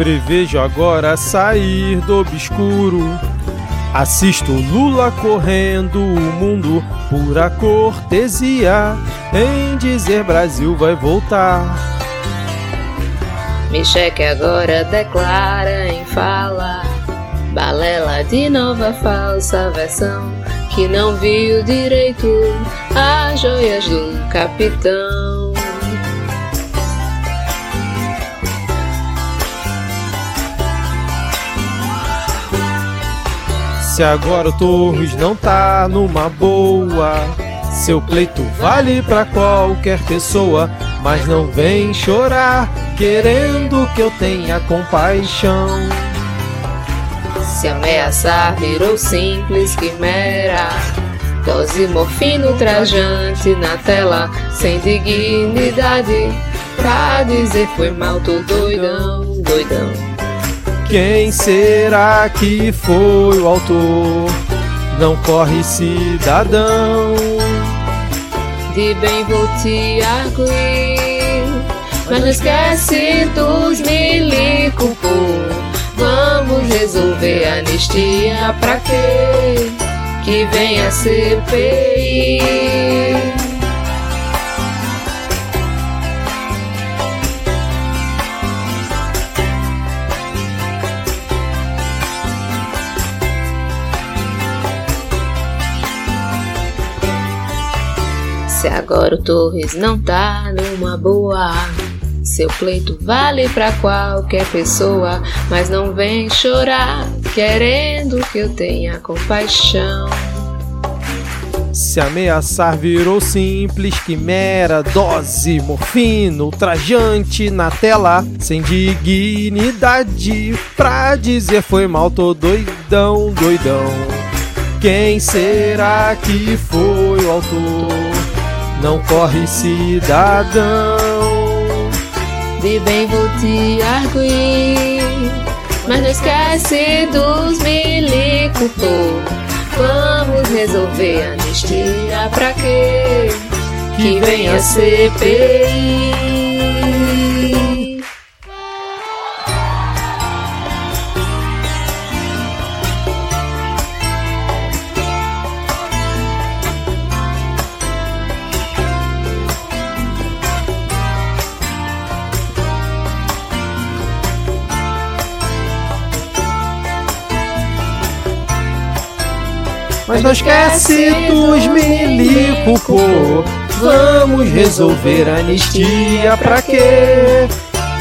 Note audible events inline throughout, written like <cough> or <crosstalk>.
Prevejo agora sair do obscuro. Assisto Lula correndo o mundo, pura cortesia, em dizer Brasil vai voltar. Micheque agora declara em fala, balela de nova falsa versão, que não viu direito as joias do capitão. Se agora o Torres não tá numa boa, seu pleito vale pra qualquer pessoa, mas não vem chorar querendo que eu tenha compaixão. Se ameaçar virou simples quimera, dose morfina ultrajante na tela, sem dignidade, pra dizer foi mal, tô doidão, doidão. Quem será que foi o autor? Não corre, cidadão. De bem vou te arguir, mas não esquece dos milico. Vamos resolver a anistia pra quê? Que vem a CPI. Se agora o Torres não tá numa boa, seu pleito vale pra qualquer pessoa, mas não vem chorar querendo que eu tenha compaixão. Se ameaçar virou simples quimera, dose, morfina, ultrajante na tela, sem dignidade, pra dizer foi mal, tô doidão, doidão. Quem será que foi o autor? Não corre, cidadão. De bem vou te arguir, mas não esquece dos milico. Vamos resolver a anistia pra quê? Que vem a CPI. Mas não esquece dos milico, pô. Vamos resolver a anistia pra quê?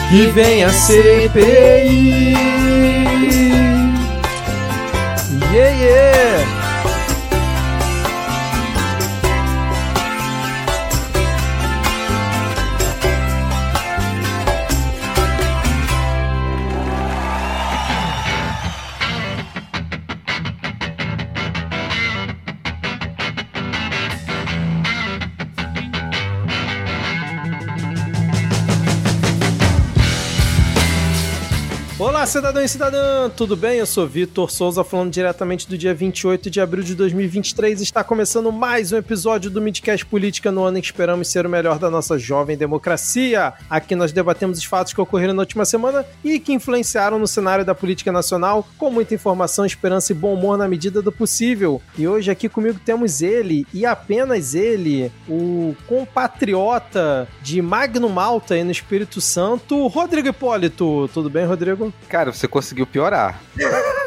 Que vem a CPI. Yeah, yeah. Cidadão e cidadã, tudo bem? Eu sou Vitor Souza, falando diretamente do dia 28 de abril de 2023. Está começando mais um episódio do Midcast Política no ano em que esperamos ser o melhor da nossa jovem democracia. Aqui nós debatemos os fatos que ocorreram na última semana e que influenciaram no cenário da política nacional, com muita informação, esperança e bom humor na medida do possível. E hoje aqui comigo temos ele, e apenas ele, o compatriota de Magno Malta e no Espírito Santo, Rodrigo Hipólito. Tudo bem, Rodrigo? Cara, você conseguiu piorar.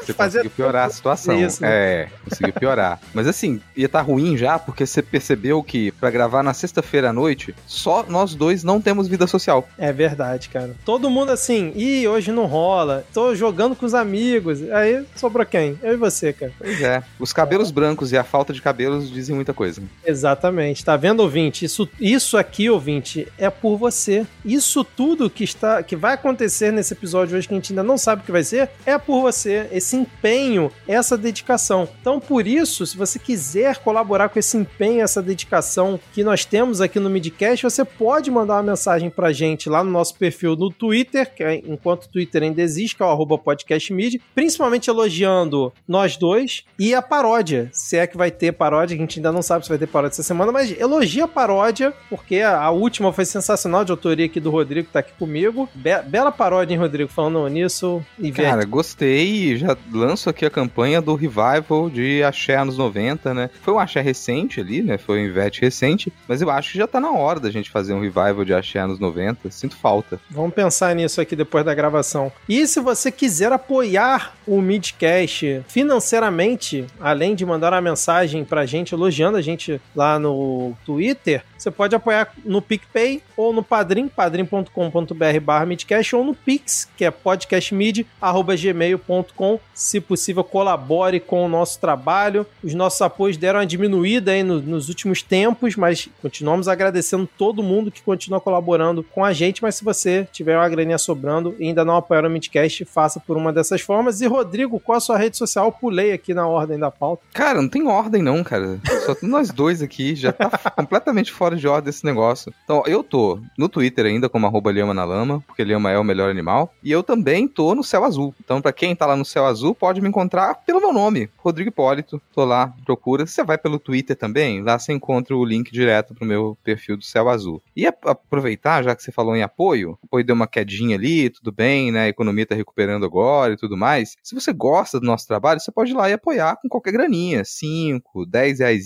Você conseguiu piorar a situação. isso, né? É, conseguiu piorar. <laughs> Mas assim, ia estar ruim já, porque você percebeu que pra gravar na sexta-feira à noite, só nós dois não temos vida social. É verdade, cara. Todo mundo assim, ih, hoje não rola, tô jogando com os amigos. Aí sobrou quem? Eu e você, cara. Pois é. Os cabelos brancos e a falta de cabelos dizem muita coisa. Exatamente. Tá vendo, ouvinte? Isso, isso aqui, ouvinte, é por você. Isso tudo que está que vai acontecer nesse episódio hoje que a gente ainda não sabe o que vai ser, é por você. Esse esse empenho, essa dedicação. Então, por isso, se você quiser colaborar com esse empenho, essa dedicação que nós temos aqui no Midcast, você pode mandar uma mensagem pra gente lá no nosso perfil no Twitter, que é, enquanto o Twitter ainda existe, que é o podcastmid, principalmente elogiando nós dois e a paródia, se é que vai ter paródia, a gente ainda não sabe se vai ter paródia essa semana, mas elogia a paródia, porque a, última foi sensacional, de autoria aqui do Rodrigo, que tá aqui comigo. Be bela paródia, hein, Rodrigo, falando nisso. E Cara, gostei, já lanço aqui a campanha do revival de Axé anos 90, né? Foi um Axé recente ali, né? Foi um Ivete recente, mas eu acho que já tá na hora da gente fazer um revival de Axé anos 90. Sinto falta. Vamos pensar nisso aqui depois da gravação. E se você quiser apoiar o Midcast financeiramente, além de mandar uma mensagem pra gente elogiando a gente lá no Twitter, você pode apoiar no PicPay ou no Padrim, padrim.com.br barra Midcast, ou no Pix, que é podcastmid.gmail.com. Se possível, colabore com o nosso trabalho. Os nossos apoios deram uma diminuída aí no, nos últimos tempos, mas continuamos agradecendo todo mundo que continua colaborando com a gente. Mas se você tiver uma graninha sobrando e ainda não apoiar o Midcast, faça por uma dessas formas. E Rodrigo, qual a sua rede social? Eu pulei aqui na ordem da pauta. Cara, não tem ordem não, cara. Só nós dois aqui, já tá <laughs> completamente fora de ordem esse negócio. Então, eu tô no Twitter ainda como arroba Lhama na Lama, porque Lhama é o melhor animal. E eu também tô no Céu Azul. Então, para quem tá lá no Céu Azul, pode me encontrar pelo meu nome, Rodrigo Hipólito. Tô lá, procura. Você vai pelo Twitter também, lá você encontra o link direto pro meu perfil do Céu Azul. E aproveitar, já que você falou em apoio, apoio deu uma quedinha ali, tudo bem, né? A economia tá recuperando agora e tudo mais. Se você gosta do nosso trabalho, você pode ir lá e apoiar com qualquer graninha, 5, 10 reais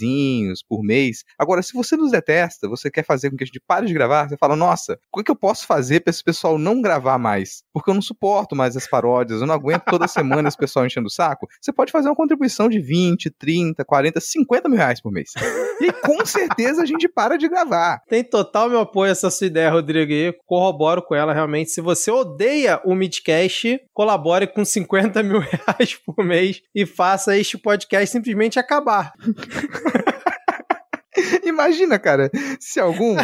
por mês. Agora, se você nos detesta, você quer fazer com que a gente pare de gravar, você fala, nossa, o que eu posso fazer para esse pessoal não gravar mais? Porque eu não suporto mais as paródias, eu não aguento toda semana esse pessoal enchendo o saco. Você pode fazer uma contribuição de 20, 30, 40, 50 mil reais por mês. E com certeza a gente para de gravar. Tem total meu apoio essa sua ideia, Rodrigo, e corroboro com ela realmente. Se você odeia o Midcast, colabore com 50 mil reais por mês e faça este podcast simplesmente acabar. <laughs> Imagina, cara, se algum,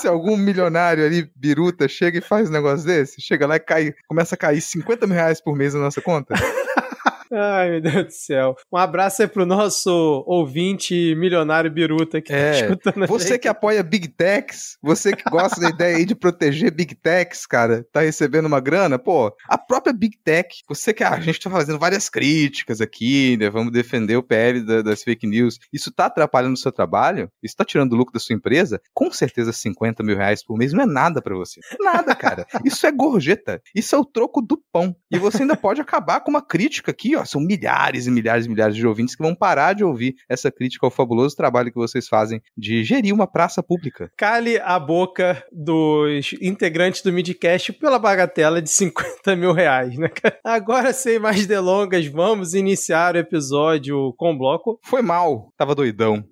se algum milionário ali, biruta, chega e faz um negócio desse, chega lá e cai, começa a cair 50 mil reais por mês na nossa conta. Ai, meu Deus do céu. Um abraço aí pro nosso ouvinte milionário biruta que tá é, tá escutando Você gente. que apoia Big Techs, você que gosta da ideia aí de proteger Big Techs, cara, tá recebendo uma grana, pô, a própria Big Tech, você que ah, a gente tá fazendo várias críticas aqui, né, vamos defender o PL da, das fake news, isso tá atrapalhando o seu trabalho? Isso tá tirando o lucro da sua empresa? Com certeza 50 mil reais por mês não é nada para você. Nada, cara. Isso é gorjeta. Isso é o troco do pão. E você ainda pode acabar com uma crítica aqui, ó, são milhares e milhares e milhares de ouvintes que vão parar de ouvir essa crítica ao fabuloso trabalho que vocês fazem de gerir uma praça pública. Cale a boca dos integrantes do Midcast pela bagatela de 50 mil reais, né? Agora, sem mais delongas, vamos iniciar o episódio com o bloco. Foi mal, tava doidão.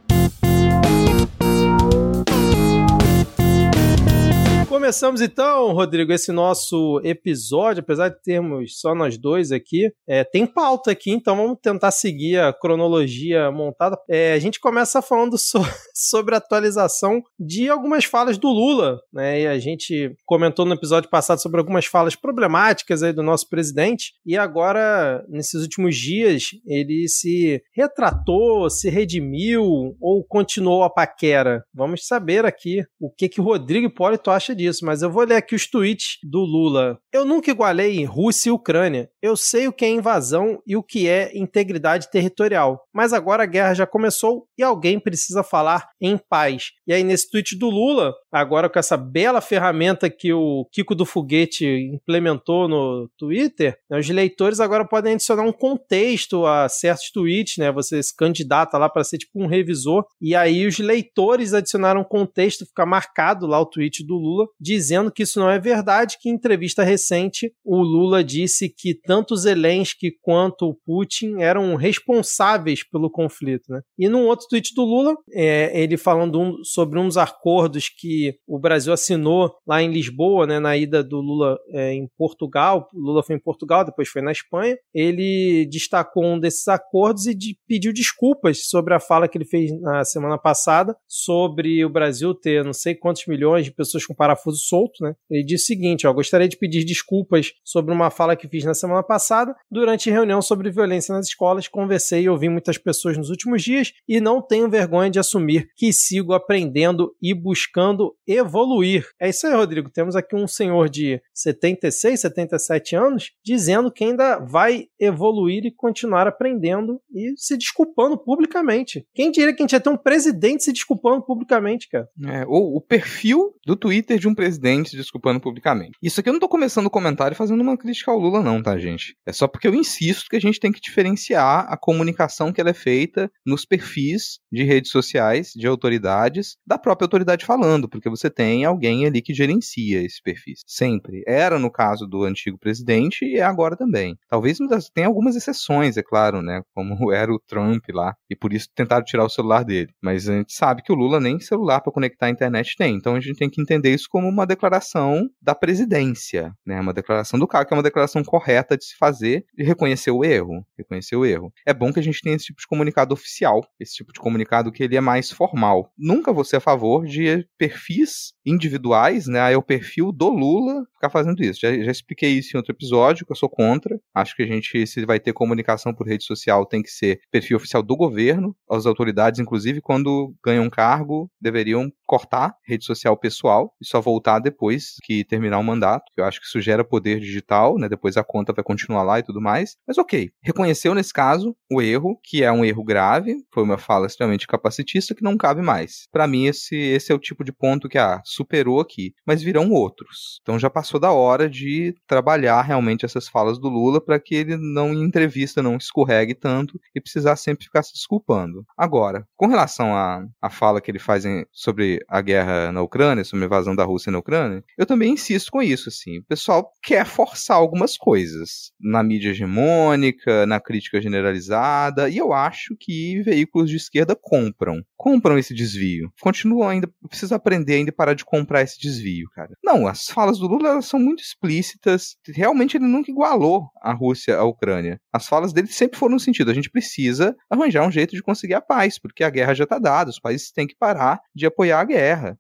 Começamos então, Rodrigo, esse nosso episódio, apesar de termos só nós dois aqui, é, tem pauta aqui, então vamos tentar seguir a cronologia montada. É, a gente começa falando so <laughs> sobre a atualização de algumas falas do Lula, né? E a gente comentou no episódio passado sobre algumas falas problemáticas aí do nosso presidente, e agora, nesses últimos dias, ele se retratou, se redimiu ou continuou a paquera. Vamos saber aqui o que que o Rodrigo Hipólito acha disso disso, mas eu vou ler aqui os tweets do Lula. Eu nunca igualei Rússia e Ucrânia. Eu sei o que é invasão e o que é integridade territorial. Mas agora a guerra já começou e alguém precisa falar em paz. E aí, nesse tweet do Lula, agora com essa bela ferramenta que o Kiko do Foguete implementou no Twitter, né, os leitores agora podem adicionar um contexto a certos tweets, né? Você se candidata lá para ser tipo um revisor, e aí os leitores adicionaram um contexto, fica marcado lá o tweet do Lula, dizendo que isso não é verdade, que em entrevista recente o Lula disse que tanto Zelensky quanto o Putin eram responsáveis pelo conflito. Né? E num outro tweet do Lula, é, ele falando um, sobre uns acordos que o Brasil assinou lá em Lisboa, né, na ida do Lula é, em Portugal, Lula foi em Portugal, depois foi na Espanha, ele destacou um desses acordos e de, pediu desculpas sobre a fala que ele fez na semana passada sobre o Brasil ter não sei quantos milhões de pessoas com parafuso parafuso né? Ele diz o seguinte: ó, gostaria de pedir desculpas sobre uma fala que fiz na semana passada. Durante reunião sobre violência nas escolas, conversei e ouvi muitas pessoas nos últimos dias e não tenho vergonha de assumir que sigo aprendendo e buscando evoluir. É isso aí, Rodrigo. Temos aqui um senhor de 76, 77 anos dizendo que ainda vai evoluir e continuar aprendendo e se desculpando publicamente. Quem diria que a gente ia ter um presidente se desculpando publicamente, cara? É, ou o perfil do Twitter de um presidente desculpando publicamente. Isso aqui eu não tô começando o comentário fazendo uma crítica ao Lula, não, tá, gente? É só porque eu insisto que a gente tem que diferenciar a comunicação que ela é feita nos perfis de redes sociais, de autoridades, da própria autoridade falando, porque você tem alguém ali que gerencia esse perfis. Sempre. Era no caso do antigo presidente e é agora também. Talvez tenha algumas exceções, é claro, né? Como <laughs> era o Trump lá, e por isso tentaram tirar o celular dele. Mas a gente sabe que o Lula nem celular para conectar à internet tem. Então a gente tem que entender isso como uma declaração da presidência, né? Uma declaração do cara, que é uma declaração correta de se fazer e reconhecer o erro. Reconhecer o erro. É bom que a gente tenha esse tipo de comunicado oficial, esse tipo de comunicado que ele é mais formal. Nunca vou ser a favor de perfis individuais, né? Ah, é o perfil do Lula ficar fazendo isso. Já, já expliquei isso em outro episódio, que eu sou contra. Acho que a gente, se vai ter comunicação por rede social, tem que ser perfil oficial do governo. As autoridades, inclusive, quando ganham cargo, deveriam cortar rede social pessoal e só voltar depois que terminar o mandato. Eu acho que isso gera poder digital, né? Depois a conta vai continuar lá e tudo mais. Mas ok, reconheceu nesse caso o erro, que é um erro grave, foi uma fala extremamente capacitista que não cabe mais. Para mim esse esse é o tipo de ponto que ah, superou aqui, mas virão outros. Então já passou da hora de trabalhar realmente essas falas do Lula para que ele não em entrevista não escorregue tanto e precisar sempre ficar se desculpando. Agora, com relação à, à fala que ele faz em, sobre a guerra na Ucrânia, sobre a invasão da Rússia na Ucrânia, eu também insisto com isso, assim. O pessoal quer forçar algumas coisas na mídia hegemônica, na crítica generalizada, e eu acho que veículos de esquerda compram. Compram esse desvio. Continuam ainda, precisa aprender ainda parar de comprar esse desvio, cara. Não, as falas do Lula elas são muito explícitas. Realmente ele nunca igualou a Rússia à Ucrânia. As falas dele sempre foram no sentido: a gente precisa arranjar um jeito de conseguir a paz, porque a guerra já está dada, os países têm que parar de apoiar a guerra,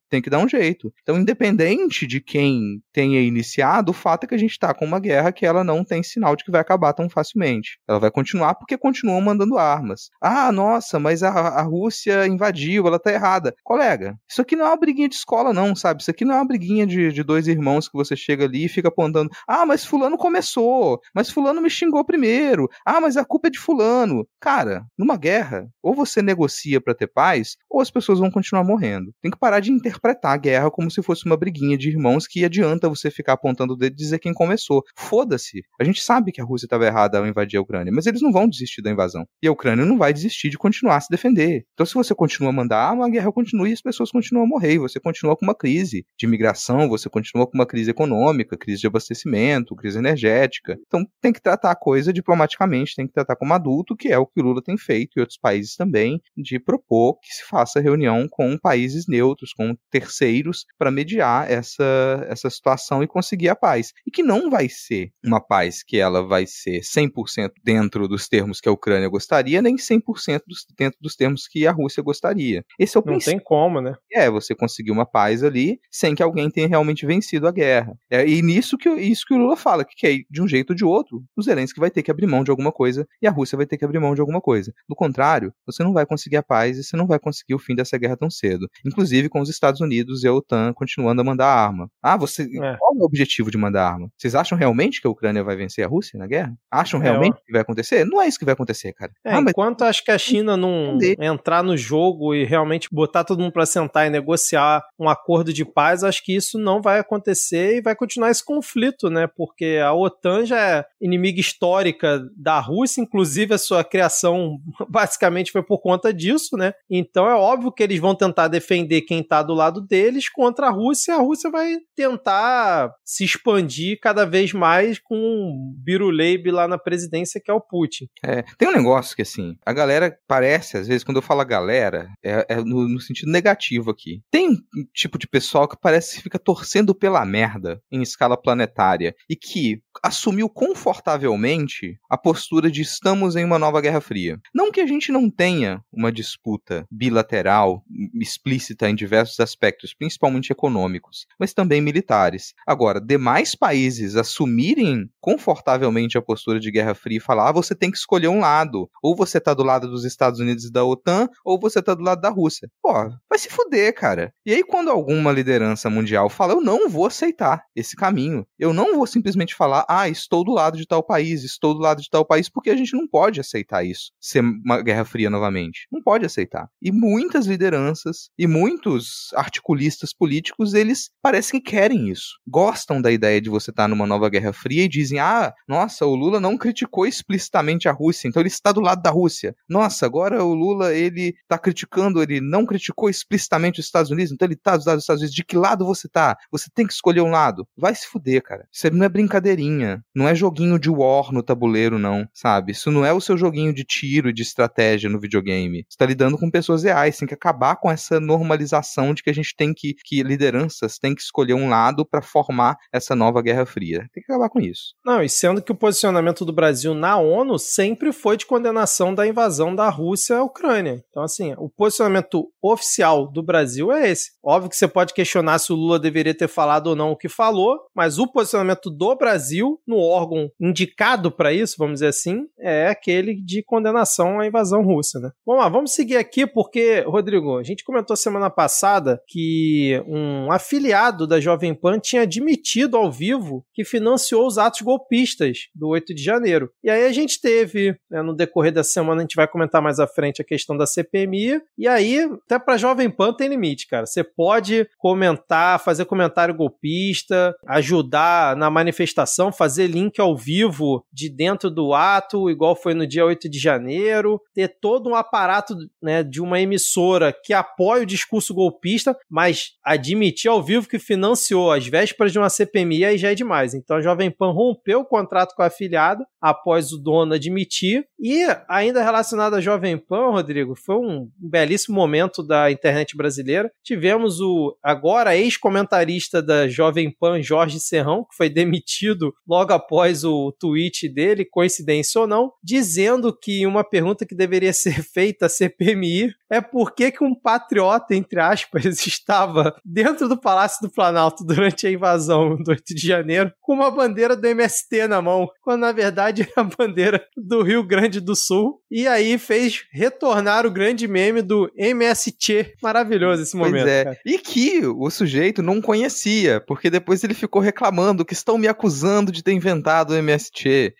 tem que dar um jeito. Então, independente de quem tenha iniciado, o fato é que a gente está com uma guerra que ela não tem sinal de que vai acabar tão facilmente. Ela vai continuar porque continuam mandando armas. Ah, nossa, mas a, a Rússia invadiu, ela tá errada. Colega, isso aqui não é uma briguinha de escola, não, sabe? Isso aqui não é uma briguinha de, de dois irmãos que você chega ali e fica apontando. Ah, mas fulano começou, mas fulano me xingou primeiro. Ah, mas a culpa é de fulano. Cara, numa guerra, ou você negocia para ter paz, ou as pessoas vão continuar morrendo. Tem que parar de interpretar a guerra como se fosse uma briguinha de irmãos que adianta você ficar apontando o dedo e dizer quem começou. Foda-se. A gente sabe que a Rússia estava errada ao invadir a Ucrânia, mas eles não vão desistir da invasão. E a Ucrânia não vai desistir de continuar a se defender. Então, se você continua a mandar a guerra continua e as pessoas continuam a morrer. E você continua com uma crise de imigração, você continua com uma crise econômica, crise de abastecimento, crise energética. Então, tem que tratar a coisa diplomaticamente, tem que tratar como adulto, que é o que o Lula tem feito e outros países também, de propor que se faça reunião com países neutros, com terceiros, para mediar essa, essa situação e conseguir a paz. E que não vai ser uma paz que ela vai ser 100% dentro dos termos que a Ucrânia gostaria, nem 100% dos, dentro dos termos que a Rússia gostaria. Esse é o Não princípio. tem como, né? É, você conseguir uma paz ali sem que alguém tenha realmente vencido a guerra. É, e nisso que, isso que o Lula fala, que, que é, de um jeito ou de outro, o Zelensky vai ter que abrir mão de alguma coisa e a Rússia vai ter que abrir mão de alguma coisa. Do contrário, você não vai conseguir a paz e você não vai conseguir o fim dessa guerra tão cedo. Inclusive com os Estados Unidos e a OTAN continuando a mandar arma. Ah, você. É. Qual é o objetivo de mandar arma? Vocês acham realmente que a Ucrânia vai vencer a Rússia na guerra? Acham É, realmente que vai acontecer? Não é isso que vai acontecer, cara. É, ah, mas enquanto acho que a China não entrar no jogo e realmente botar todo mundo para sentar e negociar um acordo de paz, acho que isso não vai acontecer e vai continuar esse conflito, né? Porque a OTAN já é inimiga histórica da Rússia, inclusive a sua criação <laughs> basicamente foi por conta disso, né? Então é óbvio que eles vão tentar defender quem tá do lado deles contra a Rússia, a Rússia vai tentar se expandir cada vez mais com um biruleibe lá na presidência que é o Putin. É, tem um negócio que, assim, a galera parece, às vezes, quando eu falo galera, é, é no, no sentido negativo aqui. Tem um tipo de pessoal que parece que fica torcendo pela merda em escala planetária e que assumiu confortavelmente a postura de estamos em uma nova Guerra Fria. Não que a gente não tenha uma disputa bilateral explícita em diversos aspectos, principalmente econômicos, mas também militares. Agora, demais países assumirem confortavelmente a postura de Guerra Fria e falar: ah, você tem que escolher um lado, ou você tá do lado dos Estados Unidos e da OTAN, ou você tá do lado da Rússia. Pô, vai se fuder, cara. E aí, quando alguma liderança mundial fala, eu não vou aceitar esse caminho, eu não vou simplesmente falar, ah, estou do lado de tal país, estou do lado de tal país, porque a gente não pode aceitar isso, ser uma Guerra Fria novamente. Não pode aceitar. E muitas lideranças e muitos articulistas políticos, eles parecem que querem isso. Gostam da ideia de você estar numa nova Guerra Fria e dizem, ah, nossa, o Lula não criticou explicitamente a Rússia, então ele está do lado da Rússia. Nossa, agora o Lula, ele está criticando, ele não criticou explicitamente os Estados Unidos, então ele está do lado dos Estados Unidos. De que lado você está? Você tem que escolher um lado. Vai se fuder, cara. Isso não é brincadeirinha. Não é joguinho de war no tabuleiro, não, sabe? Isso não é o seu joguinho de tiro e de estratégia no videogame. Você tá lidando com pessoas reais. Tem que acabar com essa normalização de que a gente tem que, que lideranças têm que escolher um lado para formar essa nova Guerra Fria. Tem que acabar com isso. Não, e sendo que o posicionamento do Brasil na ONU sempre foi de condenação da invasão da Rússia à Ucrânia. Então, assim, o posicionamento oficial do Brasil é esse. Óbvio que você pode questionar se o Lula deveria ter falado ou não o que falou, mas o posicionamento do Brasil, no órgão indicado para isso, vamos dizer assim, é aquele de condenação à invasão russa, né? Vamos lá, vamos seguir aqui porque, Rodrigo, a gente comentou semana passada que um afiliado da Jovem Pan tinha admitido ao vivo que financiou os atos golpistas do 8 de janeiro. E aí a gente teve, né, no decorrer da semana, a gente vai comentar mais à frente a questão da CPMI, e aí, até para Jovem Pan tem limite, cara. Você pode comentar, fazer comentário golpista, ajudar na manifestação, fazer link ao vivo de dentro do ato, igual foi no dia 8 de janeiro, ter todo um aparato né, de uma emissora que apoia o discurso golpista, mas admitir ao vivo que financiou as vésperas de uma CPMI aí já é demais. Então a Jovem Pan rompeu o contrato com a afiliada após o dono admitir. E ainda relacionado à Jovem Pan, Rodrigo, foi um belíssimo momento da internet brasileira. Tivemos o agora ex-comentarista da Jovem Pan, Jorge Serrão, que foi demitido logo após o tweet dele, coincidência ou não, dizendo que uma pergunta que deveria <laughs> ser feita à CPMI é por que, que um patriota, entre aspas, <laughs> estava dentro do Palácio do Planalto durante a invasão do 8 de janeiro com uma bandeira do MST na mão, quando na verdade era a bandeira do Rio Grande do Sul. E aí fez retornar o grande meme do MST. Maravilhoso esse momento. Pois é. Cara. E que o sujeito não conhecia, porque depois ele ficou reclamando que estão me acusando de ter inventado o MST.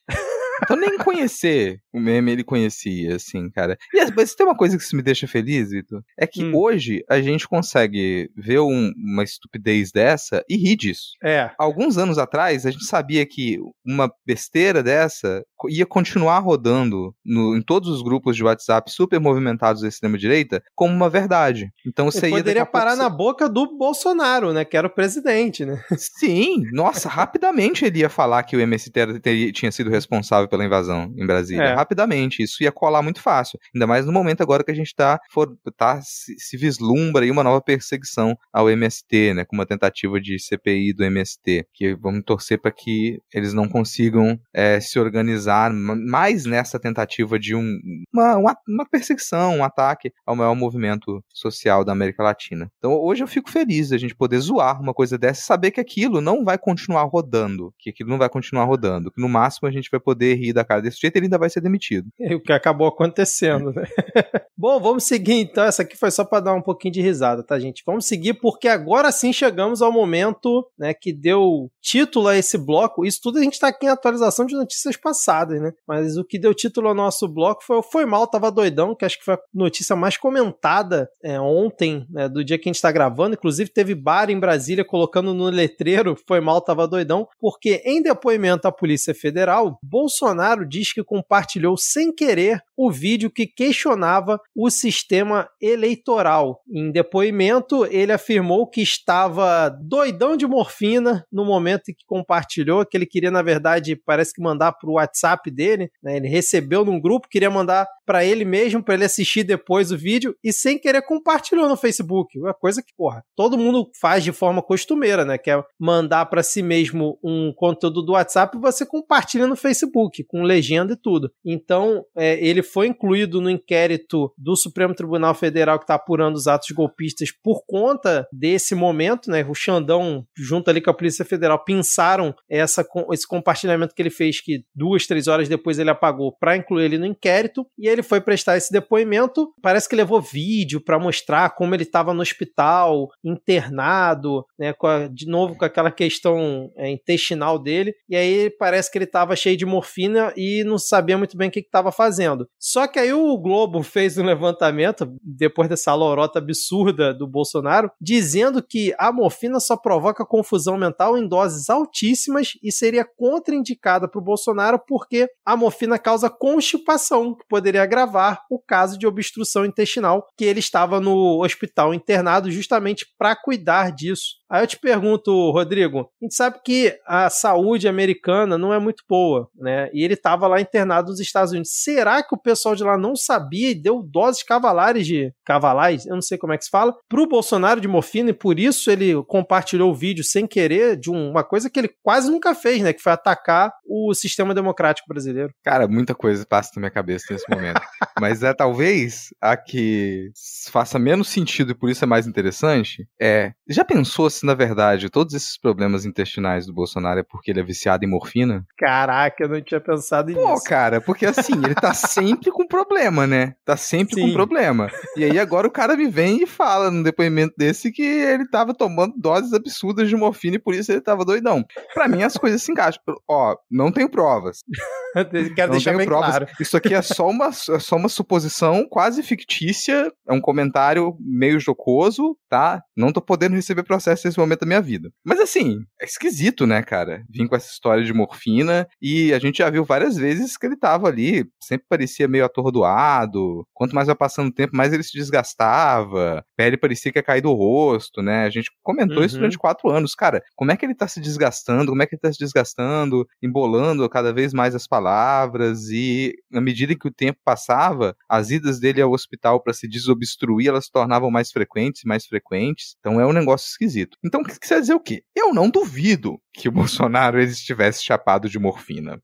Então nem conhecer o meme ele conhecia, assim, cara. E mas tem uma coisa que isso me deixa feliz, Vitor, é que hum. hoje a gente consegue ver um, uma estupidez dessa e rir disso. É. Alguns anos atrás a gente sabia que uma besteira dessa ia continuar rodando no, em todos os grupos de WhatsApp super movimentados da extrema-direita como uma verdade. Então você ia poderia parar na boca do Bolsonaro, né? Que era o presidente, né? Sim, nossa, rapidamente ele ia falar que o MST teria, tinha sido responsável pela invasão em Brasília. É. Rapidamente, isso ia colar muito fácil. Ainda mais no momento agora que a gente tá, for, tá se, se vislumbra aí uma nova perseguição ao MST, né? Com uma tentativa de CPI do MST. Que vamos torcer para que eles não consigam é, se organizar mais nessa tentativa de um, uma, uma, uma, perseguição, um ataque ao maior movimento social da América Latina. Então hoje eu fico feliz de a gente poder zoar uma coisa dessa e saber que aquilo não vai continuar rodando, que aquilo não vai continuar rodando, que no máximo a gente vai poder rir da cara desse jeito ele ainda vai ser demitido. <laughs> É o que acabou acontecendo, né? <laughs> Bom, vamos seguir então. Essa aqui foi só para dar um pouquinho de risada, tá, gente? Vamos seguir porque agora sim chegamos ao momento né, que deu título a esse bloco. Isso tudo a gente está aqui em atualização de notícias passadas né? Mas o que deu título ao nosso bloco foi o Foi Mal, Tava Doidão, que acho que foi a notícia mais comentada é, ontem, né, do dia que a gente está gravando. Inclusive, teve bar em Brasília colocando no letreiro Foi Mal, Tava Doidão, porque em depoimento à Polícia Federal, Bolsonaro diz que compartilhou sem querer o vídeo que questionava o sistema eleitoral. Em depoimento, ele afirmou que estava doidão de morfina no momento em que compartilhou, que ele queria, na verdade, parece que mandar para o WhatsApp dele. Né? Ele recebeu num grupo, queria mandar para ele mesmo, para ele assistir depois o vídeo, e sem querer compartilhou no Facebook. Uma coisa que, porra, todo mundo faz de forma costumeira, né? Que é mandar para si mesmo um conteúdo do WhatsApp e você compartilha no Facebook, com legenda e tudo. Então, é, ele foi incluído no inquérito do Supremo Tribunal Federal que está apurando os atos golpistas por conta desse momento, né? O Xandão, junto ali com a Polícia Federal, pensaram essa, esse compartilhamento que ele fez, que duas, três horas depois ele apagou, para incluir ele no inquérito, e ele foi prestar esse depoimento. Parece que levou vídeo para mostrar como ele estava no hospital, internado, né? A, de novo com aquela questão é, intestinal dele, e aí parece que ele estava cheio de morfina e não sabia muito bem o que estava fazendo. Só que aí o Globo fez um levantamento, depois dessa lorota absurda do Bolsonaro, dizendo que a morfina só provoca confusão mental em doses altíssimas e seria contraindicada para o Bolsonaro porque a morfina causa constipação, que poderia agravar o caso de obstrução intestinal, que ele estava no hospital internado justamente para cuidar disso. Aí eu te pergunto, Rodrigo, a gente sabe que a saúde americana não é muito boa, né? E ele estava lá internado nos Estados Unidos. Será que o pessoal de lá não sabia e deu doses cavalares de cavalais, eu não sei como é que se fala, pro Bolsonaro de morfina e por isso ele compartilhou o vídeo sem querer de uma coisa que ele quase nunca fez, né? Que foi atacar o sistema democrático brasileiro. Cara, muita coisa passa na minha cabeça nesse momento. <laughs> Mas é talvez a que faça menos sentido e por isso é mais interessante. É. Já pensou se, na verdade, todos esses problemas intestinais do Bolsonaro é porque ele é viciado em morfina? Caraca, eu não tinha pensado Pô, nisso. Pô, cara, porque assim, ele tá sempre <laughs> com problema, né? Tá sempre Sim. com problema. E aí agora o cara me vem e fala no depoimento desse que ele tava tomando doses absurdas de morfina e por isso ele tava doidão. Pra mim as coisas se encaixam. Ó, não tenho provas. <laughs> Quero não deixar bem provas. claro. Isso aqui é só uma, é só uma suposição quase fictícia, é um comentário meio jocoso, tá? Não tô podendo receber processo nesse momento da minha vida. Mas assim, é esquisito, né, cara? Vim com essa história de morfina e a gente já viu várias vezes que ele tava ali, sempre parecia meio atordoado. Quanto mais vai passando o tempo, mais ele se desgastava, pele parecia que ia cair do rosto, né? A gente comentou uhum. isso durante quatro anos. Cara, como é que ele tá se desgastando? Como é que ele tá se desgastando, embolando cada vez mais as palavras e na medida que o tempo passava, as idas dele ao hospital para se desobstruir, elas se tornavam mais frequentes, mais frequentes. Então é um negócio esquisito. Então, o que quer dizer o quê? Eu não duvido que o <laughs> Bolsonaro ele estivesse chapado de morfina.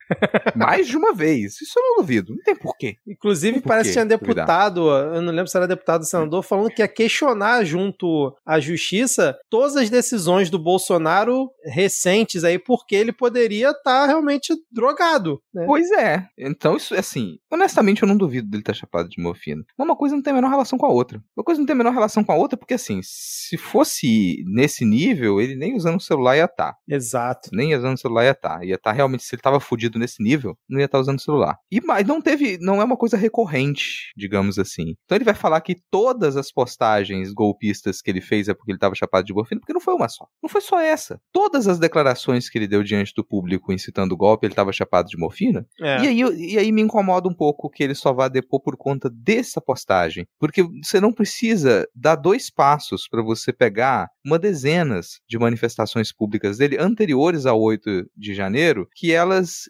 Mais de uma vez. Isso eu não duvido. Não tem porquê. Inclusive, por parece que tinha deputado, duvidar. eu não lembro se era deputado ou senador, falando que ia questionar junto à justiça todas as decisões do Bolsonaro recentes aí, porque ele poderia estar tá realmente drogado. Né? Pois é. Então, isso, assim, honestamente, eu não duvido dele estar tá chapado de morfina. Uma coisa não tem a menor relação com a outra. Uma coisa não tem a menor relação com a outra, porque, assim, se fosse nesse nível, ele nem usando o celular ia estar. Tá. Exato. Nem usando o celular ia estar. Tá. Ia estar tá realmente, se ele estava fudido nesse nível, não ia estar tá usando o celular. E mas não teve, não é uma coisa recorrente, digamos assim. Então ele vai falar que todas as postagens golpistas que ele fez é porque ele estava chapado de morfina, porque não foi uma só. Não foi só essa. Todas as declarações que ele deu diante do público incitando o golpe, ele estava chapado de morfina. É. E, aí, e aí me incomoda um pouco que ele só vá depor por conta dessa postagem. Porque você não precisa dar dois passos para você pegar uma dezenas de manifestações públicas dele anteriores ao 8 de janeiro, que elas,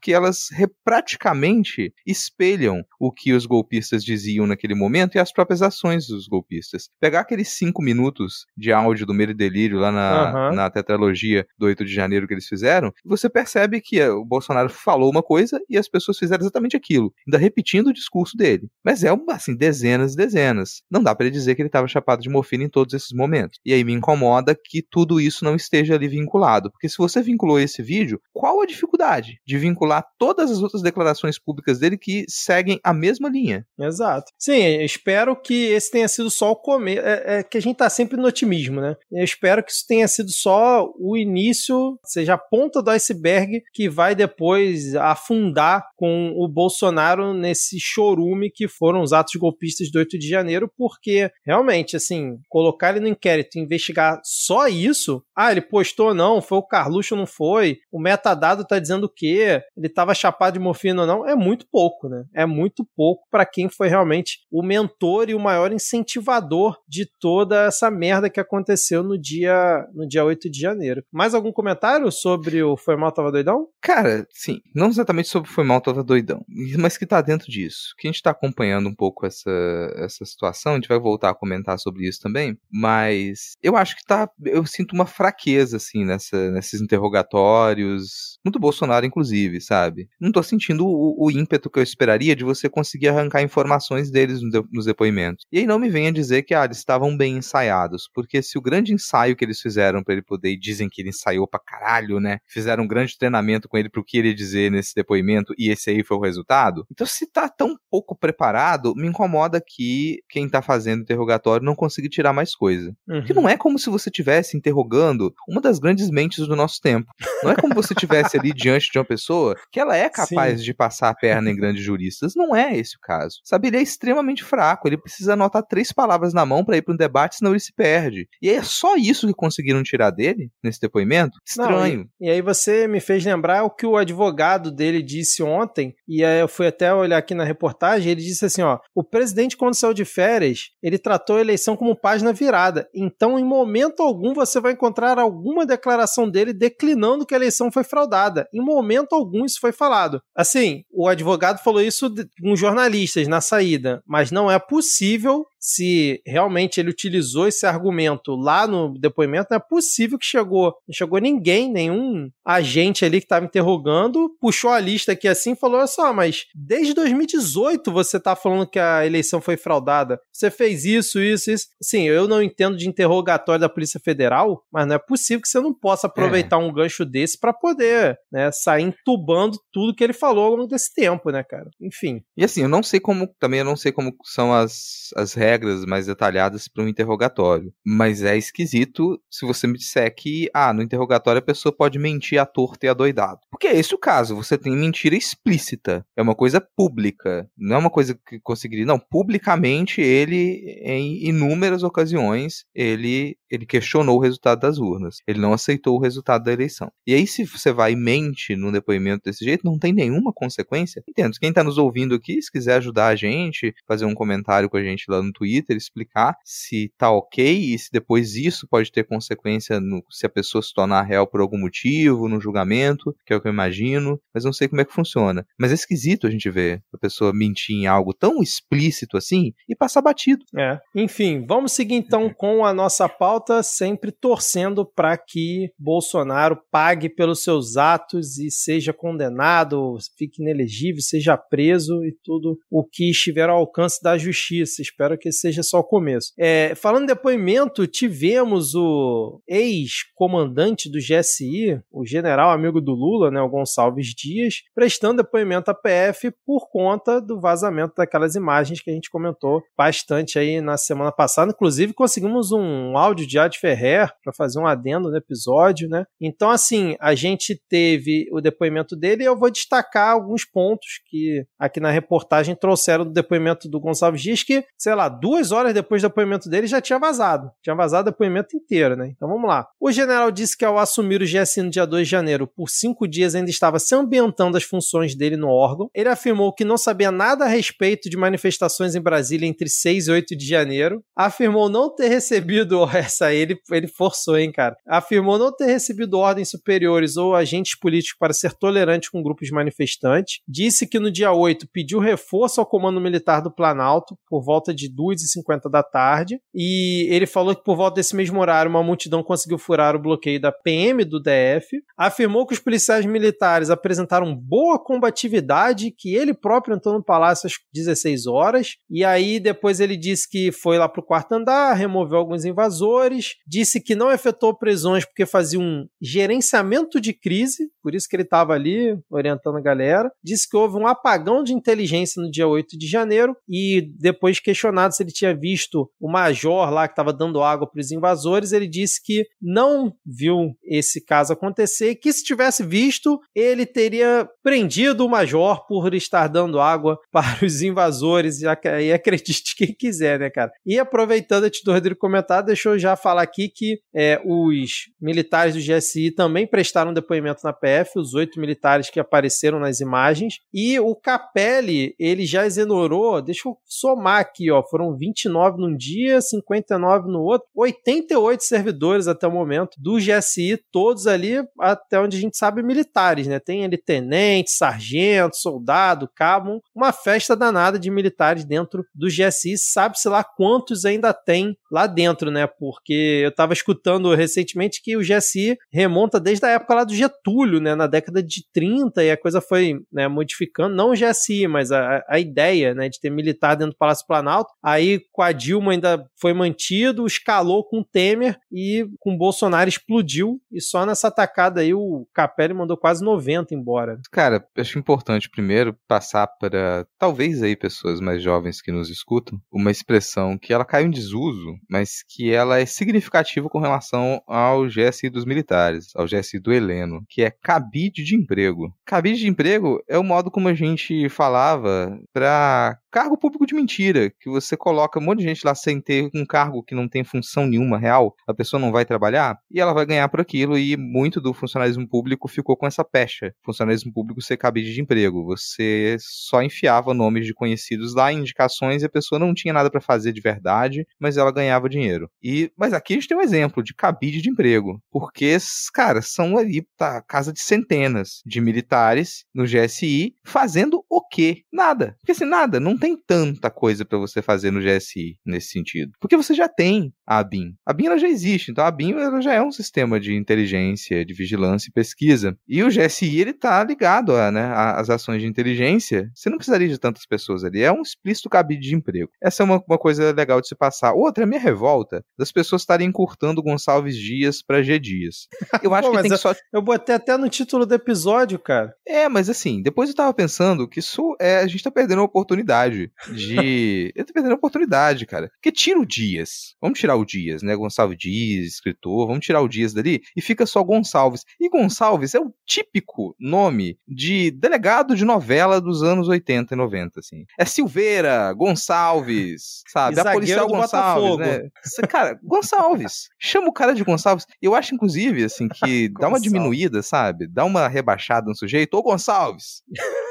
que elas praticamente espelham o que os golpistas diziam naquele momento e as próprias ações dos golpistas. Pegar aqueles cinco minutos de áudio do Medo e Delírio lá na, uhum. na tetralogia do 8 de janeiro que eles fizeram, você percebe que o Bolsonaro falou uma coisa e as pessoas fizeram exatamente aquilo, ainda repetindo o discurso dele. Mas é, assim, dezenas e dezenas. Não dá para ele dizer que ele estava chapado de morfina em todos esses momentos. E aí me incomoda que tudo isso não esteja ali vinculado. Porque se você vinculou esse vídeo, qual a dificuldade de vincular todas as outras declarações públicas dele que seguem a mesma linha? Exato. Sim, espero que esse tenha sido só o começo. É, é, que a gente tá sempre no otimismo, né? Eu espero que isso tenha sido só o início, seja a ponta do iceberg que vai depois afundar com o Bolsonaro nesse chorume que foram os atos golpistas do 8 de janeiro, porque realmente, assim, colocar ele no inquérito, investigar só isso, ah, ele postou ou não, foi o Carluxo não foi, o metadado tá dizendo o quê, ele tava chapado de morfina ou não, é muito pouco, né? é muito pouco para quem foi realmente o mentor e o maior incentivador de toda essa merda que aconteceu no dia, no dia 8 de janeiro. Mais algum comentário sobre o Foi Mal Tava Doidão? Cara, sim, não exatamente sobre o Foi Mal Tava Doidão, mas que tá dentro disso. Que a gente tá acompanhando um pouco essa, essa situação, a gente vai voltar a comentar sobre isso também, mas eu acho que tá, eu sinto uma fraqueza, assim, nessa, nesses interrogatórios, muito Bolsonaro, inclusive, sabe? Não tô sentindo o, o ímpeto que eu esperaria de você conseguir arrancar informações deles no de, nos depoimentos. E aí não me venha dizer que, ah, eles estavam bem ensaiados, porque se o grande ensaio que eles fizeram para ele poder, e dizem que ele ensaiou pra caralho, né? Fizeram um grande treinamento com ele pro que ele dizer nesse depoimento, e esse aí foi o resultado. Então, se tá tão pouco preparado, me incomoda que quem tá fazendo interrogatório não consiga tirar mais coisa. Uhum. Porque não é como se você estivesse interrogando uma das grandes mentes do nosso tempo. Não é como você estivesse ali diante de uma pessoa que ela é capaz Sim. de passar a perna em grandes juristas. Não é esse o caso. Sabe, ele é extremamente fraco. Ele precisa anotar três palavras na mão para ir para um debate, senão ele se perde. E é só isso que conseguiram tirar dele nesse depoimento? Estranho. Não, e, e, aí você me fez lembrar o que o advogado dele disse ontem, e aí eu fui até olhar aqui na reportagem, ele disse assim, ó, o presidente quando saiu de férias, ele tratou a eleição como página virada. Então, em momento algum você vai encontrar alguma declaração dele declinando que a eleição foi fraudada. Em momento algum isso foi falado. Assim, o advogado falou isso com jornalistas na saída, mas não é possível se realmente ele utilizou esse argumento lá no depoimento, não é possível que chegou, não chegou ninguém, nenhum agente ali que estava interrogando, puxou a lista aqui assim e falou: olha só, mas desde 2018 você está falando que a eleição foi fraudada. Você fez isso, isso, isso. Sim, eu não entendo de interrogatório da Polícia Federal, mas não é possível que você não possa aproveitar é. um gancho desse para poder, né, sair entubando tudo que ele falou ao longo desse tempo, né, cara? Enfim. E assim, eu não sei como, também eu não sei como são as, as regras regras mais detalhadas para um interrogatório. Mas é esquisito se você me disser que, ah, no interrogatório a pessoa pode mentir à torta e adoidado. Porque é esse o caso, você tem mentira explícita. É uma coisa pública. Não é uma coisa que conseguiria. Não, publicamente ele, em inúmeras ocasiões, ele, ele questionou o resultado das urnas. Ele não aceitou o resultado da eleição. E aí, se você vai e mente num depoimento desse jeito, não tem nenhuma consequência. Entendo. Quem está nos ouvindo aqui, se quiser ajudar a gente, fazer um comentário com a gente lá no Twitter, Twitter explicar se tá ok e se depois isso pode ter consequência no, se a pessoa se tornar réu por algum motivo, no julgamento, que é o que eu imagino, mas não sei como é que funciona. Mas é esquisito a gente ver a pessoa mentir em algo tão explícito assim e passar batido. É. Enfim, vamos seguir então com a nossa pauta, sempre torcendo para que Bolsonaro pague pelos seus atos e seja condenado, fique inelegível, seja preso e tudo o que estiver ao alcance da justiça. Espero que seja só o começo. É, falando depoimento, tivemos o ex-comandante do GSI, o general amigo do Lula, né, o Gonçalves Dias, prestando depoimento à PF por conta do vazamento daquelas imagens que a gente comentou bastante aí na semana passada. Inclusive, conseguimos um áudio de Ad Ferrer para fazer um adendo no episódio, né? Então, assim, a gente teve o depoimento dele e eu vou destacar alguns pontos que aqui na reportagem trouxeram do depoimento do Gonçalves Dias, que, sei lá, duas horas depois do depoimento dele já tinha vazado. Tinha vazado o depoimento inteiro, né? Então vamos lá. O general disse que ao assumir o GSI no dia 2 de janeiro, por cinco dias ainda estava se ambientando as funções dele no órgão. Ele afirmou que não sabia nada a respeito de manifestações em Brasília entre 6 e 8 de janeiro. Afirmou não ter recebido. <laughs> Essa ele, ele forçou, hein, cara? Afirmou não ter recebido ordens superiores ou agentes políticos para ser tolerante com grupos manifestantes. Disse que no dia 8 pediu reforço ao comando militar do Planalto por volta de 2 2h50 da tarde. E ele falou que por volta desse mesmo horário, uma multidão conseguiu furar o bloqueio da PM do DF. Afirmou que os policiais militares apresentaram boa combatividade, que ele próprio entrou no palácio às 16 horas. E aí depois ele disse que foi lá para o quarto andar, removeu alguns invasores, disse que não efetuou prisões porque fazia um gerenciamento de crise, por isso que ele estava ali orientando a galera. Disse que houve um apagão de inteligência no dia 8 de janeiro e depois questionado se ele tinha visto o major lá que estava dando água para os invasores. Ele disse que não viu esse caso acontecer e que se tivesse visto, ele teria prendido o major por estar dando água <laughs> para os invasores. E acredite quem quiser, né, cara? E aproveitando antes do Rodrigo comentar, deixa eu já falar aqui que é, os militares do GSI também prestaram depoimento na PF, os oito militares que apareceram nas imagens. E o Capelli, ele já exonerou, deixa eu somar aqui, ó, foram 29 num dia, 59 no outro, 88 servidores até o momento do GSI, todos ali, até onde a gente sabe, militares, né? Tem ali tenente, sargento, soldado, cabo, uma festa danada de militares dentro do GSI, sabe-se lá quantos ainda tem lá dentro, né? Porque eu estava escutando recentemente que o GSI remonta desde a época lá do Getúlio, né? Na década de 30, e a coisa foi né, modificando, não o GSI, mas a, a ideia né, de ter militar dentro do Palácio Planalto. Aí com a Dilma ainda foi mantido, escalou com o Temer e com o Bolsonaro explodiu. E só nessa atacada aí o Capelli mandou quase 90 embora. Cara, acho importante primeiro passar para talvez aí pessoas mais jovens que nos escutam uma expressão que ela caiu em desuso, mas que ela é significativa com relação ao GSI dos militares, ao GSI do Heleno, que é cabide de emprego. Cabide de emprego é o modo como a gente falava para cargo público de mentira, que você coloca um monte de gente lá sem ter um cargo que não tem função nenhuma real, a pessoa não vai trabalhar e ela vai ganhar por aquilo e muito do funcionalismo público ficou com essa pecha. Funcionalismo público ser cabide de emprego, você só enfiava nomes de conhecidos lá, indicações e a pessoa não tinha nada para fazer de verdade, mas ela ganhava dinheiro. E mas aqui a gente tem um exemplo de cabide de emprego, porque cara, são ali tá casa de centenas de militares no GSI fazendo o quê? Nada. Porque assim, nada, não tem tanta coisa para você fazer no GSI nesse sentido. Porque você já tem a ABIN. A ABIN ela já existe, então a ABIN ela já é um sistema de inteligência, de vigilância e pesquisa. E o GSI ele tá ligado a, né, às ações de inteligência. Você não precisaria de tantas pessoas ali. É um explícito cabide de emprego. Essa é uma, uma coisa legal de se passar. Outra, a minha revolta das pessoas estarem encurtando Gonçalves Dias para G Dias. Eu <laughs> acho Pô, que tem que só. Eu botei até no título do episódio, cara. É, mas assim, depois eu tava pensando que isso é. A gente tá perdendo uma oportunidade de. <laughs> Eu tô perdendo a oportunidade, cara. Porque tira o Dias. Vamos tirar o Dias, né? Gonçalves Dias, escritor. Vamos tirar o Dias dali e fica só Gonçalves. E Gonçalves é o típico nome de delegado de novela dos anos 80 e 90, assim. É Silveira, Gonçalves, <laughs> sabe? A policial Gonçalves, né? Cara, Gonçalves. Chama o cara de Gonçalves. Eu acho, inclusive, assim, que <laughs> dá uma diminuída, sabe? Dá uma rebaixada no sujeito. Ô, Gonçalves!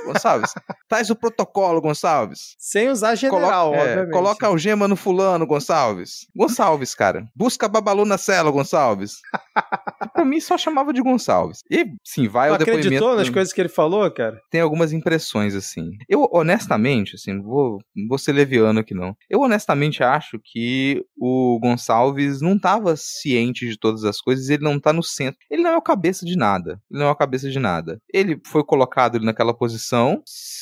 Gonçalves, traz o protocolo, Gonçalves. Sem usar general, coloca, é, coloca algema no fulano, Gonçalves. Gonçalves, cara. Busca Babalu na cela, Gonçalves. <laughs> pra mim só chamava de Gonçalves. E, sim, vai tu ao depoimento... acreditou nas coisas que ele falou, cara? Tem algumas impressões, assim. Eu, honestamente, assim, não vou, vou ser leviano aqui, não. Eu, honestamente, acho que o Gonçalves não tava ciente de todas as coisas, ele não tá no centro. Ele não é o cabeça de nada. Ele não é o cabeça de nada. Ele foi colocado naquela posição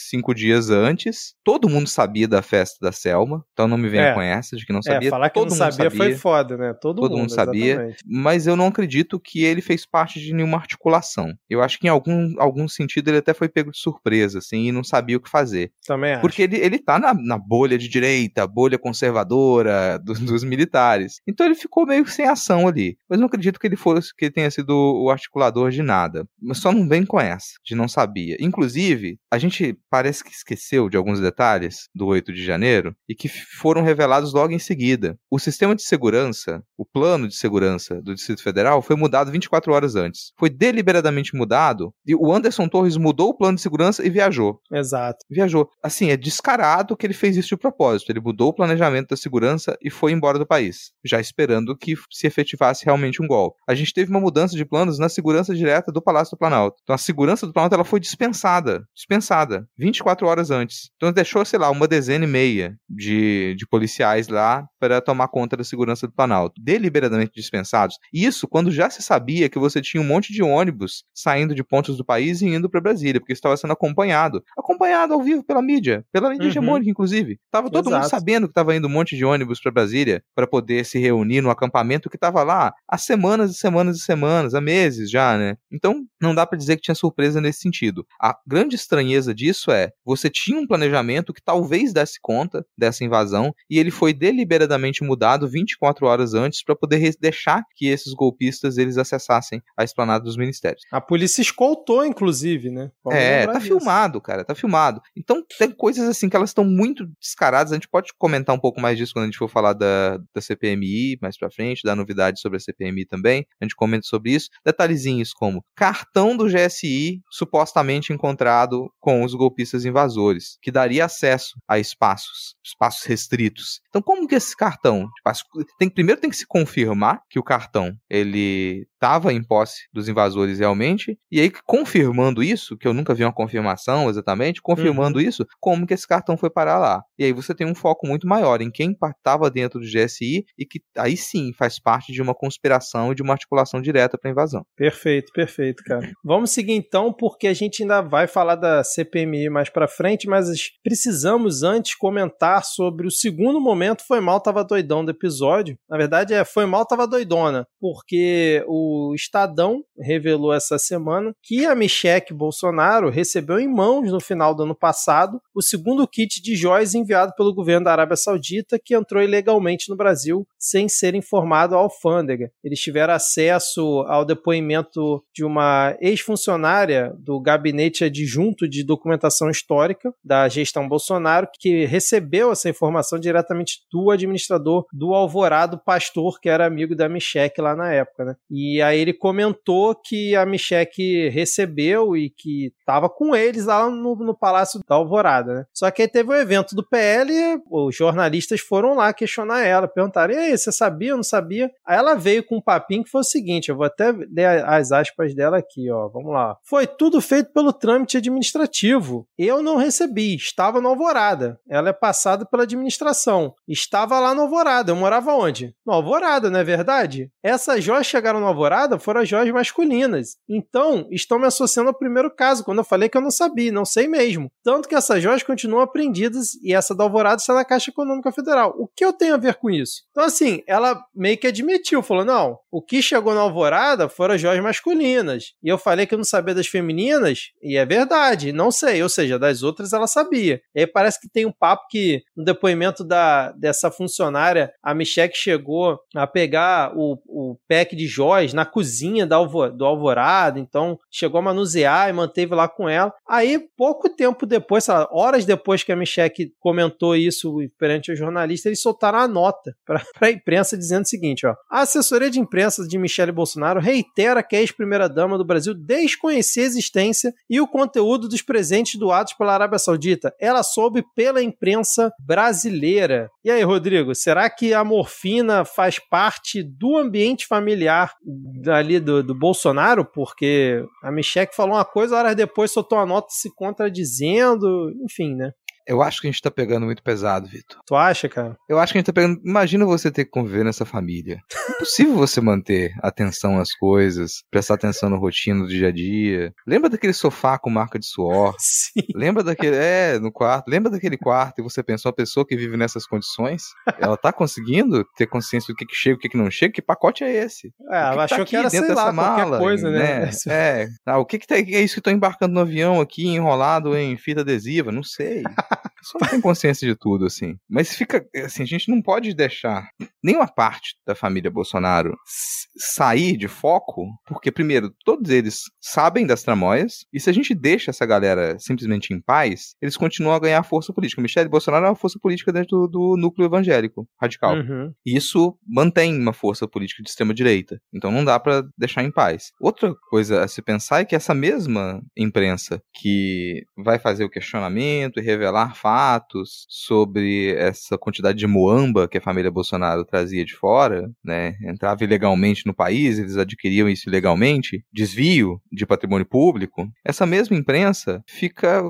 cinco dias antes. Todo mundo sabia da festa da Selma, então não me venha é. com essa de que não é, sabia. É, falar que Todo não sabia, sabia, foi foda, né? Todo, Todo mundo, mundo sabia. Exatamente. Mas eu não acredito que ele fez parte de nenhuma articulação. Eu acho que em algum, algum sentido ele até foi pego de surpresa, assim, e não sabia o que fazer. Também acho. Porque ele, ele tá na, na bolha de direita, bolha conservadora <laughs> do, dos militares. Então ele ficou meio sem ação ali. Mas não acredito que ele fosse, que ele tenha sido o articulador de nada. Mas só não vem com essa, de não sabia. Inclusive, a gente parece que esqueceu de alguns detalhes do 8 de janeiro e que foram revelados logo em seguida. O sistema de segurança, o plano de segurança do Distrito Federal foi mudado 24 horas antes. Foi deliberadamente mudado e o Anderson Torres mudou o plano de segurança e viajou. Exato. Viajou. Assim, é descarado que ele fez isso de propósito. Ele mudou o planejamento da segurança e foi embora do país, já esperando que se efetivasse realmente um golpe. A gente teve uma mudança de planos na segurança direta do Palácio do Planalto. Então a segurança do Planalto ela foi dispensada, dispensada 24 horas antes. Então deixou, sei lá, uma dezena e meia de, de policiais lá para tomar conta da segurança do Planalto, deliberadamente dispensados. Isso quando já se sabia que você tinha um monte de ônibus saindo de pontos do país e indo para Brasília, porque estava sendo acompanhado. Acompanhado ao vivo pela mídia, pela mídia uhum. hegemônica, inclusive. Tava todo Exato. mundo sabendo que estava indo um monte de ônibus para Brasília para poder se reunir no acampamento que estava lá há semanas e semanas e semanas, há meses já, né? Então, não dá para dizer que tinha surpresa nesse sentido. A grande estranheza disso é, você tinha um planejamento que talvez desse conta dessa invasão e ele foi deliberadamente mudado 24 horas antes para poder deixar que esses golpistas eles acessassem a esplanada dos ministérios. A polícia escoltou, inclusive, né? Vamos é, tá disso. filmado, cara, tá filmado. Então tem coisas assim que elas estão muito descaradas. A gente pode comentar um pouco mais disso quando a gente for falar da, da CPMI mais pra frente, da novidade sobre a CPMI também. A gente comenta sobre isso. Detalhezinhos como cartão do GSI supostamente encontrado com os golpistas invasores, que daria acesso a espaços, espaços restritos. Então, como que esse cartão? Tipo, tem, primeiro tem que se confirmar que o cartão ele estava em posse dos invasores realmente, e aí confirmando isso, que eu nunca vi uma confirmação exatamente, confirmando uhum. isso, como que esse cartão foi parar lá. E aí você tem um foco muito maior em quem estava dentro do GSI e que aí sim faz parte de uma conspiração e de uma articulação direta para invasão. Perfeito, perfeito, cara. Vamos seguir então, porque a gente ainda vai falar da CPMI mais para frente, mas precisamos antes comentar sobre o segundo momento foi mal tava doidão do episódio. Na verdade é foi mal tava doidona, porque o o Estadão revelou essa semana que a Michelle Bolsonaro recebeu em mãos no final do ano passado o segundo kit de joias enviado pelo governo da Arábia Saudita que entrou ilegalmente no Brasil sem ser informado à alfândega. Eles tiveram acesso ao depoimento de uma ex-funcionária do gabinete adjunto de documentação histórica da gestão Bolsonaro que recebeu essa informação diretamente do administrador do Alvorado Pastor, que era amigo da Michelle lá na época, né? E e aí ele comentou que a Michelle recebeu e que estava com eles lá no, no Palácio da Alvorada, né? Só que aí teve o um evento do PL, os jornalistas foram lá questionar ela, perguntaram: e aí, você sabia ou não sabia? Aí ela veio com um papinho que foi o seguinte: eu vou até ler as aspas dela aqui, ó. Vamos lá. Foi tudo feito pelo trâmite administrativo. Eu não recebi, estava no Alvorada. Ela é passada pela administração. Estava lá no Alvorada. Eu morava onde? No Alvorada, não é verdade? Essas joias chegaram no Alvorada temporada foram as joias masculinas. Então, estão me associando ao primeiro caso, quando eu falei que eu não sabia, não sei mesmo. Tanto que essas joias continuam apreendidas e essa da Alvorada está na Caixa Econômica Federal. O que eu tenho a ver com isso? Então, assim, ela meio que admitiu, falou: não, o que chegou na Alvorada foram as joias masculinas. E eu falei que eu não sabia das femininas, e é verdade, não sei. Ou seja, das outras ela sabia. E aí parece que tem um papo que no depoimento da, dessa funcionária, a Michelle chegou a pegar o, o pack de joias na cozinha do, Alvo, do Alvorada, então chegou a manusear e manteve lá com ela. Aí, pouco tempo depois, lá, horas depois que a Michelle comentou isso perante o jornalista, eles soltaram a nota <laughs> para a imprensa dizendo o seguinte: ó, a assessoria de imprensa de Michele Bolsonaro reitera que a ex-primeira-dama do Brasil desconhecia a existência e o conteúdo dos presentes doados pela Arábia Saudita. Ela soube pela imprensa brasileira. E aí, Rodrigo, será que a morfina faz parte do ambiente familiar ali do, do Bolsonaro, porque a Michelle falou uma coisa, horas depois soltou uma nota se contradizendo, enfim, né? Eu acho que a gente tá pegando muito pesado, Vitor. Tu acha, cara? Eu acho que a gente tá pegando. Imagina você ter que conviver nessa família. É possível você manter atenção às coisas, prestar atenção na rotina do dia a dia. Lembra daquele sofá com marca de suor? <laughs> Sim. Lembra daquele. É, no quarto. Lembra daquele quarto e você pensou, uma pessoa que vive nessas condições, ela tá conseguindo ter consciência do que, que chega e o que, que não chega? Que pacote é esse? É, ela tá achou que era, dentro sei dessa lá, mala, coisa, né? né? <laughs> É. Ah, o que, que tá, é isso que tô embarcando no avião aqui, enrolado em fita adesiva? Não sei. Só não tem consciência de tudo, assim. Mas fica, assim, a gente não pode deixar nenhuma parte da família Bolsonaro sair de foco, porque, primeiro, todos eles sabem das tramóias, e se a gente deixa essa galera simplesmente em paz, eles continuam a ganhar força política. Michele Bolsonaro é uma força política dentro do, do núcleo evangélico radical. Uhum. Isso mantém uma força política de extrema-direita. Então não dá para deixar em paz. Outra coisa a se pensar é que essa mesma imprensa que vai fazer o questionamento e revelar fatos fatos sobre essa quantidade de moamba que a família Bolsonaro trazia de fora, né? Entrava ilegalmente no país, eles adquiriam isso ilegalmente, desvio de patrimônio público. Essa mesma imprensa fica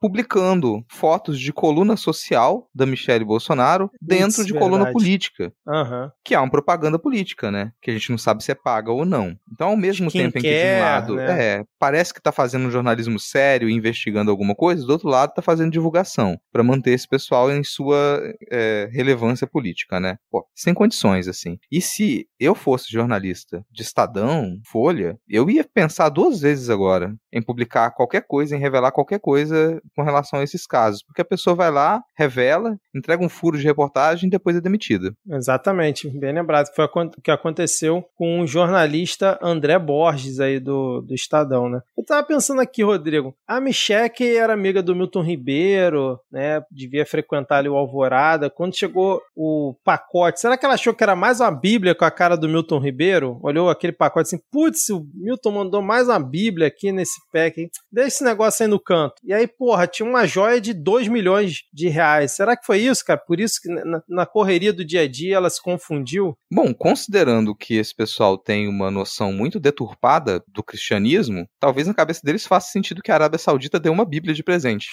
publicando fotos de coluna social da Michelle Bolsonaro dentro de verdade. coluna política. Uhum. Que é uma propaganda política, né? Que a gente não sabe se é paga ou não. Então, ao mesmo tempo em que de um lado né? é, parece que tá fazendo um jornalismo sério, investigando alguma coisa, do outro lado tá fazendo divulgação para manter esse pessoal em sua é, relevância política, né? Pô, sem condições, assim. E se eu fosse jornalista de Estadão, Folha, eu ia pensar duas vezes agora em publicar qualquer coisa, em revelar qualquer coisa com relação a esses casos. Porque a pessoa vai lá, revela, entrega um furo de reportagem e depois é demitida. Exatamente, bem lembrado. Foi o que aconteceu com o jornalista André Borges aí do, do Estadão, né? Eu tava pensando aqui, Rodrigo, a Micheque era amiga do Milton Ribeiro, né? Devia frequentar ali o Alvorada. Quando chegou o pacote, será que ela achou que era mais uma Bíblia com a cara do Milton Ribeiro? Olhou aquele pacote assim, putz, o Milton mandou mais uma Bíblia aqui nesse pack, hein? Deixa esse negócio aí no canto. E aí, porra, tinha uma joia de 2 milhões de reais. Será que foi isso, cara? Por isso que na, na correria do dia a dia ela se confundiu? Bom, considerando que esse pessoal tem uma noção muito deturpada do cristianismo, talvez na cabeça deles faça sentido que a Arábia Saudita deu uma Bíblia de presente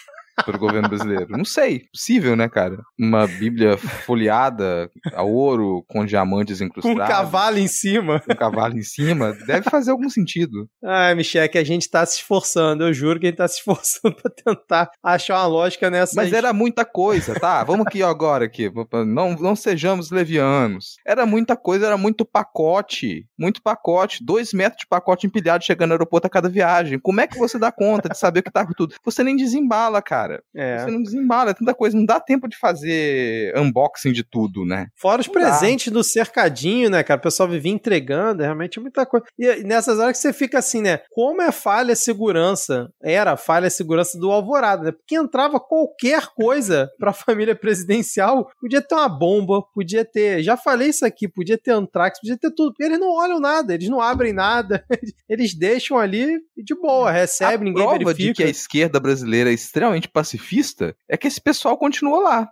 pro governo brasileiro. Não sei, possível, né, cara? Uma bíblia folheada a ouro com diamantes incrustados. <laughs> Com um cavalo em cima. Com um cavalo em cima, deve fazer algum sentido. Ai, Michel, que a gente tá se esforçando, eu juro que a gente tá se esforçando <laughs> pra tentar achar uma lógica nessa. Mas era muita coisa, tá? Vamos aqui agora aqui, não, não sejamos levianos. Era muita coisa, era muito pacote, muito pacote, dois metros de pacote empilhado chegando no aeroporto a cada viagem. Como é que você dá conta de saber o que tá com tudo? Você nem desembala, cara cara. É. Você não desembala, é tanta coisa, não dá tempo de fazer unboxing de tudo, né? Fora os não presentes dá. do cercadinho, né, cara? O pessoal vivia entregando, é realmente muita coisa. E nessas horas que você fica assim, né? Como é falha a segurança? Era falha a segurança do Alvorada, né? Porque entrava qualquer coisa <laughs> pra família presidencial. Podia ter uma bomba, podia ter. Já falei isso aqui, podia ter antrax, podia ter tudo. Eles não olham nada, eles não abrem nada. <laughs> Eles deixam ali de boa, recebe, ninguém prova verifica. de que a esquerda brasileira é extremamente pacifista é que esse pessoal continua lá,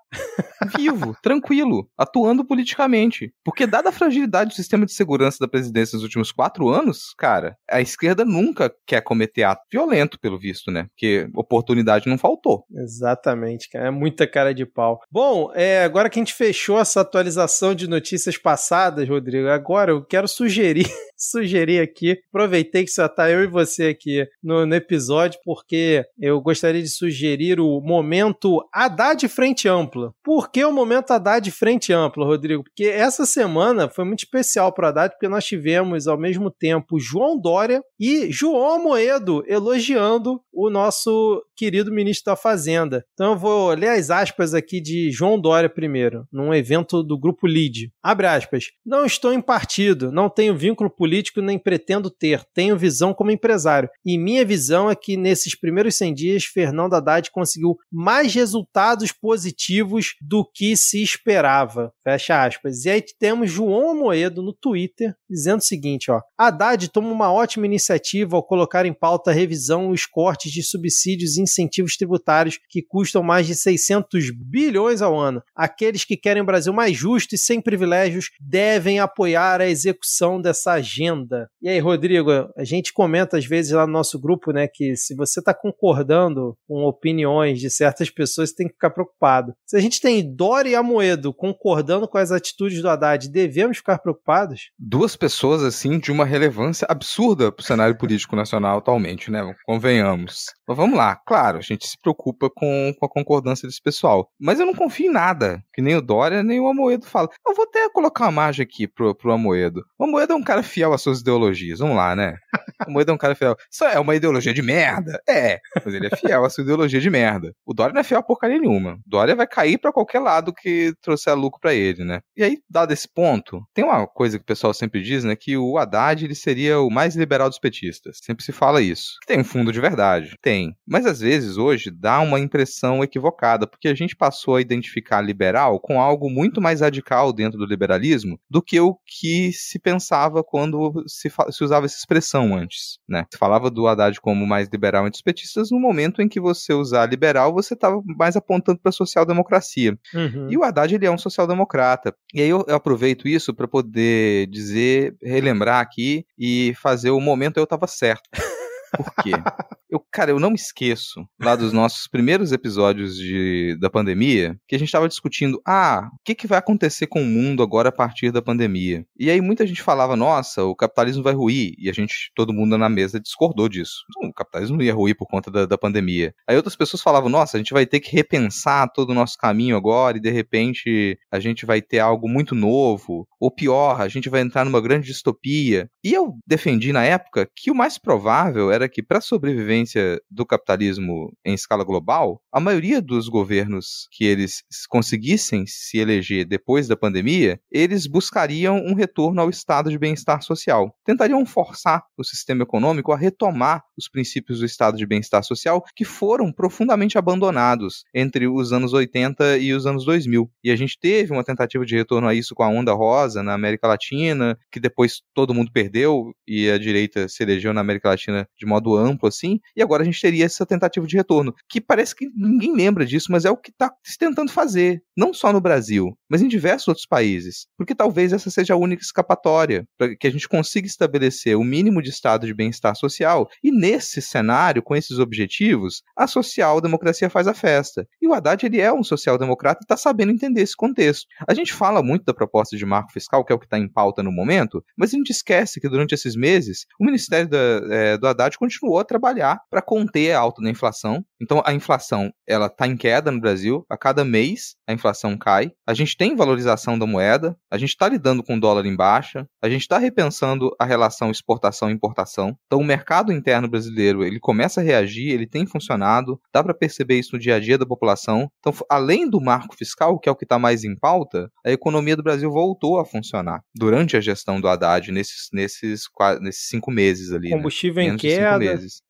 vivo, <laughs> tranquilo, atuando politicamente. Porque, dada a fragilidade do sistema de segurança da presidência nos últimos quatro anos, cara, a esquerda nunca quer cometer ato violento, pelo visto, né? Porque oportunidade não faltou. Exatamente, cara. É muita cara de pau. Bom, é, agora que a gente fechou essa atualização de notícias passadas, Rodrigo, agora eu quero sugerir sugerir aqui. Aproveitei que só tá eu e você aqui no, no, episódio, porque eu gostaria de sugerir o momento Haddad Frente Ampla. Por que o momento Haddad Frente Ampla, Rodrigo? Porque essa semana foi muito especial para Haddad, porque nós tivemos ao mesmo tempo João Dória e João Moedo elogiando o nosso querido ministro da Fazenda. Então eu vou ler as aspas aqui de João Dória primeiro, num evento do grupo LID. Abre aspas. Não estou em partido, não tenho vínculo político político nem pretendo ter, tenho visão como empresário. E minha visão é que nesses primeiros 100 dias, Fernando Haddad conseguiu mais resultados positivos do que se esperava. Fecha aspas. E aí temos João Amoedo no Twitter dizendo o seguinte: ó, Haddad toma uma ótima iniciativa ao colocar em pauta a revisão os cortes de subsídios e incentivos tributários que custam mais de 600 bilhões ao ano. Aqueles que querem um Brasil mais justo e sem privilégios devem apoiar a execução dessa agenda agenda. E aí, Rodrigo, a gente comenta às vezes lá no nosso grupo, né, que se você está concordando com opiniões de certas pessoas, você tem que ficar preocupado. Se a gente tem Dória e Amoedo concordando com as atitudes do Haddad, devemos ficar preocupados? Duas pessoas, assim, de uma relevância absurda para o cenário político nacional atualmente, né? Convenhamos. Mas vamos lá, claro, a gente se preocupa com, com a concordância desse pessoal. Mas eu não confio em nada, que nem o Dória, nem o Amoedo fala. Eu vou até colocar uma margem aqui pro, pro Amoedo. O Amoedo é um cara fiel às suas ideologias, vamos lá, né? O Amoedo é um cara fiel. Isso é uma ideologia de merda? É, mas ele é fiel à sua ideologia de merda. O Dória não é fiel a porcaria nenhuma. O Dória vai cair para qualquer lado que trouxer lucro para ele, né? E aí, dado esse ponto, tem uma coisa que o pessoal sempre diz, né? Que o Haddad ele seria o mais liberal dos petistas. Sempre se fala isso. Tem um fundo de verdade. Tem. Mas às vezes hoje dá uma impressão equivocada, porque a gente passou a identificar liberal com algo muito mais radical dentro do liberalismo do que o que se pensava quando se, se usava essa expressão antes. Né? Se falava do Haddad como mais liberal entre os petistas, no momento em que você usar liberal, você estava mais apontando para a social-democracia. Uhum. E o Haddad ele é um social-democrata. E aí eu, eu aproveito isso para poder dizer, relembrar aqui e fazer o momento eu estava certo. <laughs> Por quê? Eu, cara, eu não me esqueço lá dos nossos primeiros episódios de, da pandemia, que a gente estava discutindo, ah, o que, que vai acontecer com o mundo agora a partir da pandemia? E aí muita gente falava, nossa, o capitalismo vai ruir, e a gente, todo mundo na mesa discordou disso. o capitalismo não ia ruir por conta da, da pandemia. Aí outras pessoas falavam, nossa, a gente vai ter que repensar todo o nosso caminho agora, e de repente a gente vai ter algo muito novo, ou pior, a gente vai entrar numa grande distopia. E eu defendi na época que o mais provável era que para a sobrevivência do capitalismo em escala global, a maioria dos governos que eles conseguissem se eleger depois da pandemia, eles buscariam um retorno ao estado de bem-estar social. Tentariam forçar o sistema econômico a retomar os princípios do estado de bem-estar social que foram profundamente abandonados entre os anos 80 e os anos 2000. E a gente teve uma tentativa de retorno a isso com a onda rosa na América Latina, que depois todo mundo perdeu e a direita se elegeu na América Latina de modo amplo assim, e agora a gente teria essa tentativa de retorno, que parece que ninguém lembra disso, mas é o que está se tentando fazer, não só no Brasil, mas em diversos outros países, porque talvez essa seja a única escapatória para que a gente consiga estabelecer o mínimo de estado de bem-estar social, e nesse cenário, com esses objetivos, a social-democracia faz a festa. E o Haddad, ele é um social-democrata e está sabendo entender esse contexto. A gente fala muito da proposta de marco fiscal, que é o que está em pauta no momento, mas a gente esquece que durante esses meses, o Ministério da, é, do Haddad continuou a trabalhar para conter a alta da inflação. Então, a inflação ela está em queda no Brasil. A cada mês, a inflação cai. A gente tem valorização da moeda. A gente está lidando com o dólar em baixa. A gente está repensando a relação exportação-importação. Então, o mercado interno brasileiro ele começa a reagir, ele tem funcionado. Dá para perceber isso no dia a dia da população. Então, além do marco fiscal, que é o que está mais em pauta, a economia do Brasil voltou a funcionar durante a gestão do Haddad nesses, nesses, nesses cinco meses ali. Né? Combustível né? em queda.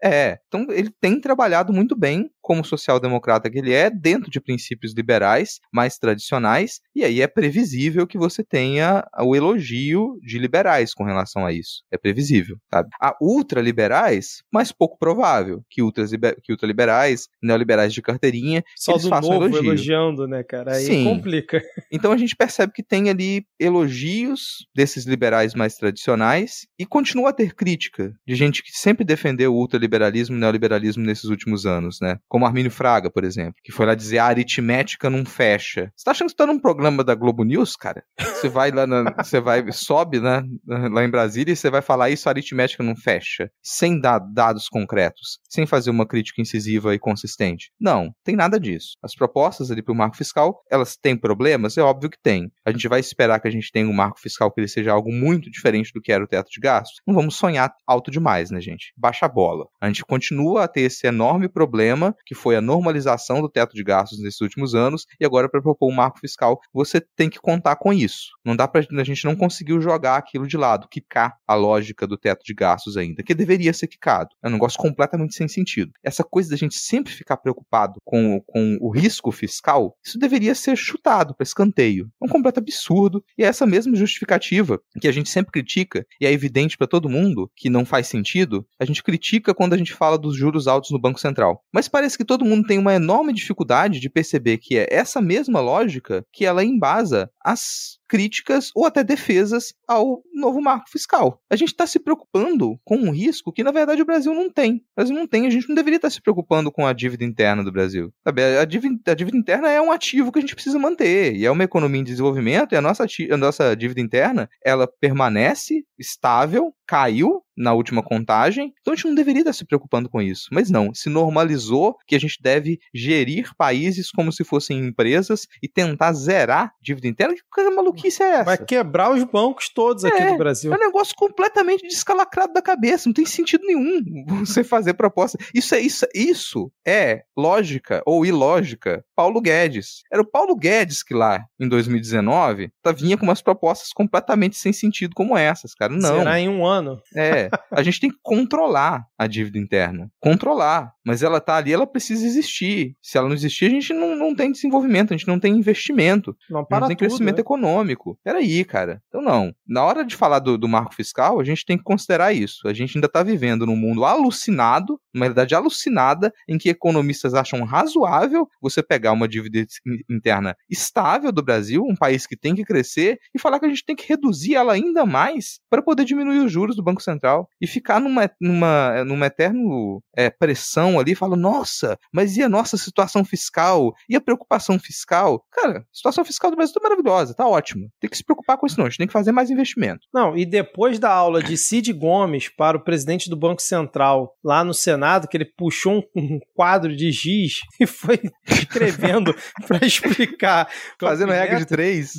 É, então ele tem trabalhado muito bem como social-democrata que ele é, dentro de princípios liberais mais tradicionais, e aí é previsível que você tenha o elogio de liberais com relação a isso. É previsível, sabe? A ultraliberais, mais pouco provável que, ultras, que ultraliberais, neoliberais de carteirinha, Só eles do façam novo elogio. elogiando, né, cara? Aí Sim. complica. <laughs> Então a gente percebe que tem ali elogios desses liberais mais tradicionais e continua a ter crítica de gente que sempre defendeu o ultraliberalismo e neoliberalismo nesses últimos anos, né? Como Armínio Fraga, por exemplo, que foi lá dizer a aritmética não fecha. Você tá achando que você tá num programa da Globo News, cara? Você vai lá, na, você vai, sobe, né, lá em Brasília e você vai falar isso, a aritmética não fecha, sem dar dados concretos, sem fazer uma crítica incisiva e consistente. Não, tem nada disso. As propostas ali pro marco fiscal, elas têm problemas? É óbvio que tem. A gente vai esperar que a gente tenha um marco fiscal que ele seja algo muito diferente do que era o teto de gastos? Não vamos sonhar alto demais, né, gente? Baixa a bola. A gente continua a ter esse enorme problema que foi a normalização do teto de gastos nesses últimos anos, e agora para propor um marco fiscal, você tem que contar com isso. Não dá para a gente não conseguiu jogar aquilo de lado, quicar a lógica do teto de gastos ainda, que deveria ser quicado. É um negócio completamente sem sentido. Essa coisa da gente sempre ficar preocupado com, com o risco fiscal, isso deveria ser chutado para escanteio. É um completo absurdo, e é essa mesma justificativa que a gente sempre critica, e é evidente para todo mundo que não faz sentido, a gente critica quando a gente fala dos juros altos no Banco Central. Mas parece que todo mundo tem uma enorme dificuldade de perceber que é essa mesma lógica que ela embasa as críticas ou até defesas ao novo marco fiscal. A gente está se preocupando com um risco que, na verdade, o Brasil não tem. O Brasil não tem, a gente não deveria estar tá se preocupando com a dívida interna do Brasil. Sabe? A, dívida, a dívida interna é um ativo que a gente precisa manter, e é uma economia em desenvolvimento, e a nossa, a nossa dívida interna, ela permanece estável, caiu na última contagem, então a gente não deveria estar se preocupando com isso. Mas não, se normalizou que a gente deve gerir países como se fossem empresas e tentar zerar dívida interna. Que coisa maluquice é essa? Vai quebrar os bancos todos é, aqui do Brasil. É um negócio completamente descalacrado da cabeça, não tem sentido nenhum <laughs> você fazer proposta. Isso é isso, isso é lógica ou ilógica. Paulo Guedes. Era o Paulo Guedes que lá em 2019 tá, vinha com umas propostas completamente sem sentido como essas, cara. Não. Será em um ano. É, a gente tem que controlar a dívida interna. Controlar. Mas ela tá ali, ela precisa existir. Se ela não existir, a gente não, não tem desenvolvimento, a gente não tem investimento. Não, para não tem tudo, crescimento né? econômico. Peraí, cara. Então não. Na hora de falar do, do marco fiscal, a gente tem que considerar isso. A gente ainda tá vivendo num mundo alucinado, uma realidade alucinada, em que economistas acham razoável você pegar uma dívida interna estável do Brasil, um país que tem que crescer, e falar que a gente tem que reduzir ela ainda mais para poder diminuir os juros do Banco Central social e ficar numa, numa, numa eterno é, pressão ali, fala, nossa, mas e a nossa situação fiscal? E a preocupação fiscal? Cara, a situação fiscal do Brasil tá maravilhosa, tá ótimo. Tem que se preocupar com isso não, a gente tem que fazer mais investimento. Não, e depois da aula de Cid Gomes para o presidente do Banco Central lá no Senado, que ele puxou um, <laughs> quadro de giz <laughs> e foi escrevendo <laughs> para explicar. Fazendo regra de três.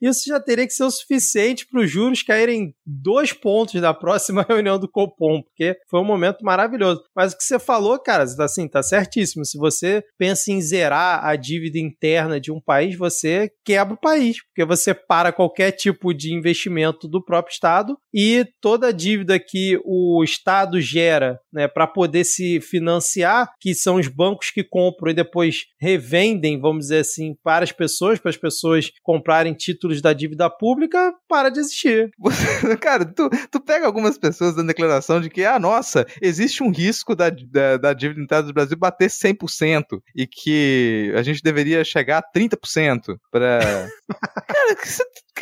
Isso já teria que ser o suficiente para os juros caírem dois pontos da próxima <laughs> reunião do Copom, porque foi um momento maravilhoso. Mas o que você falou, cara, assim, tá certíssimo. Se você pensa em zerar a dívida interna de um país, você quebra o país, porque você para qualquer tipo de investimento do próprio Estado e toda a dívida que o Estado gera né, para poder se financiar, que são os bancos que compram e depois revendem, vamos dizer assim, para as pessoas, para as pessoas comprarem títulos da dívida pública, para de existir. <laughs> Cara, tu, tu pega algumas pessoas dando declaração de que, ah, nossa, existe um risco da, da, da dívida interna do Brasil bater 100% e que a gente deveria chegar a 30% para. <laughs> Cara,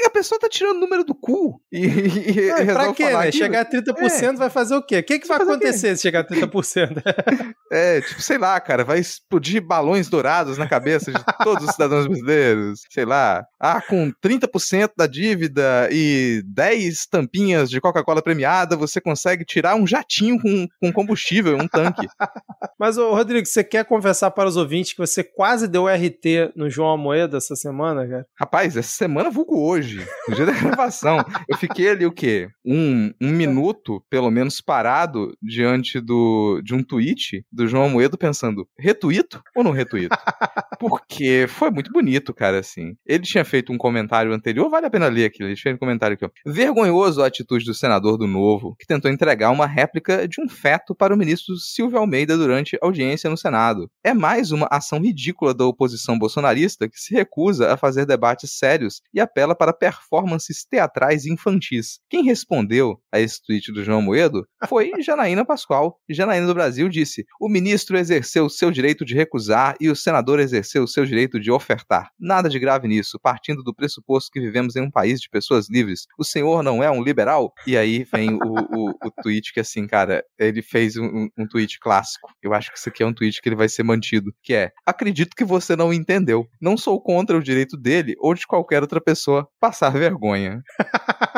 a pessoa tá tirando o número do cu e, e Não, pra quê, né? Chegar a 30% é. vai fazer o quê? O que, que vai acontecer se chegar a 30%? <laughs> é, tipo, sei lá, cara, vai explodir balões dourados na cabeça de todos os cidadãos brasileiros. Sei lá. Ah, com 30% da dívida e 10 tampinhas de Coca-Cola premiada, você consegue tirar um jatinho com, com combustível, um tanque. Mas, ô, Rodrigo, você quer conversar para os ouvintes que você quase deu RT no João Amoedo essa semana, cara? Rapaz, essa semana vulgo hoje, no dia da gravação. Eu fiquei ali o quê? Um, um minuto, pelo menos, parado diante do, de um tweet do João Amoedo pensando, retuito ou não retuito? Porque foi muito bonito, cara, assim. Ele tinha feito um comentário anterior, vale a pena ler aquilo, ele fez um comentário aqui, ó. Vergonhoso a atitude do senador do Novo, que tentou entregar uma réplica de um feto para o ministro Silvio Almeida durante audiência no Senado. É mais uma ação ridícula da oposição bolsonarista que se recusa a fazer debates sérios e apela para performances teatrais infantis. Quem respondeu a esse tweet do João Moedo foi Janaína Pascoal. Janaína do Brasil disse: o ministro exerceu seu direito de recusar e o senador exerceu seu direito de ofertar. Nada de grave nisso, partindo do pressuposto que vivemos em um país de pessoas livres. O senhor não é um liberal? E aí vem o, o, o tweet que, assim, cara, ele fez um, um tweet clássico. Eu acho que isso aqui é um tweet que ele vai ser mantido, que é: acredito que você não entendeu. Não sou contra o direito dele ou de qualquer outra pessoa passar vergonha. <laughs>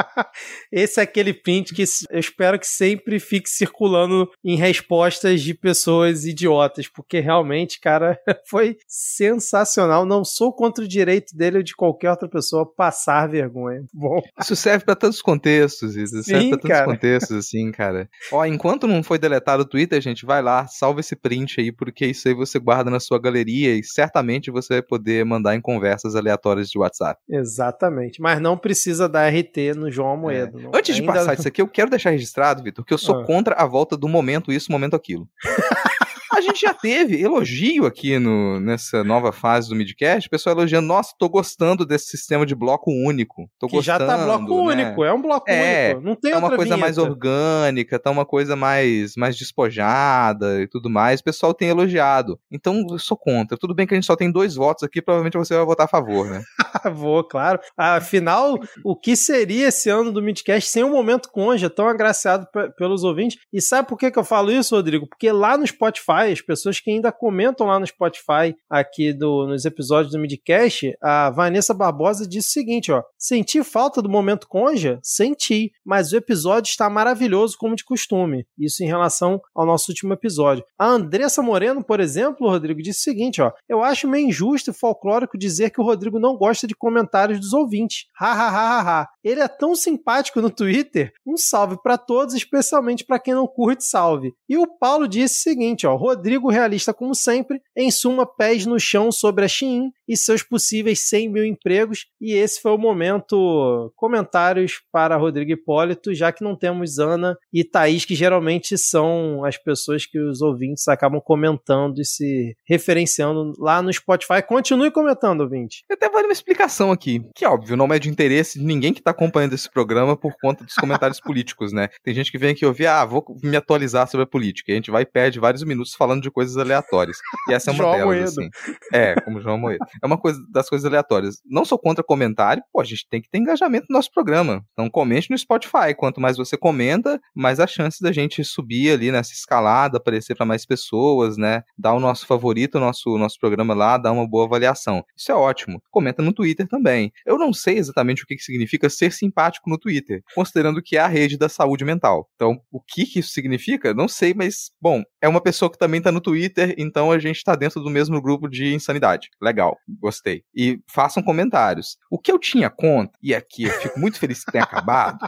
Esse é aquele print que eu espero que sempre fique circulando em respostas de pessoas idiotas, porque realmente, cara, <laughs> foi sensacional. Não sou contra o direito dele ou de qualquer outra pessoa passar vergonha. <laughs> Bom. Isso serve para tantos contextos, isso Sim, serve pra tantos cara. contextos, assim, cara. Ó, enquanto não foi deletado o Twitter, gente, vai lá, salva esse print aí, porque isso aí você guarda na sua galeria e certamente você vai poder mandar em conversas aleatórias de WhatsApp. Exatamente. Mas não precisa dar RT no João Moedo. É. Antes de passar isso aqui, eu quero deixar registrado, Vitor, que eu sou ah. contra a volta do momento isso, momento aquilo. <laughs> A gente já teve elogio aqui no, nessa nova fase do Midcast, o pessoal elogiando, nossa, tô gostando desse sistema de bloco único. Tô que gostando, já tá bloco né? único, é um bloco é, único. Não tem é uma coisa vinheta. mais orgânica, tá uma coisa mais, mais despojada e tudo mais. O pessoal tem elogiado. Então, eu sou contra. Tudo bem que a gente só tem dois votos aqui, provavelmente você vai votar a favor, né? <laughs> Vou, claro. Afinal, o que seria esse ano do Midcast sem um momento conja tão agraciado pelos ouvintes? E sabe por que, que eu falo isso, Rodrigo? Porque lá no Spotify as pessoas que ainda comentam lá no Spotify, aqui do, nos episódios do Midcast, a Vanessa Barbosa disse o seguinte, ó, senti falta do momento conja? Senti, mas o episódio está maravilhoso como de costume. Isso em relação ao nosso último episódio. A Andressa Moreno, por exemplo, Rodrigo, disse o seguinte, ó, eu acho meio injusto e folclórico dizer que o Rodrigo não gosta de comentários dos ouvintes. Ha, ha, ha, ha, ha. Ele é tão simpático no Twitter. Um salve para todos, especialmente para quem não curte salve. E o Paulo disse o seguinte, ó, Rodrigo realista como sempre, em suma, pés no chão sobre a Shein e seus possíveis 100 mil empregos. E esse foi o momento comentários para Rodrigo Hipólito, já que não temos Ana e Thaís, que geralmente são as pessoas que os ouvintes acabam comentando e se referenciando lá no Spotify. Continue comentando, ouvinte. Eu até vou dar uma explicação aqui, que óbvio, não é de interesse de ninguém que está acompanhando esse programa por conta dos comentários <laughs> políticos, né? Tem gente que vem aqui ouvir, ah, vou me atualizar sobre a política. E a gente vai e perde vários minutos falando de coisas aleatórias. E essa é uma João delas, Moedo. assim. É, como João Moedo. É uma coisa das coisas aleatórias. Não sou contra comentário, pô, a gente tem que ter engajamento no nosso programa. Então comente no Spotify. Quanto mais você comenta, mais a chance da gente subir ali nessa escalada, aparecer para mais pessoas, né? Dar o nosso favorito, o nosso, nosso programa lá, dar uma boa avaliação. Isso é ótimo. Comenta no Twitter também. Eu não sei exatamente o que, que significa ser simpático no Twitter, considerando que é a rede da saúde mental. Então, o que, que isso significa? Não sei, mas, bom, é uma pessoa que também tá no Twitter, então a gente tá dentro do mesmo grupo de insanidade. Legal, gostei. E façam comentários. O que eu tinha conta, e aqui eu fico muito feliz que tenha acabado,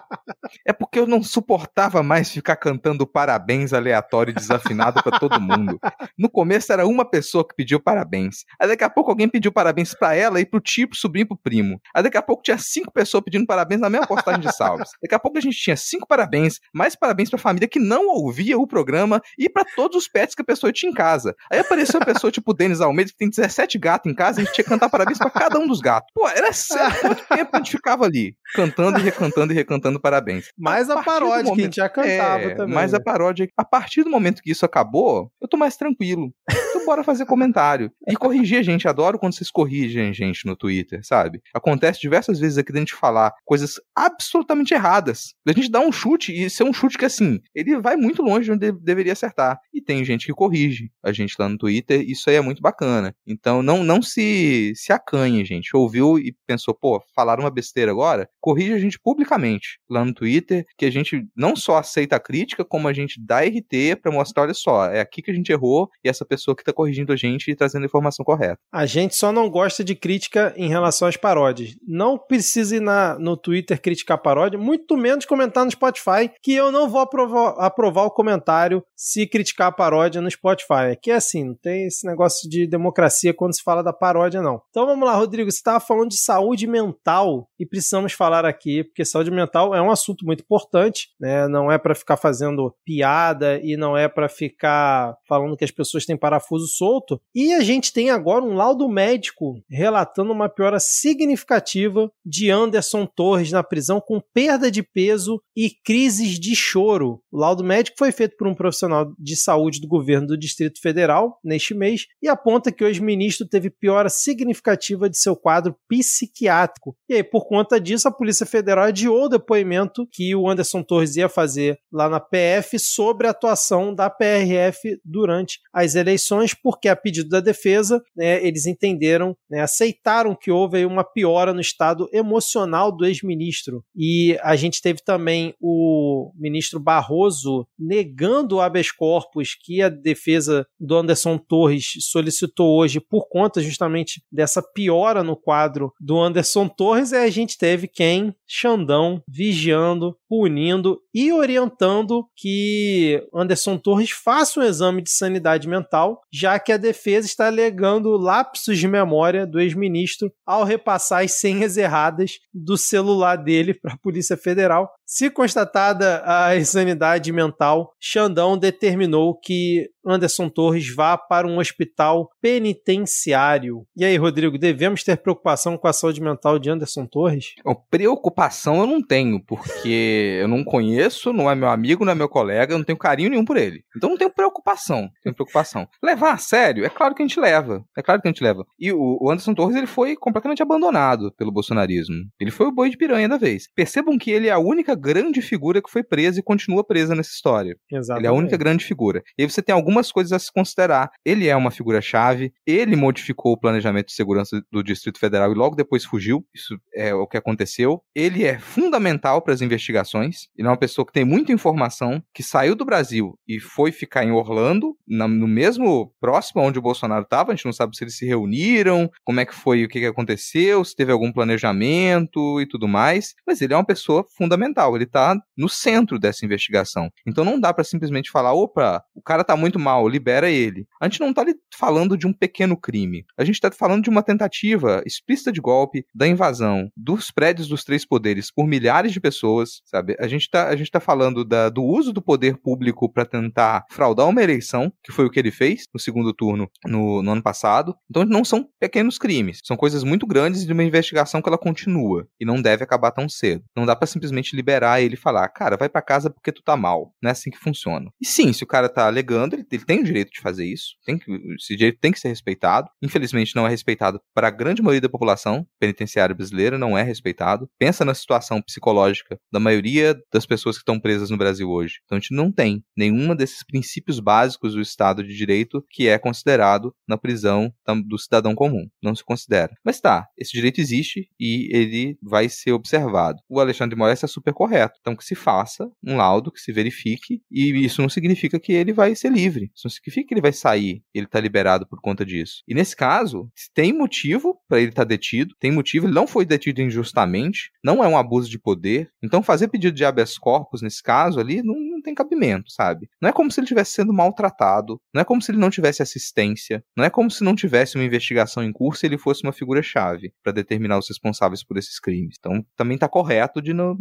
é porque eu não suportava mais ficar cantando parabéns aleatório e desafinado pra todo mundo. No começo era uma pessoa que pediu parabéns. Aí daqui a pouco alguém pediu parabéns pra ela e pro tio, pro sobrinho, pro primo. Aí daqui a pouco tinha cinco pessoas pedindo parabéns na mesma postagem de salves. Daqui a pouco a gente tinha cinco parabéns, mais parabéns pra família que não ouvia o programa e pra todos os pets que a pessoa tinha em casa. Aí apareceu a pessoa tipo o Denis Almeida, que tem 17 gatos em casa, e a gente tinha que cantar parabéns pra cada um dos gatos. Pô, era sério quanto tempo a gente ficava ali, cantando e recantando e recantando parabéns. Mais a do paródia que a momento- gente já cantava É, também. Mas né? a paródia, a partir do momento que isso acabou, eu tô mais tranquilo. Bora fazer comentário. E corrigir a gente. Adoro quando vocês corrigem a gente no Twitter, sabe? Acontece diversas vezes aqui da gente falar coisas absolutamente erradas. Da gente dar um chute e ser um chute que, assim, ele vai muito longe de onde de- deveria acertar. E tem gente que corrige a gente lá no Twitter. Isso aí é muito bacana. Então não, não se, se acanhe, gente. Ouviu e pensou, pô, falaram uma besteira agora? Corrige a gente publicamente lá no Twitter, que a gente não só aceita a crítica, como a gente dá RT pra mostrar, olha só, é aqui que a gente errou e essa pessoa que tá corrigindo a gente e trazendo a informação correta. A gente só não gosta de crítica em relação às paródias. Não precisa ir na, no Twitter criticar paródia, muito menos comentar no Spotify, que eu não vou aprovar, aprovar o comentário se criticar a paródia no Spotify. Aqui é assim, não tem esse negócio de democracia quando se fala da paródia, não. Então vamos lá, Rodrigo, você estava falando de saúde mental e precisamos falar aqui, porque saúde mental é um assunto muito importante, né? Não é para ficar fazendo piada e não é para ficar falando que as pessoas têm parafuso solto. E a gente tem agora um laudo médico relatando uma piora significativa de Anderson Torres na prisão com perda de peso e crises de choro. O laudo médico foi feito por um profissional de saúde do governo do Distrito Federal neste mês e aponta que o ex-ministro teve piora significativa de seu quadro psiquiátrico. E aí, por conta disso, a Polícia Federal adiou o depoimento que o Anderson Torres ia fazer lá na PF sobre a atuação da PRF durante as eleições, porque a pedido da defesa, né, eles entenderam, né, aceitaram que houve uma piora no estado emocional do ex-ministro. E a gente teve também o ministro Barroso negando o habeas corpus que a defesa do Anderson Torres solicitou hoje por conta justamente dessa piora no quadro do Anderson Torres. E a gente teve quem? Xandão vigiando, punindo e orientando que Anderson Torres faça um exame de sanidade mental, já que a defesa está alegando lapsos de memória do ex-ministro ao repassar as senhas erradas do celular dele <laughs> para a Polícia Federal. Se constatada a <laughs> insanidade mental, Xandão determinou que Anderson Torres vá para um hospital penitenciário. E aí, Rodrigo, devemos ter preocupação com a saúde mental de Anderson Torres? Preocupação eu não tenho, porque <laughs> eu não conheço, não é meu amigo, não é meu colega, eu não tenho carinho nenhum por ele. Então não tenho preocupação, tenho preocupação. Levar a sério, é claro que a gente leva, é claro que a gente leva. E o o Anderson Torres, ele foi completamente abandonado pelo bolsonarismo. Ele foi o boi de piranha da vez. Percebam que ele é a única grande figura que foi presa e continua presa nessa história. Exatamente. Ele é a única grande figura. E aí você tem algumas coisas a se considerar. Ele é uma figura-chave, ele modificou o planejamento de segurança do Distrito Federal e logo depois fugiu. Isso é o que aconteceu. Ele é fundamental para as investigações. Ele é uma pessoa que tem muita informação, que saiu do Brasil e foi ficar em Orlando, no mesmo próximo onde o Bolsonaro estava. A gente não sabe se eles se reuniram, como é que foi, o que aconteceu, se teve algum planejamento e tudo mais. Mas ele é uma pessoa fundamental. Ele tá no centro dessa investigação. Então não dá para simplesmente falar, opa, o cara tá muito mal, libera ele. A gente não tá ali falando de um pequeno crime. A gente tá falando de uma tentativa explícita de golpe, da invasão dos prédios dos três poderes por milhares de pessoas, sabe? A gente tá, a gente tá falando da- do uso do poder público para tentar fraudar uma eleição, que foi o que ele fez no segundo turno no, no ano passado. Então não são pequenos crimes, são coisas muito grandes de uma investigação que ela continua e não deve acabar tão cedo. Não dá para simplesmente liberar liberar ele falar, cara, vai para casa porque tu tá mal. Não é assim que funciona. E sim, se o cara tá alegando, ele, ele tem o direito de fazer isso. Tem que, esse direito tem que ser respeitado. Infelizmente, não é respeitado para a grande maioria da população penitenciária brasileira, não é respeitado. Pensa na situação psicológica da maioria das pessoas que estão presas no Brasil hoje. Então, a gente não tem nenhuma desses princípios básicos do Estado de Direito que é considerado na prisão do cidadão comum. Não se considera. Mas tá, esse direito existe e ele vai ser observado. O Alexandre de Moraes é super correto. Então, que se faça um laudo, que se verifique, e isso não significa que ele vai ser livre. Isso não significa que ele vai sair, ele tá liberado por conta disso. E nesse caso, tem motivo para ele estar tá detido, tem motivo, ele não foi detido injustamente, não é um abuso de poder. Então, fazer pedido de habeas corpus nesse caso ali não tem cabimento, sabe? Não é como se ele estivesse sendo maltratado, não é como se ele não tivesse assistência, não é como se não tivesse uma investigação em curso e ele fosse uma figura-chave para determinar os responsáveis por esses crimes. Então, também tá correto de não,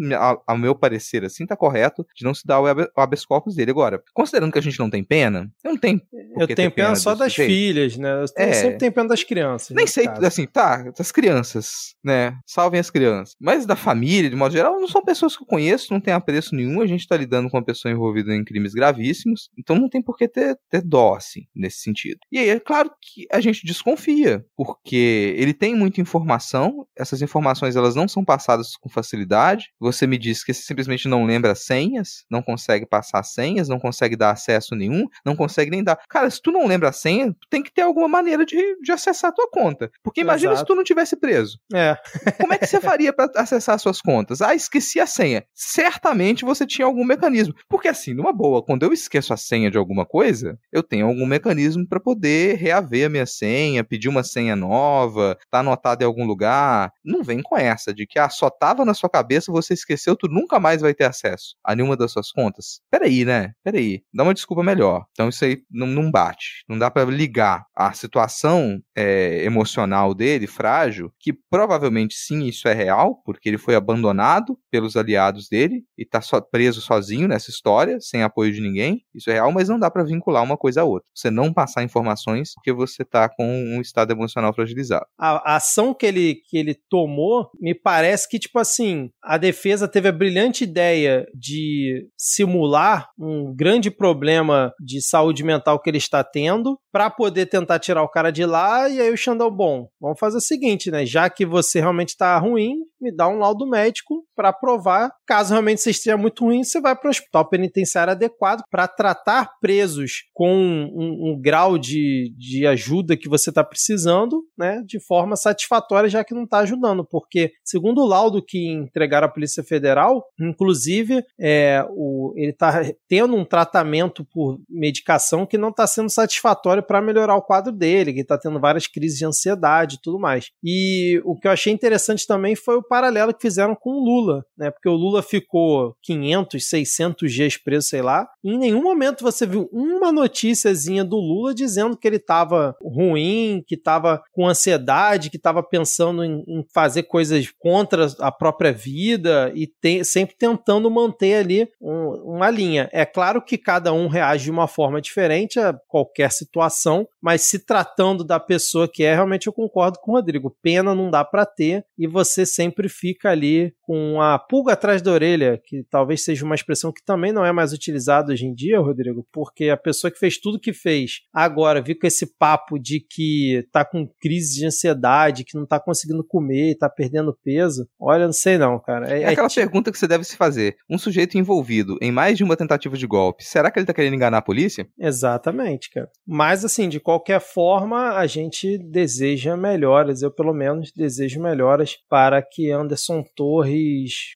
a, meu parecer assim, tá correto de não se dar o habeas corpus dele. Agora, considerando que a gente não tem pena, eu não tenho. Eu tenho pena, pena só das jeito. filhas, né? Eu é, sempre tenho pena das crianças. Nem sei, caso. assim, tá, das crianças, né? Salvem as crianças. Mas da família, de modo geral, não são pessoas que eu conheço, não tem apreço nenhum, a gente tá lidando com uma pessoa envolvida em crimes gravíssimos, então não tem por que ter, ter dó, assim, nesse sentido. E aí, é claro que a gente desconfia, porque ele tem muita informação, essas informações elas não são passadas com facilidade. Você me disse que você simplesmente não lembra senhas, não consegue passar senhas, não consegue dar acesso nenhum, não consegue nem dar. Cara, se tu não lembra a senha, tem que ter alguma maneira de, de acessar a tua conta. Porque imagina Exato. se tu não tivesse preso. É. Como é que você <laughs> faria para acessar suas contas? Ah, esqueci a senha. Certamente você tinha algum mecanismo. Porque assim, numa boa, quando eu esqueço a senha de alguma coisa, eu tenho algum mecanismo para poder reaver a minha senha, pedir uma senha nova, tá anotado em algum lugar. Não vem com essa de que ah, só tava na sua cabeça, você esqueceu, tu nunca mais vai ter acesso a nenhuma das suas contas. Peraí, né? Peraí. Dá uma desculpa melhor. Então isso aí não, não bate. Não dá para ligar a situação é, emocional dele, frágil, que provavelmente sim, isso é real, porque ele foi abandonado pelos aliados dele e tá preso sozinho nessa história, sem apoio de ninguém. Isso é real, mas não dá para vincular uma coisa a outra. Você não passar informações porque você tá com um estado emocional fragilizado. A, a ação que ele, que ele tomou, me parece que, tipo assim, a defesa teve a brilhante ideia de simular um grande problema de saúde mental que ele está tendo para poder tentar tirar o cara de lá. E aí o Xandão, bom, vamos fazer o seguinte, né? Já que você realmente está ruim, me dá um laudo médico para provar. Caso realmente você esteja muito ruim, você vai para o hospital penitenciário adequado para tratar presos com um, um, grau de, de ajuda que você está precisando, né? De forma satisfatória, já que não está ajudando. Porque, segundo o laudo que entregaram à Polícia Federal, inclusive, é, o, ele está tendo um tratamento por medicação que não está sendo satisfatório para melhorar o quadro dele, que está tendo várias crises de ansiedade e tudo mais. E o que eu achei interessante também foi o paralelo que fizeram com o Lula, né? Porque o Lula ficou 500, 600 dias preso, sei lá. Em nenhum momento você viu uma noticiazinha do Lula dizendo que ele estava ruim, que estava com ansiedade, que estava pensando em, em, fazer coisas contra a própria vida e sempre tentando manter ali um, uma linha. É claro que cada um reage de uma forma diferente a qualquer situação, mas se tratando da pessoa que é, realmente eu concordo com o Rodrigo. Pena não dá para ter e você sempre fica ali com a pulga atrás da orelha, que talvez seja uma expressão que também não é mais utilizada hoje em dia, Rodrigo, porque a pessoa que fez tudo que fez agora viu com esse papo de que tá com crise de ansiedade, que não tá conseguindo comer, tá perdendo peso. Olha, não sei não, cara. É, é aquela é pergunta que você deve se fazer. Um sujeito envolvido em mais de uma tentativa de golpe, será que ele tá querendo enganar a polícia? Exatamente, cara. Mas assim, de qualquer forma, a gente deseja melhoras, eu pelo menos desejo melhoras para que Anderson Torres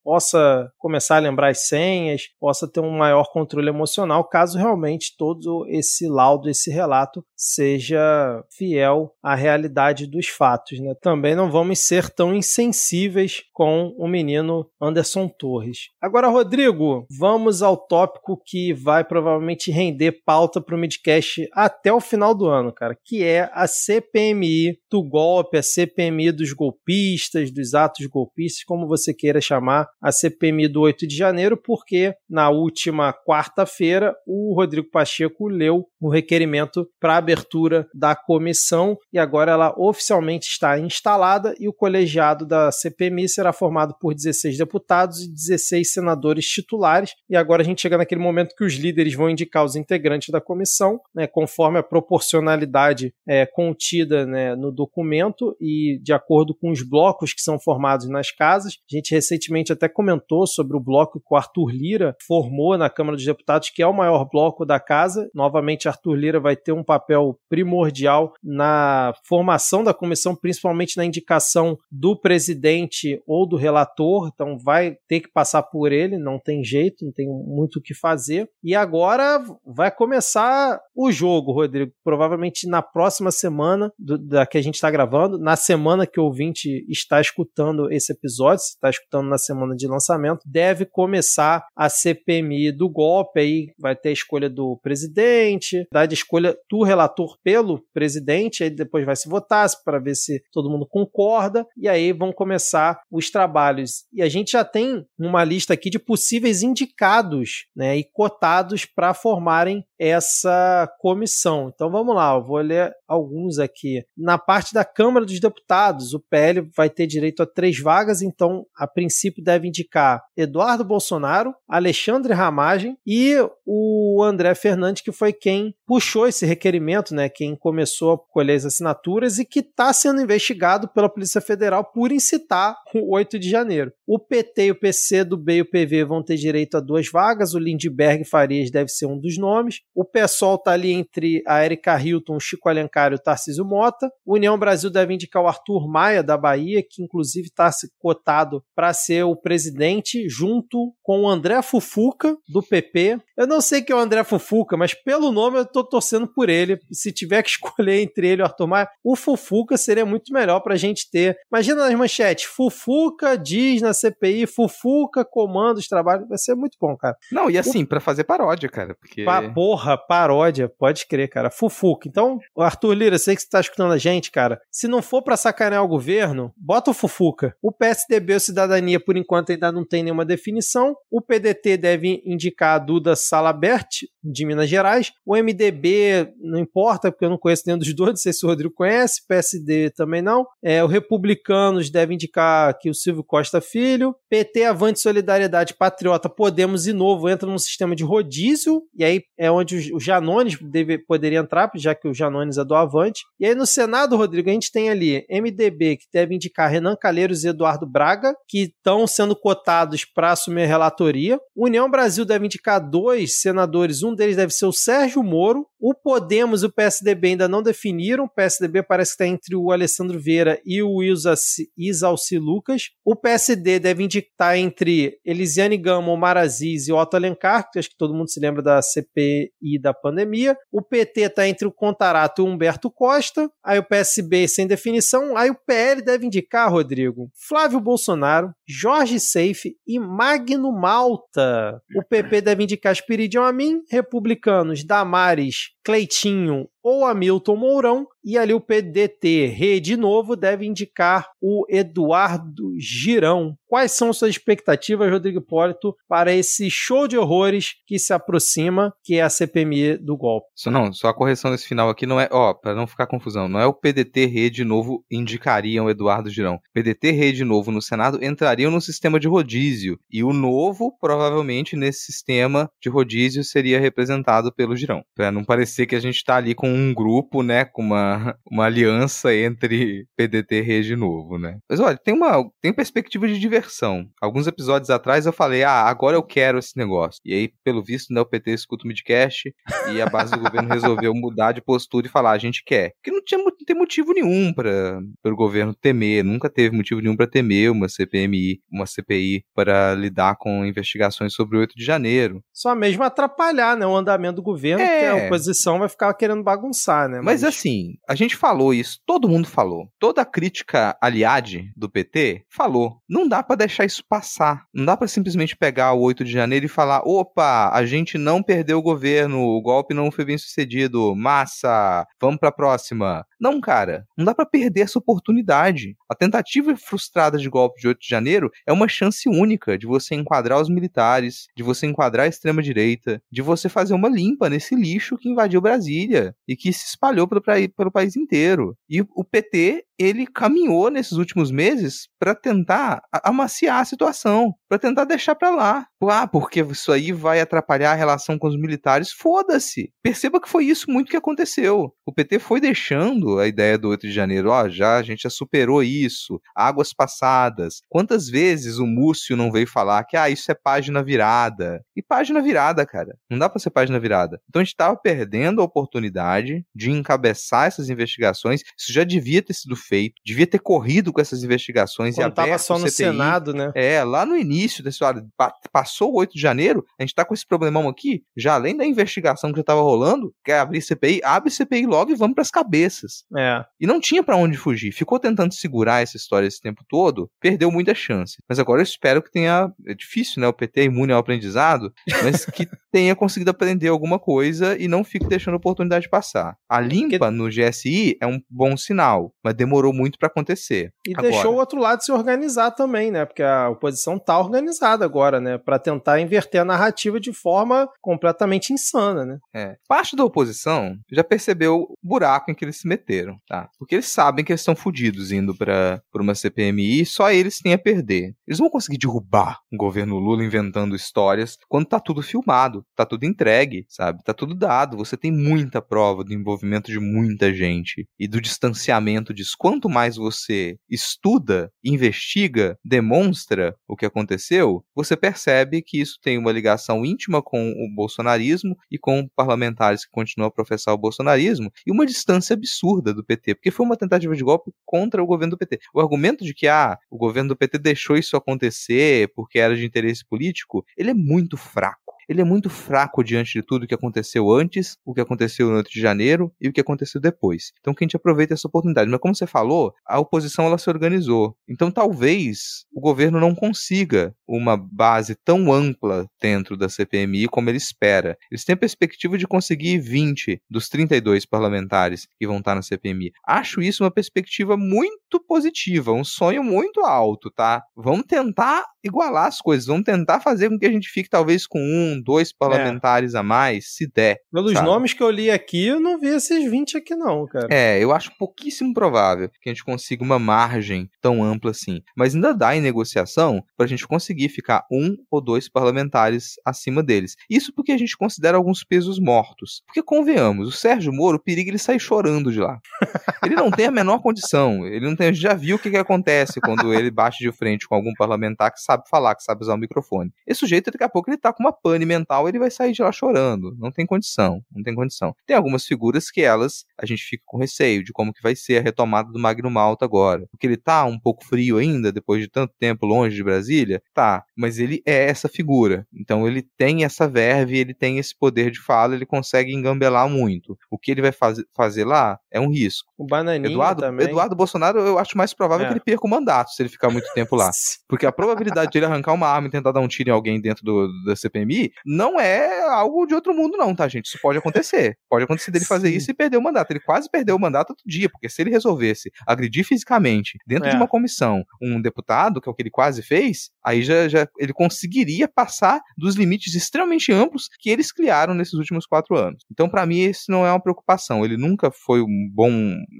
possa começar a lembrar as senhas, possa ter um maior controle emocional, caso realmente todo esse laudo, esse relato seja fiel à realidade dos fatos. Né? Também não vamos ser tão insensíveis com o menino Anderson Torres. Agora, Rodrigo, vamos ao tópico que vai provavelmente render pauta para o Midcast até o final do ano, cara, que é a CPMI do golpe, a CPMI dos golpistas, dos atos golpistas, como você queira queira chamar a CPMI do 8 de janeiro, porque na última quarta-feira o Rodrigo Pacheco leu o requerimento para abertura da comissão e agora ela oficialmente está instalada e o colegiado da CPMI será formado por 16 deputados e 16 senadores titulares. E agora a gente chega naquele momento que os líderes vão indicar os integrantes da comissão, né, conforme a proporcionalidade é, contida né, no documento e de acordo com os blocos que são formados nas casas. A gente recentemente até comentou sobre o bloco que o Arthur Lira formou na Câmara dos Deputados, que é o maior bloco da casa. Novamente, Arthur Lira vai ter um papel primordial na formação da comissão, principalmente na indicação do presidente ou do relator. Então, vai ter que passar por ele, não tem jeito, não tem muito o que fazer. E agora vai começar o jogo, Rodrigo. Provavelmente na próxima semana do, da que a gente está gravando, na semana que o ouvinte está escutando esse episódio, se está escutando na semana de lançamento, deve começar a CPMI do golpe. Aí vai ter a escolha do presidente, da escolha do relator pelo presidente, aí depois vai se votar para ver se todo mundo concorda, e aí vão começar os trabalhos. E a gente já tem uma lista aqui de possíveis indicados né, e cotados para formarem essa comissão. Então vamos lá, eu vou ler alguns aqui. Na parte da Câmara dos Deputados, o PL vai ter direito a três vagas, então a princípio deve indicar Eduardo Bolsonaro, Alexandre Ramagem e o André Fernandes, que foi quem puxou esse requerimento, né, quem começou a colher as assinaturas e que está sendo investigado pela Polícia Federal por incitar o 8 de janeiro. O PT e o PC do B e o PV vão ter direito a duas vagas, o Lindbergh Farias deve ser um dos nomes. O PSOL está ali entre a Erika Hilton, o Chico Alencar e o Tarcísio Mota. O União Brasil deve indicar o Arthur Maia, da Bahia, que inclusive está cotado para ser o presidente, junto com o André Fufuca, do PP. Eu não sei quem é o André Fufuca, mas pelo nome eu estou torcendo por ele. Se tiver que <laughs> escolher entre ele e o Arthur Maia, o Fufuca seria muito melhor para a gente ter. Imagina nas manchetes: Fufuca diz na CPI, Fufuca comanda os trabalhos. Vai ser muito bom, cara. Não, e assim, o... para fazer paródia, cara. Porque... Pa porra, paródia, pode crer, cara. Fufuca. Então, Arthur Lira, sei que você tá escutando a gente, cara. Se não for para sacanear o governo, bota o Fufuca. O PSDB ou Cidadania, por enquanto, ainda não tem nenhuma definição. O PDT deve indicar a Duda Salabert, de Minas Gerais. O MDB, não importa, porque eu não conheço nenhum dos <laughs> dois, não sei se o Rodrigo conhece. PSD também não. É, o Republicanos deve indicar que o Silvio Costa Filho. PT, Avante Solidariedade Patriota, Podemos e Novo entra num sistema de rodízio. E aí é onde o Janones deve, poderia entrar, já que o Janones é do Avante. E aí no Senado, Rodrigo, a gente tem ali MDB, que deve indicar Renan Calheiros e Eduardo Braga, que estão sendo cotados para assumir a relatoria. União Brasil deve indicar dois senadores, um deles deve ser o Sérgio Moro. O Podemos e o PSDB ainda não definiram. O PSDB parece que está entre o Alessandro Vieira e o Isalci Lucas. O PSD deve indicar entre Elisiane Gama, Omar Aziz e Otto Alencar, que acho que todo mundo se lembra da CPI da pandemia. O PT está entre o Contarato e o Humberto Costa. Aí o PSB sem definição. Aí o PL deve indicar, Rodrigo, Flávio Bolsonaro, Jorge Seife e Magno Malta. O PP deve indicar Espiridião Amin, republicanos Damares, Cleitinho ou Hamilton Mourão, e ali o PDT, Rede Novo, deve indicar o Eduardo Girão. Quais são suas expectativas, Rodrigo Hipólito, para esse show de horrores que se aproxima, que é a CPMI do golpe? Só não, só a correção desse final aqui não é, ó, para não ficar confusão, não é o PDT Rede Novo indicariam o Eduardo Girão. PDT Rede Novo no Senado entrariam no sistema de rodízio, e o novo, provavelmente, nesse sistema de rodízio seria representado pelo Girão, para não parecer que a gente está ali com um grupo, né, com uma, <laughs> uma aliança entre PDT e Rede Novo, né. Mas olha, tem uma tem perspectiva de diversão. Alguns episódios atrás eu falei, ah, agora eu quero esse negócio. E aí, pelo visto, né, o PT escuta o midcast e a base do governo resolveu <laughs> mudar de postura e falar, a gente quer. Porque não tinha não tem motivo nenhum para o governo temer, nunca teve motivo nenhum para temer uma CPMI, uma CPI para lidar com investigações sobre o 8 de janeiro. Só mesmo atrapalhar, né, o andamento do governo, é. que a oposição vai ficar querendo bagunçar bagunçar, né? Mas, Mas assim, a gente falou isso, todo mundo falou. Toda a crítica aliade do PT falou. Não dá para deixar isso passar. Não dá para simplesmente pegar o 8 de janeiro e falar: opa, a gente não perdeu o governo, o golpe não foi bem sucedido, massa, vamos pra próxima. Não, cara, não dá para perder essa oportunidade. A tentativa frustrada de golpe de 8 de janeiro é uma chance única de você enquadrar os militares, de você enquadrar a extrema-direita, de você fazer uma limpa nesse lixo que invadiu Brasília e que se espalhou pelo, pelo país inteiro. E o PT ele caminhou nesses últimos meses para tentar amaciar a situação, para tentar deixar para lá. Ah, porque isso aí vai atrapalhar a relação com os militares. Foda-se. Perceba que foi isso muito que aconteceu. O PT foi deixando a ideia do 8 de janeiro, ó, oh, já a gente já superou isso, águas passadas. Quantas vezes o Múcio não veio falar que ah, isso é página virada? E página virada, cara. Não dá para ser página virada. Então a gente tava perdendo a oportunidade de encabeçar essas investigações. Isso já devia ter sido feito, devia ter corrido com essas investigações Quando e aberto tava só no CPI. Senado, né? É, lá no início da história, passou o 8 de janeiro, a gente tá com esse problemão aqui, já além da investigação que já tava rolando, quer abrir CPI, abre CPI logo e vamos pras cabeças. É. E não tinha para onde fugir, ficou tentando segurar essa história esse tempo todo, perdeu muita chance. Mas agora eu espero que tenha, é difícil, né, o PT é imune ao aprendizado, mas que <laughs> tenha conseguido aprender alguma coisa e não fique deixando a oportunidade passar. A limpa no GSI é um bom sinal, mas demorou demorou muito para acontecer. E agora. deixou o outro lado se organizar também, né? Porque a oposição tá organizada agora, né? Para tentar inverter a narrativa de forma completamente insana, né? É. Parte da oposição já percebeu o buraco em que eles se meteram, tá? Porque eles sabem que eles estão fodidos indo para uma CPMI e só eles têm a perder. Eles vão conseguir derrubar o governo Lula inventando histórias quando tá tudo filmado, tá tudo entregue, sabe? Tá tudo dado. Você tem muita prova do envolvimento de muita gente e do distanciamento disso quanto mais você estuda, investiga, demonstra o que aconteceu, você percebe que isso tem uma ligação íntima com o bolsonarismo e com parlamentares que continuam a professar o bolsonarismo e uma distância absurda do PT, porque foi uma tentativa de golpe contra o governo do PT. O argumento de que ah, o governo do PT deixou isso acontecer porque era de interesse político, ele é muito fraco ele é muito fraco diante de tudo o que aconteceu antes, o que aconteceu no 8 de janeiro e o que aconteceu depois. Então que a gente aproveita essa oportunidade. Mas como você falou, a oposição ela se organizou. Então talvez o governo não consiga uma base tão ampla dentro da CPMI como ele espera. Eles têm a perspectiva de conseguir 20 dos 32 parlamentares que vão estar na CPMI. Acho isso uma perspectiva muito positiva, um sonho muito alto, tá? Vamos tentar igualar as coisas, vamos tentar fazer com que a gente fique talvez com um, dois parlamentares é. a mais, se der. Pelos sabe? nomes que eu li aqui, eu não vi esses 20 aqui não, cara. É, eu acho pouquíssimo provável que a gente consiga uma margem tão ampla assim. Mas ainda dá em negociação pra gente conseguir ficar um ou dois parlamentares acima deles. Isso porque a gente considera alguns pesos mortos. Porque convenhamos, o Sérgio Moro, o perigo ele sai chorando de lá. <laughs> ele não tem a menor condição. Ele não tem, já viu o que, que acontece quando ele bate de frente com algum parlamentar que sabe falar, que sabe usar o microfone. Esse sujeito, daqui a pouco, ele tá com uma pane mental, ele vai sair de lá chorando. Não tem condição, não tem condição. Tem algumas figuras que elas, a gente fica com receio de como que vai ser a retomada do Magno Malta agora. Porque ele tá um pouco frio ainda, depois de tanto tempo longe de Brasília? Tá, mas ele é essa figura. Então ele tem essa verve, ele tem esse poder de fala, ele consegue engambelar muito. O que ele vai faz, fazer lá é um risco. O Bananinha Eduardo, também. Eduardo Bolsonaro, eu acho mais provável é. que ele perca o mandato se ele ficar muito tempo lá. <laughs> Porque a probabilidade de ele arrancar uma arma e tentar dar um tiro em alguém dentro do, da CPMI não é algo de outro mundo, não, tá, gente? Isso pode acontecer. Pode acontecer dele fazer isso e perder o mandato. Ele quase perdeu o mandato outro dia, porque se ele resolvesse agredir fisicamente dentro é. de uma comissão um deputado, que é o que ele quase fez, aí já, já ele conseguiria passar dos limites extremamente amplos que eles criaram nesses últimos quatro anos. Então, para mim, isso não é uma preocupação. Ele nunca foi um bom,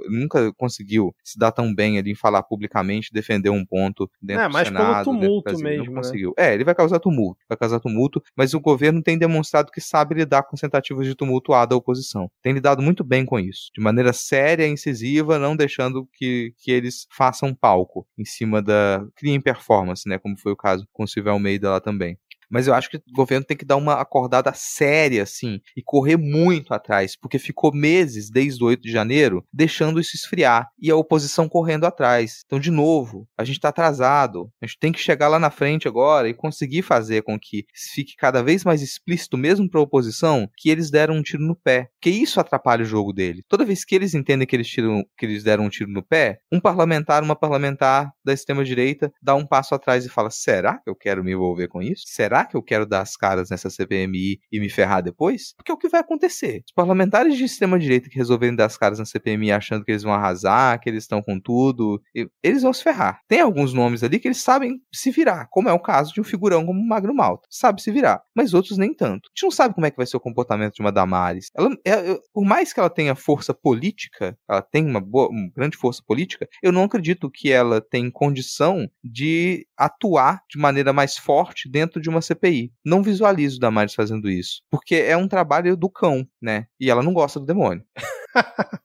nunca conseguiu se dar tão bem ali em falar publicamente, defender um ponto dentro é, do Senado. É, mas pelo tumulto mesmo. Não né? conseguiu. É, ele vai causar tumulto, vai causar tumulto, mas o governo tem demonstrado que sabe lidar com tentativas de tumultuar da oposição. Tem lidado muito bem com isso, de maneira séria e incisiva, não deixando que, que eles façam palco em cima da. criem performance, né? Como foi o caso com o Silvio Almeida lá também. Mas eu acho que o governo tem que dar uma acordada séria, assim, e correr muito atrás, porque ficou meses, desde o 8 de janeiro, deixando isso esfriar e a oposição correndo atrás. Então, de novo, a gente está atrasado. A gente tem que chegar lá na frente agora e conseguir fazer com que fique cada vez mais explícito, mesmo para a oposição, que eles deram um tiro no pé. Porque isso atrapalha o jogo dele. Toda vez que eles entendem que eles, tiram, que eles deram um tiro no pé, um parlamentar, uma parlamentar da extrema-direita dá um passo atrás e fala: será que eu quero me envolver com isso? Será que eu quero dar as caras nessa CPMI e me ferrar depois? Porque é o que vai acontecer. Os parlamentares de extrema-direita que resolverem dar as caras na CPMI achando que eles vão arrasar, que eles estão com tudo, eles vão se ferrar. Tem alguns nomes ali que eles sabem se virar, como é o caso de um figurão como o Magno Malta. Sabe se virar, mas outros nem tanto. A gente não sabe como é que vai ser o comportamento de uma Damares. Ela, é, por mais que ela tenha força política, ela tem uma, boa, uma grande força política, eu não acredito que ela tem condição de atuar de maneira mais forte dentro de uma CPI. Não visualizo Damares fazendo isso, porque é um trabalho do cão, né? E ela não gosta do demônio. <laughs>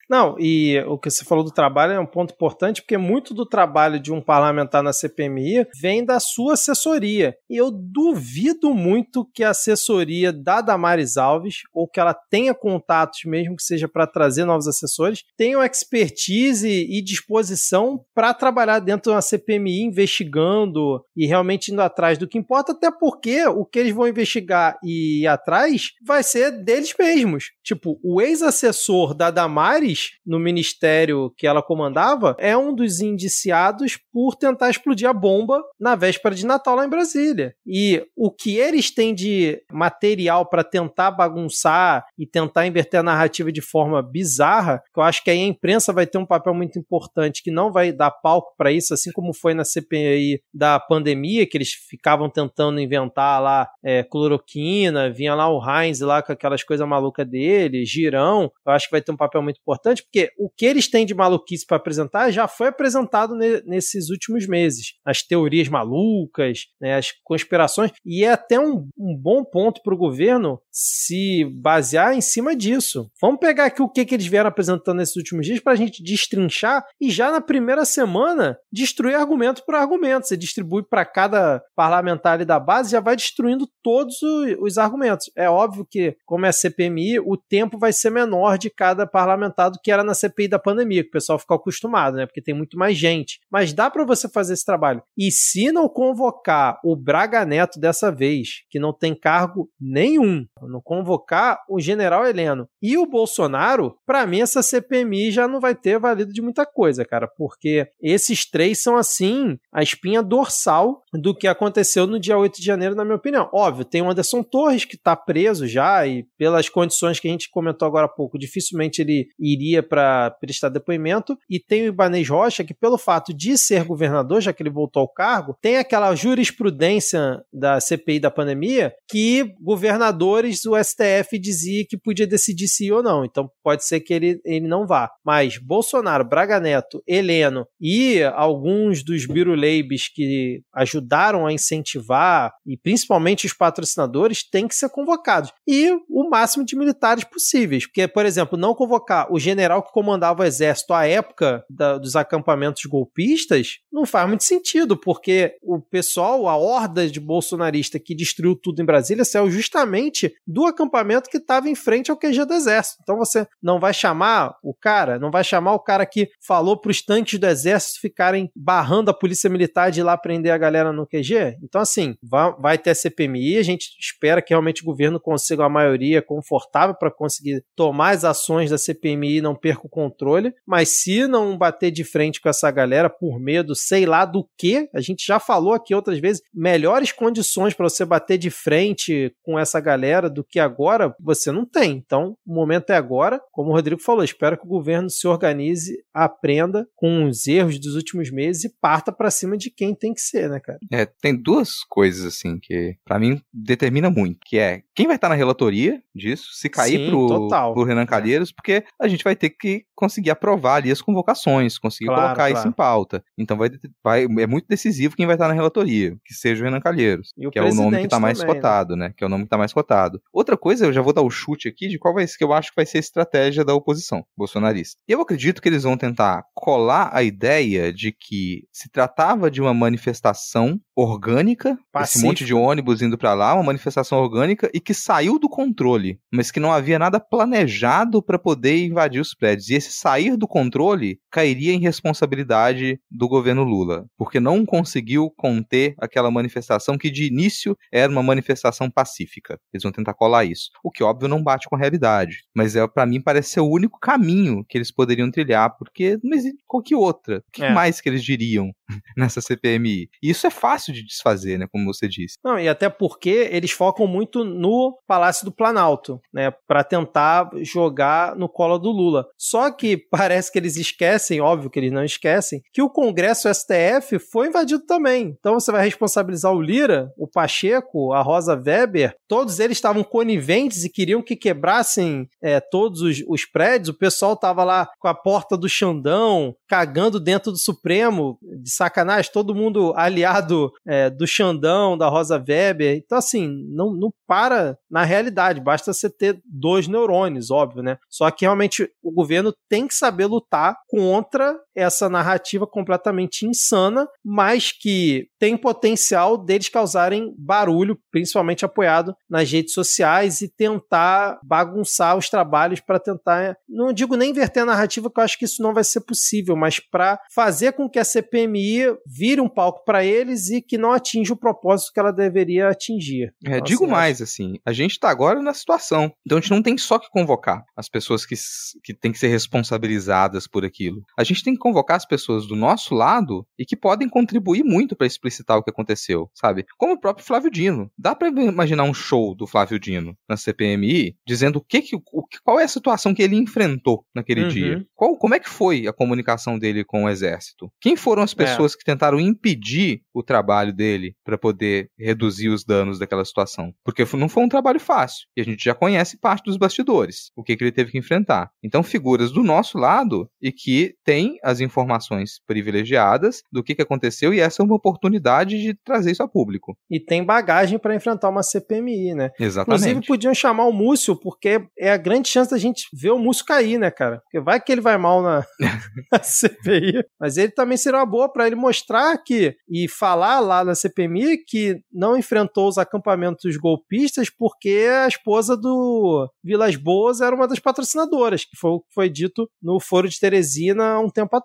Não, e o que você falou do trabalho é um ponto importante, porque muito do trabalho de um parlamentar na CPMI vem da sua assessoria. E eu duvido muito que a assessoria da Damares Alves, ou que ela tenha contatos, mesmo que seja para trazer novos assessores, tenham expertise e disposição para trabalhar dentro de uma CPMI investigando e realmente indo atrás do que importa, até porque o que eles vão investigar e ir atrás vai ser deles mesmos. Tipo, o ex-assessor da Damares, no ministério que ela comandava, é um dos indiciados por tentar explodir a bomba na véspera de Natal lá em Brasília. E o que eles têm de material para tentar bagunçar e tentar inverter a narrativa de forma bizarra, que eu acho que aí a imprensa vai ter um papel muito importante que não vai dar palco para isso, assim como foi na CPI da pandemia, que eles ficavam tentando inventar lá é, cloroquina, vinha lá o Heinz lá com aquelas coisas malucas dele, girão. Eu acho que vai ter um papel muito importante, porque o que eles têm de maluquice para apresentar já foi apresentado ne nesses últimos meses. As teorias malucas, né, as conspirações, e é até um, um bom ponto para o governo se basear em cima disso. Vamos pegar aqui o que, que eles vieram apresentando nesses últimos dias para a gente destrinchar e já na primeira semana destruir argumento por argumento. Você distribui para cada parlamentar da base, já vai destruindo todos os argumentos. É óbvio que, como é CPMI, o tempo vai ser menor de cada parlamentar do que era na CPI da pandemia, que o pessoal ficou acostumado, né? Porque tem muito mais gente. Mas dá para você fazer esse trabalho. E se não convocar o Braga Neto dessa vez, que não tem cargo nenhum, não convocar o general Heleno e o Bolsonaro, para mim essa CPMI já não vai ter valido de muita coisa, cara, porque esses três são assim a espinha dorsal do que aconteceu no dia 8 de janeiro, na minha opinião. Óbvio, tem o Anderson Torres que tá preso já e pelas condições que a gente comentou agora há pouco, dificilmente ele iria para prestar depoimento. E tem o Ibanez Rocha, que pelo fato de ser governador, já que ele voltou ao cargo, tem aquela jurisprudência da CPI da pandemia que governadores, o STF dizia que podia decidir se ou não. Então pode ser que ele, ele não vá. Mas Bolsonaro, Braga Neto, Heleno e alguns dos biruleibes que ajudaram a incentivar, e principalmente os patrocinadores, têm que ser convocados. E o máximo de militares possíveis. Porque, por exemplo, não convocar o general que comandava o exército à época da, dos acampamentos golpistas não faz muito sentido, porque o pessoal, a horda de bolsonarista que destruiu tudo em Brasília saiu justamente do acampamento que estava em frente ao QG do exército. Então você não vai chamar o cara, não vai chamar o cara que falou para os tanques do exército ficarem barrando a polícia militar de ir lá prender a galera no QG? Então, assim, vai, vai ter a CPMI, a gente espera que realmente o governo consiga uma maioria confortável para conseguir tomar as ações da CPMI e não perca o controle, mas se não bater de frente com essa galera por medo, sei lá do que, a gente já falou aqui outras vezes, melhores condições para você bater de frente com essa galera do que agora, você não tem. Então, o momento é agora. Como o Rodrigo falou, espero que o governo se organize, aprenda com os erros dos últimos meses e parta para cima de quem tem que ser, né, cara? É, tem duas coisas assim que para mim determina muito, que é quem vai estar na relatoria disso, se cair Sim, pro, pro Renan Calheiros, porque porque a gente vai ter que conseguir aprovar ali as convocações, conseguir claro, colocar claro. isso em pauta. Então vai, vai, é muito decisivo quem vai estar na relatoria, que seja o Renan Calheiros, o que é o nome que está mais também, né? cotado, né? né? Que é o nome que está mais cotado. Outra coisa, eu já vou dar o chute aqui de qual vai ser que eu acho que vai ser a estratégia da oposição bolsonarista. E eu acredito que eles vão tentar colar a ideia de que se tratava de uma manifestação orgânica, Pacífico. esse monte de ônibus indo para lá, uma manifestação orgânica e que saiu do controle, mas que não havia nada planejado para poder invadir os prédios. E esse sair do controle cairia em responsabilidade do governo Lula, porque não conseguiu conter aquela manifestação que de início era uma manifestação pacífica. Eles vão tentar colar isso, o que óbvio não bate com a realidade, mas é para mim parece ser o único caminho que eles poderiam trilhar, porque não existe qualquer outra. O que é. mais que eles diriam <laughs> nessa CPMI? E isso é fácil de desfazer, né, como você disse. Não, e até porque eles focam muito no Palácio do Planalto, né, para tentar jogar no colo do Lula. Só que <laughs> parece que eles esquecem, óbvio que eles não esquecem, que o Congresso STF foi invadido também. Então você vai responsabilizar o Lira, o Pacheco, a Rosa Weber, todos eles estavam coniventes e queriam que quebrassem é, todos os, os prédios. O pessoal tava lá com a porta do Xandão, cagando dentro do Supremo, de sacanagem, todo mundo aliado é, do Xandão, da Rosa Weber. Então, assim, não, não para na realidade, basta você ter dois neurônios, óbvio, né? Só que realmente o governo tem que saber lutar contra essa narrativa completamente insana, mas que tem potencial deles causarem barulho, principalmente apoiado nas redes sociais e tentar bagunçar os trabalhos para tentar, não digo nem inverter a narrativa, que eu acho que isso não vai ser possível, mas para fazer com que a CPMI vire um palco para eles e que não atinja o propósito que ela deveria atingir. É, então, digo assim, mais, assim, a gente está agora na situação, então a gente não tem só que convocar as pessoas que, que têm que ser responsabilizadas por aquilo. A gente tem que convocar as pessoas do nosso lado e que podem contribuir muito para explicitar o que aconteceu, sabe? Como o próprio Flávio Dino. Dá para imaginar um show do Flávio Dino na CPMI dizendo o que, que o, qual é a situação que ele enfrentou naquele uhum. dia. Qual, como é que foi a comunicação dele com o exército? Quem foram as é. pessoas é. que tentaram impedir o trabalho dele para poder reduzir os danos daquela situação? Porque não foi um trabalho fácil e a gente já conhece parte dos bastidores, o que, que ele teve que enfrentar. Então, figuras do nosso lado e que têm as informações privilegiadas do que, que aconteceu e essa é uma oportunidade de trazer isso a público. E tem bagagem para enfrentar uma CPMI, né? Exatamente. Inclusive, podiam chamar o Múcio, porque é a grande chance da gente ver o Múcio cair, né, cara? Porque vai que ele vai mal na, <laughs> na CPI, mas ele também seria uma boa para ele mostrar que e falar lá na CPMI que não enfrentou os acampamentos golpistas porque a esposa do Vilas Boas era uma das patrocinadoras, que foi o que foi dito no Foro de Teresina há um tempo atrás.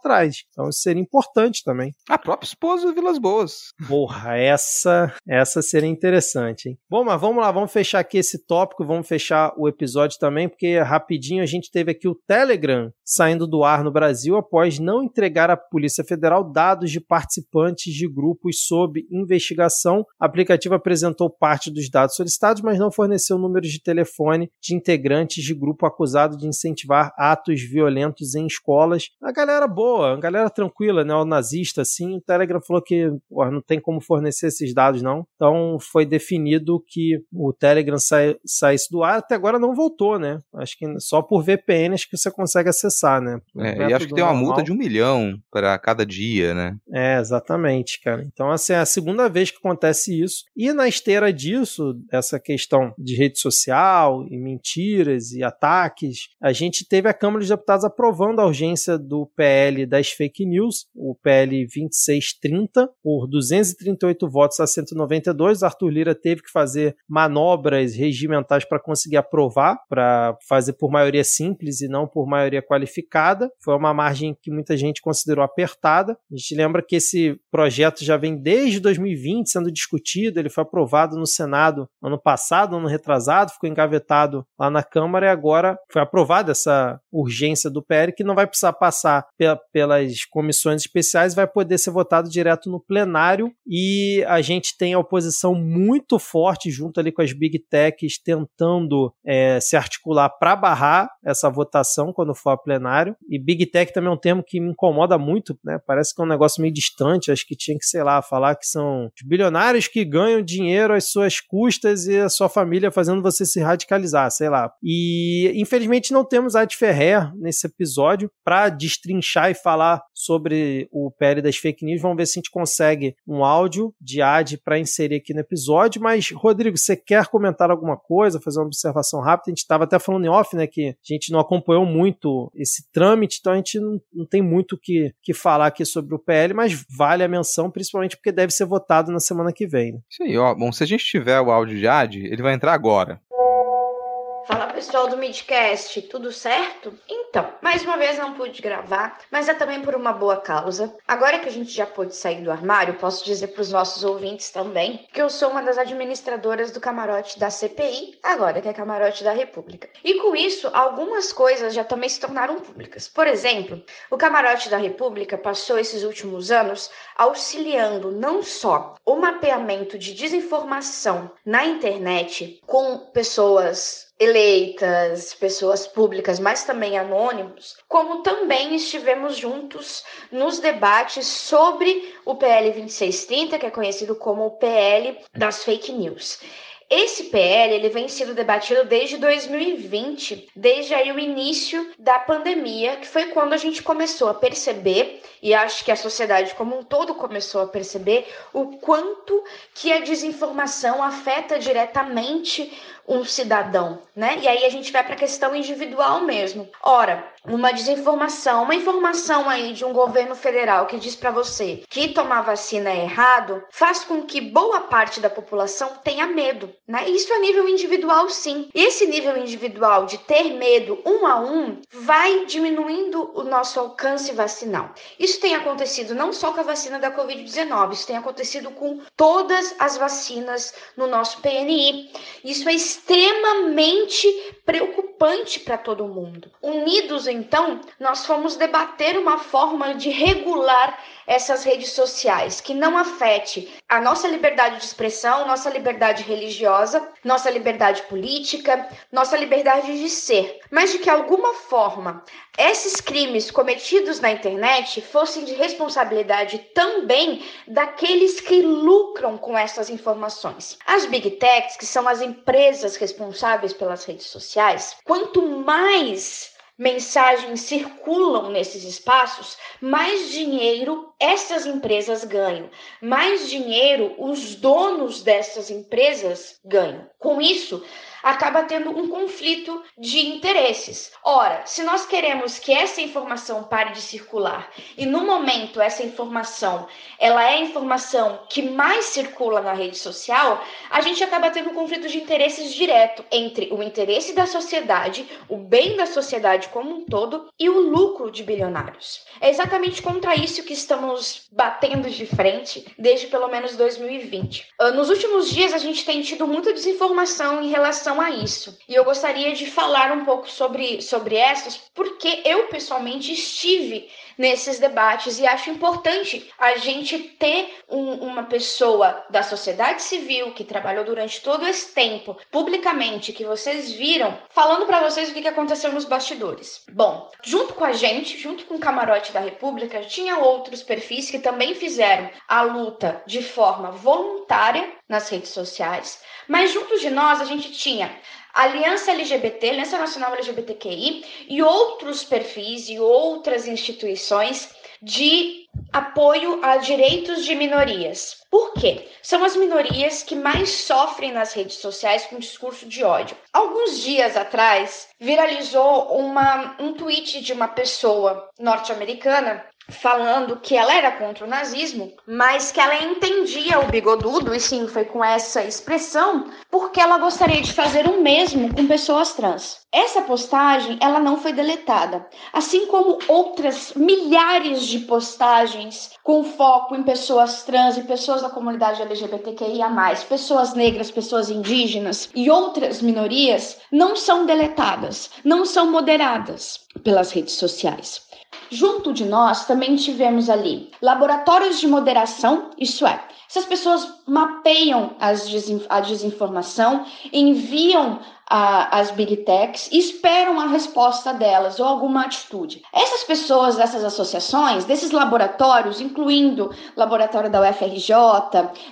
Então isso seria importante também. A própria esposa do Vilas Boas. Porra, essa, essa seria interessante, hein? Bom, mas vamos lá, vamos fechar aqui esse tópico, vamos fechar o episódio também, porque rapidinho a gente teve aqui o Telegram saindo do ar no Brasil após não entregar à Polícia Federal dados de participantes de grupos sob investigação. O aplicativo apresentou parte dos dados solicitados, mas não forneceu números de telefone de integrantes de grupo acusado de incentivar atos violentos em escolas. A galera boa, a galera tranquila, né? O nazista, assim. O Telegram falou que porra, não tem como fornecer esses dados, não. Então foi definido que o Telegram sai, saísse do ar. Até agora não voltou, né? Acho que só por VPNs que você consegue acessar, né? É, e acho que tem uma normal. multa de um milhão para cada dia, né? É, exatamente, cara. Então, assim, é a segunda vez que acontece isso. E na esteira disso, essa questão de rede social e mentiras e ataques, a gente teve a Câmara dos Deputados aprovando a urgência do PL das fake news, o PL 2630, por 238 votos a 192. Arthur Lira teve que fazer manobras regimentais para conseguir aprovar, para fazer por maioria simples e não por maioria qualificada. Foi uma margem que muita gente considerou apertada. A gente lembra que esse projeto já vem desde 2020 sendo discutido, ele foi aprovado no Senado ano passado, ano retrasado, ficou engavetado lá na Câmara e agora foi aprovada essa urgência do PL que não vai precisar passar pelas comissões especiais vai poder ser votado direto no plenário e a gente tem a oposição muito forte junto ali com as big techs tentando é, se articular para barrar essa votação quando for a plenário. E big tech também é um termo que me incomoda muito, né? Parece que é um negócio meio distante. Acho que tinha que, sei lá, falar que são os bilionários que ganham dinheiro às suas custas e a sua família fazendo você se radicalizar, sei lá. E infelizmente não temos a Ferrer nesse episódio para destrinchar e falar sobre o PL das fake news. Vamos ver se a gente consegue um áudio de AD para inserir aqui no episódio. Mas, Rodrigo, você quer comentar alguma coisa, fazer uma observação rápida? A gente estava até falando em off, né, que a gente não acompanhou muito esse trâmite, então a gente não, não tem muito o que, que falar aqui sobre o PL, mas vale a menção, principalmente porque deve ser votado na semana que vem. Né? Isso aí, ó. Bom, se a gente tiver o áudio de AD, ele vai entrar agora. Fala pessoal do Midcast, tudo certo? Então, mais uma vez não pude gravar, mas é também por uma boa causa. Agora que a gente já pôde sair do armário, posso dizer para os nossos ouvintes também que eu sou uma das administradoras do camarote da CPI, agora que é camarote da República. E com isso, algumas coisas já também se tornaram públicas. Por exemplo, o camarote da República passou esses últimos anos auxiliando não só o mapeamento de desinformação na internet com pessoas eleitas, pessoas públicas, mas também anônimos, como também estivemos juntos nos debates sobre o PL 2630, que é conhecido como o PL das fake news. Esse PL ele vem sendo debatido desde 2020, desde aí o início da pandemia, que foi quando a gente começou a perceber, e acho que a sociedade como um todo começou a perceber, o quanto que a desinformação afeta diretamente um cidadão, né? E aí a gente vai para a questão individual mesmo. Ora, uma desinformação, uma informação aí de um governo federal que diz para você que tomar vacina é errado, faz com que boa parte da população tenha medo, né? Isso a nível individual, sim. E esse nível individual de ter medo um a um vai diminuindo o nosso alcance vacinal. Isso tem acontecido não só com a vacina da Covid-19, isso tem acontecido com todas as vacinas no nosso PNI. Isso é extremamente preocupante para todo mundo. Unidos, então, nós fomos debater uma forma de regular essas redes sociais que não afete a nossa liberdade de expressão, nossa liberdade religiosa, nossa liberdade política, nossa liberdade de ser, mas de que alguma forma esses crimes cometidos na internet fossem de responsabilidade também daqueles que lucram com essas informações. As big techs, que são as empresas responsáveis pelas redes sociais, quanto mais mensagens circulam nesses espaços, mais dinheiro essas empresas ganham, mais dinheiro os donos dessas empresas ganham. Com isso, acaba tendo um conflito de interesses. Ora, se nós queremos que essa informação pare de circular e no momento essa informação ela é a informação que mais circula na rede social, a gente acaba tendo um conflito de interesses direto entre o interesse da sociedade, o bem da sociedade como um todo e o lucro de bilionários. É exatamente contra isso que estamos batendo de frente desde pelo menos 2020. Ah, nos últimos dias a gente tem tido muita desinformação em relação a isso. E eu gostaria de falar um pouco sobre, sobre essas, porque eu pessoalmente estive nesses debates e acho importante a gente ter um, uma pessoa da sociedade civil que trabalhou durante todo esse tempo publicamente, que vocês viram, falando para vocês o que aconteceu nos bastidores. Bom, junto com a gente, junto com o Camarote da República, tinha outros perfis que também fizeram a luta de forma voluntária nas redes sociais, mas junto de nós a gente tinha Aliança LGBT, Aliança Nacional LGBTQI e outros perfis e outras instituições de apoio a direitos de minorias. Por quê? São as minorias que mais sofrem nas redes sociais com discurso de ódio. Alguns dias atrás, viralizou uma, um tweet de uma pessoa norte-americana falando que ela era contra o nazismo, mas que ela entendia o bigodudo, e sim, foi com essa expressão, porque ela gostaria de fazer o mesmo com pessoas trans. Essa postagem, ela não foi deletada, assim como outras milhares de postagens com foco em pessoas trans e pessoas da comunidade LGBTQIA+, pessoas negras, pessoas indígenas e outras minorias, não são deletadas, não são moderadas pelas redes sociais. Junto de nós também tivemos ali laboratórios de moderação, isso é, essas pessoas mapeiam desin a desinformação, enviam a, as big techs e esperam a resposta delas ou alguma atitude. Essas pessoas dessas associações, desses laboratórios, incluindo laboratório da UFRJ,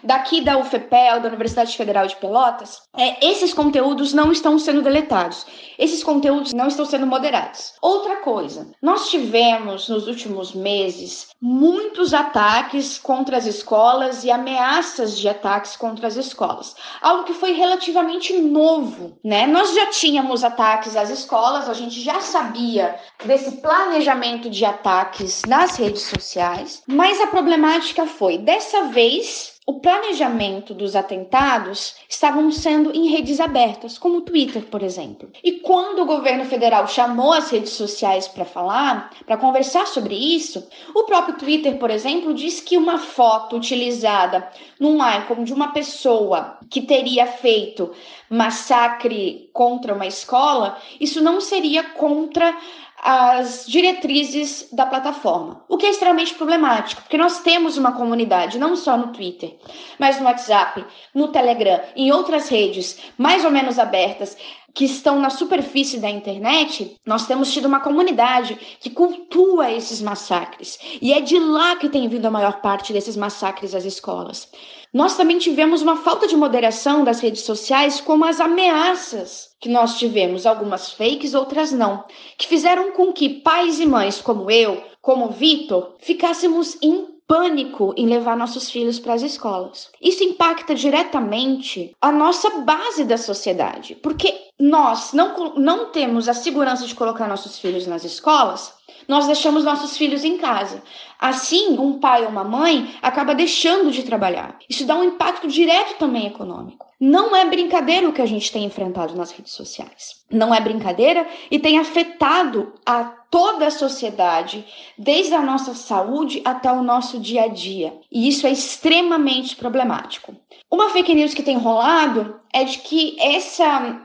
daqui da UFPEL, da Universidade Federal de Pelotas, é, esses conteúdos não estão sendo deletados. Esses conteúdos não estão sendo moderados. Outra coisa, nós tivemos nos últimos meses muitos ataques contra as escolas e ameaças de ataques contra as escolas. Algo que foi relativamente novo, né? Nós já tínhamos ataques às escolas, a gente já sabia desse planejamento de ataques nas redes sociais, mas a problemática foi, dessa vez, o planejamento dos atentados estavam sendo em redes abertas, como o Twitter, por exemplo. E quando o governo federal chamou as redes sociais para falar, para conversar sobre isso, o próprio Twitter, por exemplo, disse que uma foto utilizada num icon de uma pessoa que teria feito massacre contra uma escola, isso não seria contra as diretrizes da plataforma, o que é extremamente problemático, porque nós temos uma comunidade, não só no Twitter, mas no WhatsApp, no Telegram, em outras redes mais ou menos abertas, que estão na superfície da internet, nós temos tido uma comunidade que cultua esses massacres. E é de lá que tem vindo a maior parte desses massacres às escolas. Nós também tivemos uma falta de moderação das redes sociais, como as ameaças que nós tivemos, algumas fakes, outras não, que fizeram com que pais e mães como eu, como Vitor, ficássemos em pânico em levar nossos filhos para as escolas. Isso impacta diretamente a nossa base da sociedade, porque nós não, não temos a segurança de colocar nossos filhos nas escolas, nós deixamos nossos filhos em casa. Assim, um pai ou uma mãe acaba deixando de trabalhar. Isso dá um impacto direto também econômico. Não é brincadeira o que a gente tem enfrentado nas redes sociais. Não é brincadeira e tem afetado a toda a sociedade, desde a nossa saúde até o nosso dia a dia. E isso é extremamente problemático. Uma fake news que tem rolado é de que essa,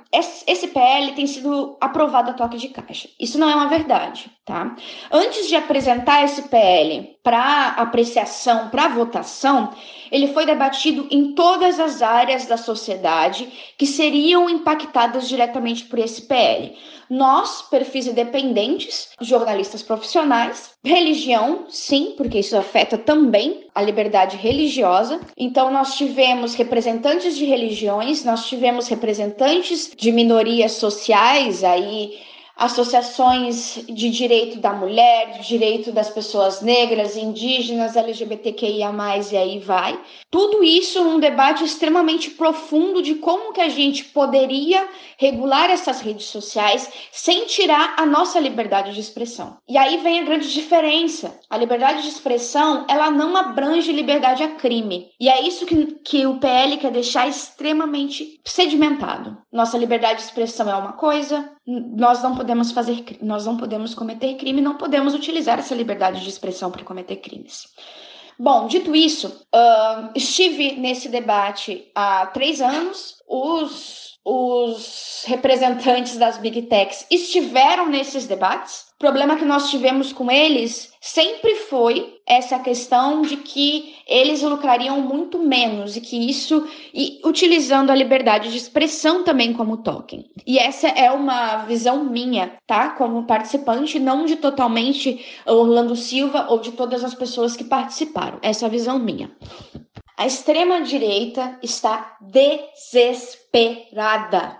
esse PL tem sido aprovado a toque de caixa. Isso não é uma verdade, tá? Antes de apresentar esse PL para apreciação, para votação, ele foi debatido em todas as áreas da sociedade que seriam impactadas diretamente por esse PL. Nós, perfis independentes, jornalistas profissionais, religião, sim, porque isso afeta também a liberdade religiosa. Então, nós tivemos representantes de religiões, nós tivemos representantes de minorias sociais aí associações de direito da mulher, de direito das pessoas negras, indígenas, LGBTQIA+, e aí vai. Tudo isso num debate extremamente profundo de como que a gente poderia regular essas redes sociais sem tirar a nossa liberdade de expressão. E aí vem a grande diferença. A liberdade de expressão, ela não abrange liberdade a crime. E é isso que, que o PL quer deixar extremamente sedimentado. Nossa liberdade de expressão é uma coisa, nós não podemos fazer, nós não podemos cometer crime, não podemos utilizar essa liberdade de expressão para cometer crimes. Bom, dito isso, uh, estive nesse debate há três anos. Os os representantes das big techs estiveram nesses debates. Problema que nós tivemos com eles sempre foi essa questão de que eles lucrariam muito menos e que isso e utilizando a liberdade de expressão também como token. E essa é uma visão minha, tá? Como participante, não de totalmente Orlando Silva ou de todas as pessoas que participaram. Essa é a visão minha. A extrema-direita está desesperada,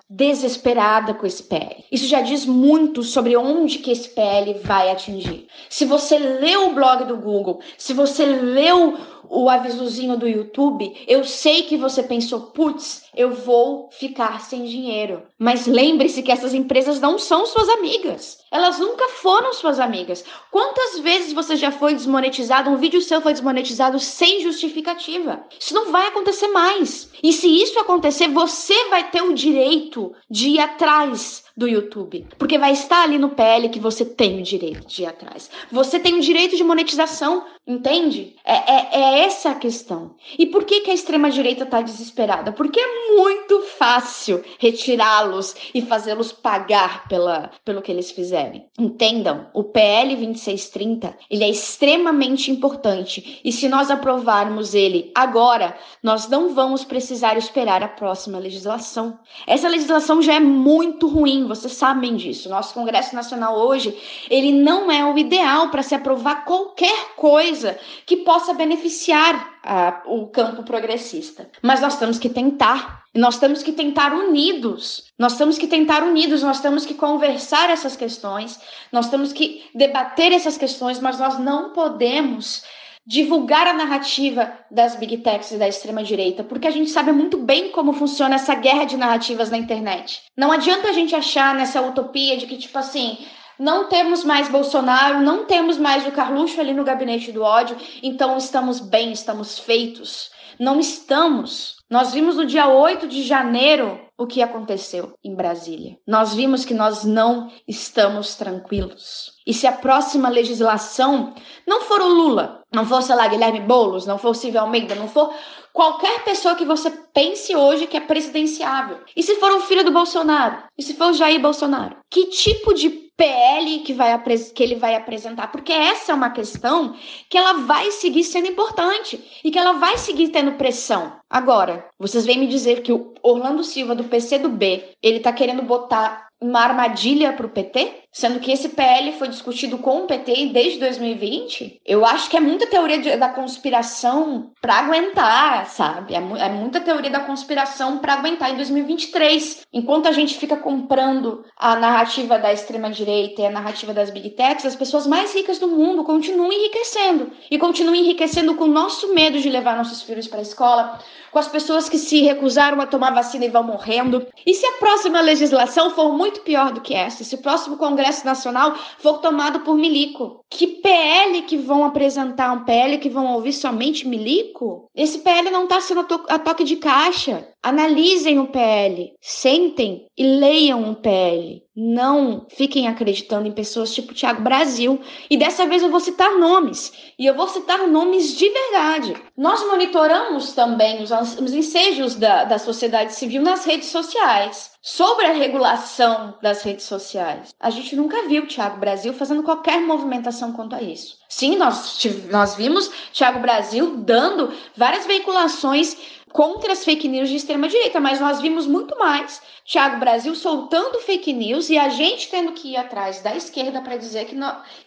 desesperada com esse PL. Isso já diz muito sobre onde que esse PL vai atingir. Se você leu o blog do Google, se você leu o avisozinho do YouTube, eu sei que você pensou, putz, eu vou ficar sem dinheiro. Mas lembre-se que essas empresas não são suas amigas. Elas nunca foram suas amigas. Quantas vezes você já foi desmonetizado? Um vídeo seu foi desmonetizado sem justificativa. Isso não vai acontecer mais. E se isso acontecer, você vai ter o direito de ir atrás do YouTube. Porque vai estar ali no PL que você tem o direito de ir atrás. Você tem o direito de monetização, entende? É, é, é essa a questão. E por que, que a extrema-direita está desesperada? Porque é muito fácil retirá-los e fazê-los pagar pela, pelo que eles fizerem. Entendam, o PL 2630 ele é extremamente importante. E se nós aprovarmos ele agora, nós não vamos precisar esperar a próxima legislação. Essa legislação já é muito ruim, vocês sabem disso. Nosso Congresso Nacional hoje, ele não é o ideal para se aprovar qualquer coisa que possa beneficiar a, o campo progressista. Mas nós temos que tentar. Nós temos que tentar unidos. Nós temos que tentar unidos. Nós temos que conversar essas questões. Nós temos que debater essas questões, mas nós não podemos divulgar a narrativa das big techs e da extrema direita, porque a gente sabe muito bem como funciona essa guerra de narrativas na internet. Não adianta a gente achar nessa utopia de que tipo assim, não temos mais Bolsonaro, não temos mais o Carluxo ali no gabinete do ódio, então estamos bem, estamos feitos. Não estamos. Nós vimos no dia 8 de janeiro o que aconteceu em Brasília. Nós vimos que nós não estamos tranquilos. E se a próxima legislação não for o Lula, não for, sei lá, Guilherme Boulos, não for Silvio Almeida, não for qualquer pessoa que você pense hoje que é presidenciável. E se for o filho do Bolsonaro? E se for o Jair Bolsonaro? Que tipo de PL que, vai, que ele vai apresentar? Porque essa é uma questão que ela vai seguir sendo importante e que ela vai seguir tendo pressão. Agora, vocês vêm me dizer que o Orlando Silva do PC do B, ele tá querendo botar uma armadilha para o PT, sendo que esse PL foi discutido com o PT desde 2020. Eu acho que é muita teoria de, da conspiração para aguentar, sabe? É, é, muita teoria da conspiração para aguentar em 2023. Enquanto a gente fica comprando a narrativa da extrema direita e a narrativa das big techs, as pessoas mais ricas do mundo continuam enriquecendo e continuam enriquecendo com o nosso medo de levar nossos filhos para a escola, com as pessoas que se recusaram a tomar vacina e vão morrendo. E se a próxima legislação for muito pior do que essa, se o próximo Congresso Nacional for tomado por milico, que PL que vão apresentar? Um PL que vão ouvir somente milico? Esse PL não está sendo a toque de caixa. Analisem o PL, sentem e leiam o PL. Não fiquem acreditando em pessoas tipo Tiago Brasil. E dessa vez eu vou citar nomes. E eu vou citar nomes de verdade. Nós monitoramos também os, os ensejos da, da sociedade civil nas redes sociais. Sobre a regulação das redes sociais. A gente nunca viu Tiago Brasil fazendo qualquer movimentação quanto a isso. Sim, nós, nós vimos Tiago Brasil dando várias veiculações contra as fake news de extrema direita, mas nós vimos muito mais Tiago Brasil soltando fake news e a gente tendo que ir atrás da esquerda para dizer que,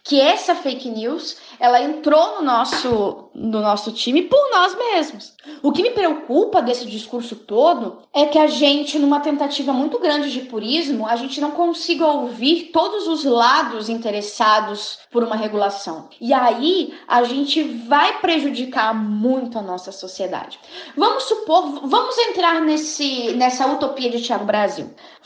que essa fake news ela entrou no nosso, no nosso time por nós mesmos. O que me preocupa desse discurso todo é que a gente, numa tentativa muito grande de purismo, a gente não consiga ouvir todos os lados interessados por uma regulação. E aí a gente vai prejudicar muito a nossa sociedade. Vamos supor, vamos entrar nesse, nessa utopia de Tiago Brasil.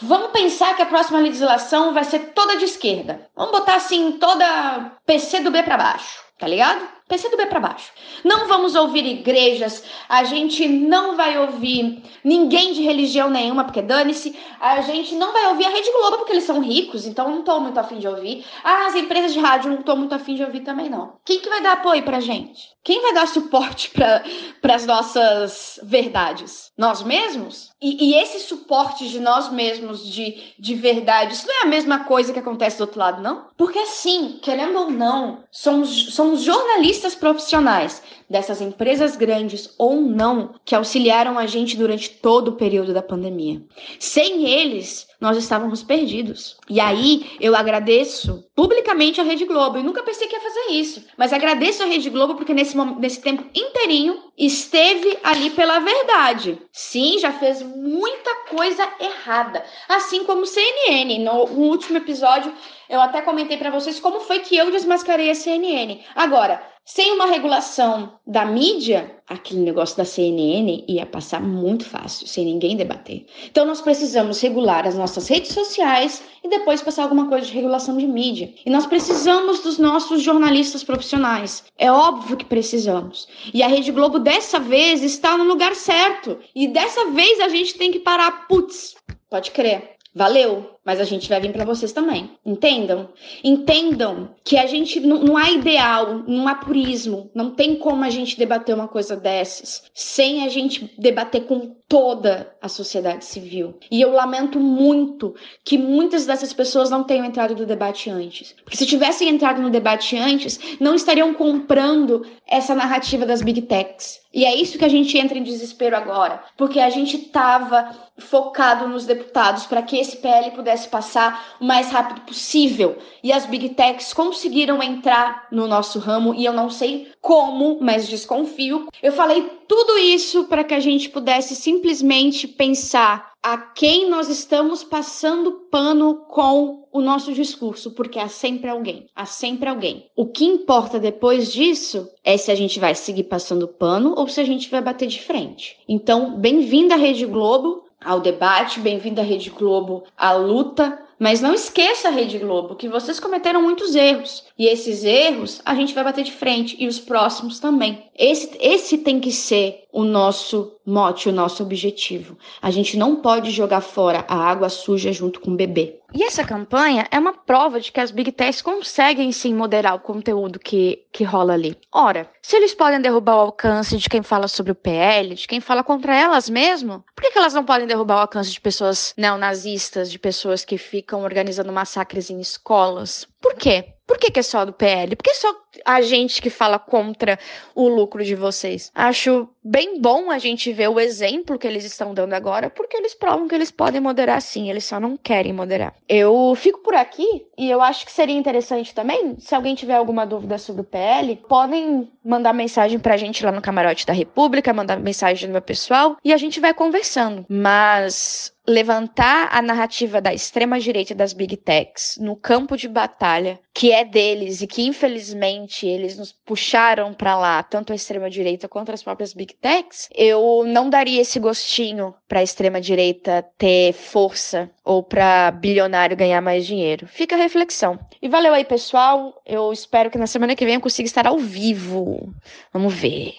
Vamos pensar que a próxima legislação vai ser toda de esquerda. Vamos botar assim toda PC do B para baixo, tá ligado? PC do B para baixo. Não vamos ouvir igrejas, a gente não vai ouvir ninguém de religião nenhuma, porque dane-se. A gente não vai ouvir a Rede Globo, porque eles são ricos, então não tô muito afim de ouvir. Ah, as empresas de rádio não tô muito afim de ouvir também, não. Quem que vai dar apoio pra gente? Quem vai dar suporte para as nossas verdades? Nós mesmos? E, e, esse suporte de nós mesmos, de, de verdade, isso não é a mesma coisa que acontece do outro lado, não? Porque, sim, querendo ou não, somos, somos jornalistas profissionais dessas empresas grandes ou não que auxiliaram a gente durante todo o período da pandemia. Sem eles, nós estávamos perdidos. E aí eu agradeço publicamente a Rede Globo. Eu nunca pensei que ia fazer isso, mas agradeço a Rede Globo porque nesse, nesse tempo inteirinho esteve ali pela verdade. Sim, já fez muita coisa errada, assim como CNN. No último episódio eu até comentei para vocês como foi que eu desmascarei a CNN. Agora, sem uma regulação da mídia, aquele negócio da CNN ia passar muito fácil, sem ninguém debater. Então nós precisamos regular as nossas redes sociais e depois passar alguma coisa de regulação de mídia. E nós precisamos dos nossos jornalistas profissionais. É óbvio que precisamos. E a Rede Globo dessa vez está no lugar certo. E dessa vez a gente tem que parar, putz, pode crer. Valeu, mas a gente vai vir para vocês também. Entendam? Entendam que a gente não, há ideal, não há purismo, não tem como a gente debater uma coisa dessas sem a gente debater com toda a sociedade civil. E eu lamento muito que muitas dessas pessoas não tenham entrado no debate antes. Porque se tivessem entrado no debate antes, não estariam comprando essa narrativa das big techs. E é isso que a gente entra em desespero agora, porque a gente estava focado nos deputados para que esse PL pudesse passar o mais rápido possível. E as big techs conseguiram entrar no nosso ramo e eu não sei como, mas desconfio. Eu falei tudo isso para que a gente pudesse simplesmente pensar a quem nós estamos passando pano com o nosso discurso, porque há sempre alguém, há sempre alguém. O que importa depois disso é se a gente vai seguir passando pano ou se a gente vai bater de frente. Então, bem-vinda à Rede Globo ao debate, bem-vinda à Rede Globo à luta, mas não esqueça, Rede Globo, que vocês cometeram muitos erros. E esses erros a gente vai bater de frente. E os próximos também. Esse, esse tem que ser o nosso mote, o nosso objetivo. A gente não pode jogar fora a água suja junto com o bebê. E essa campanha é uma prova de que as Big Techs conseguem sim moderar o conteúdo que, que rola ali. Ora, se eles podem derrubar o alcance de quem fala sobre o PL, de quem fala contra elas mesmo, por que, que elas não podem derrubar o alcance de pessoas neonazistas, de pessoas que ficam organizando massacres em escolas? Por quê? Por que, que, é só do PL? Por que só a gente que fala contra o lucro de vocês? Acho bem bom a gente ver o exemplo que eles estão dando agora, porque eles provam que eles podem moderar sim, eles só não querem moderar. Eu fico por aqui e eu acho que seria interessante também, se alguém tiver alguma dúvida sobre o PL, podem mandar mensagem pra gente lá no Camarote da República, mandar mensagem no meu pessoal e a gente vai conversando. Mas levantar a narrativa da extrema direita das big techs no campo de batalha que é deles e que infelizmente eles nos puxaram para lá, tanto a extrema direita quanto as próprias big techs, eu não daria esse gostinho para a extrema direita ter força ou para bilionário ganhar mais dinheiro. Fica a reflexão. E valeu aí, pessoal. Eu espero que na semana que vem eu consiga estar ao vivo. Vamos ver.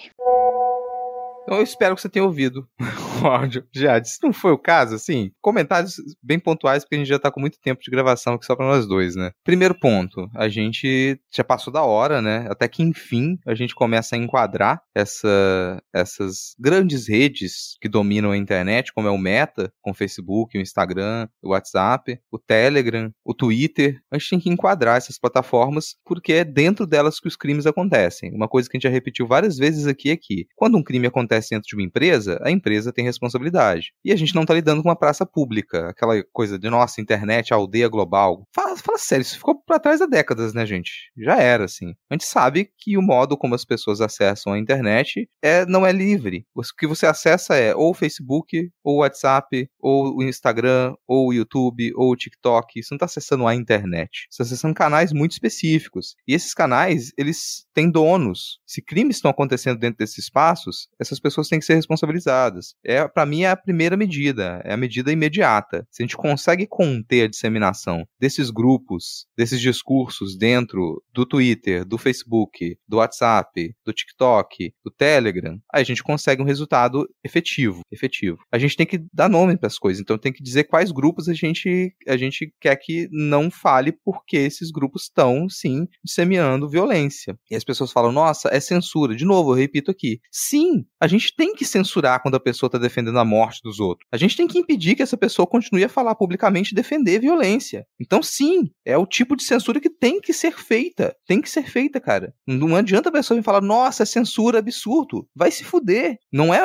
Então eu espero que você tenha ouvido <laughs> o áudio já. Se não foi o caso, assim, comentários bem pontuais, porque a gente já tá com muito tempo de gravação aqui só pra nós dois, né? Primeiro ponto, a gente já passou da hora, né? Até que enfim a gente começa a enquadrar essa, essas grandes redes que dominam a internet, como é o Meta, com o Facebook, o Instagram, o WhatsApp, o Telegram, o Twitter. A gente tem que enquadrar essas plataformas porque é dentro delas que os crimes acontecem. Uma coisa que a gente já repetiu várias vezes aqui é que quando um crime acontece acontece dentro de uma empresa, a empresa tem responsabilidade. E a gente não está lidando com uma praça pública, aquela coisa de nossa internet, aldeia global. Fala, fala sério, isso ficou para trás há décadas, né, gente? Já era assim. A gente sabe que o modo como as pessoas acessam a internet é não é livre. O que você acessa é ou o Facebook, ou o WhatsApp, ou o Instagram, ou o YouTube, ou o TikTok. Você não está acessando a internet. Você está acessando canais muito específicos. E esses canais, eles têm donos. Se crimes estão acontecendo dentro desses espaços, essas pessoas pessoas têm que ser responsabilizadas. É, para mim, é a primeira medida, é a medida imediata. Se a gente consegue conter a disseminação desses grupos, desses discursos dentro do Twitter, do Facebook, do WhatsApp, do TikTok, do Telegram, aí a gente consegue um resultado efetivo, efetivo. A gente tem que dar nome para as coisas, então tem que dizer quais grupos a gente a gente quer que não fale porque esses grupos estão sim disseminando violência. E as pessoas falam: "Nossa, é censura". De novo, eu repito aqui. Sim, a gente gente tem que censurar quando a pessoa está defendendo a morte dos outros. A gente tem que impedir que essa pessoa continue a falar publicamente e defender violência. Então, sim, é o tipo de censura que tem que ser feita. Tem que ser feita, cara. Não adianta a pessoa vir falar, nossa, é censura absurdo. Vai se fuder. Não é.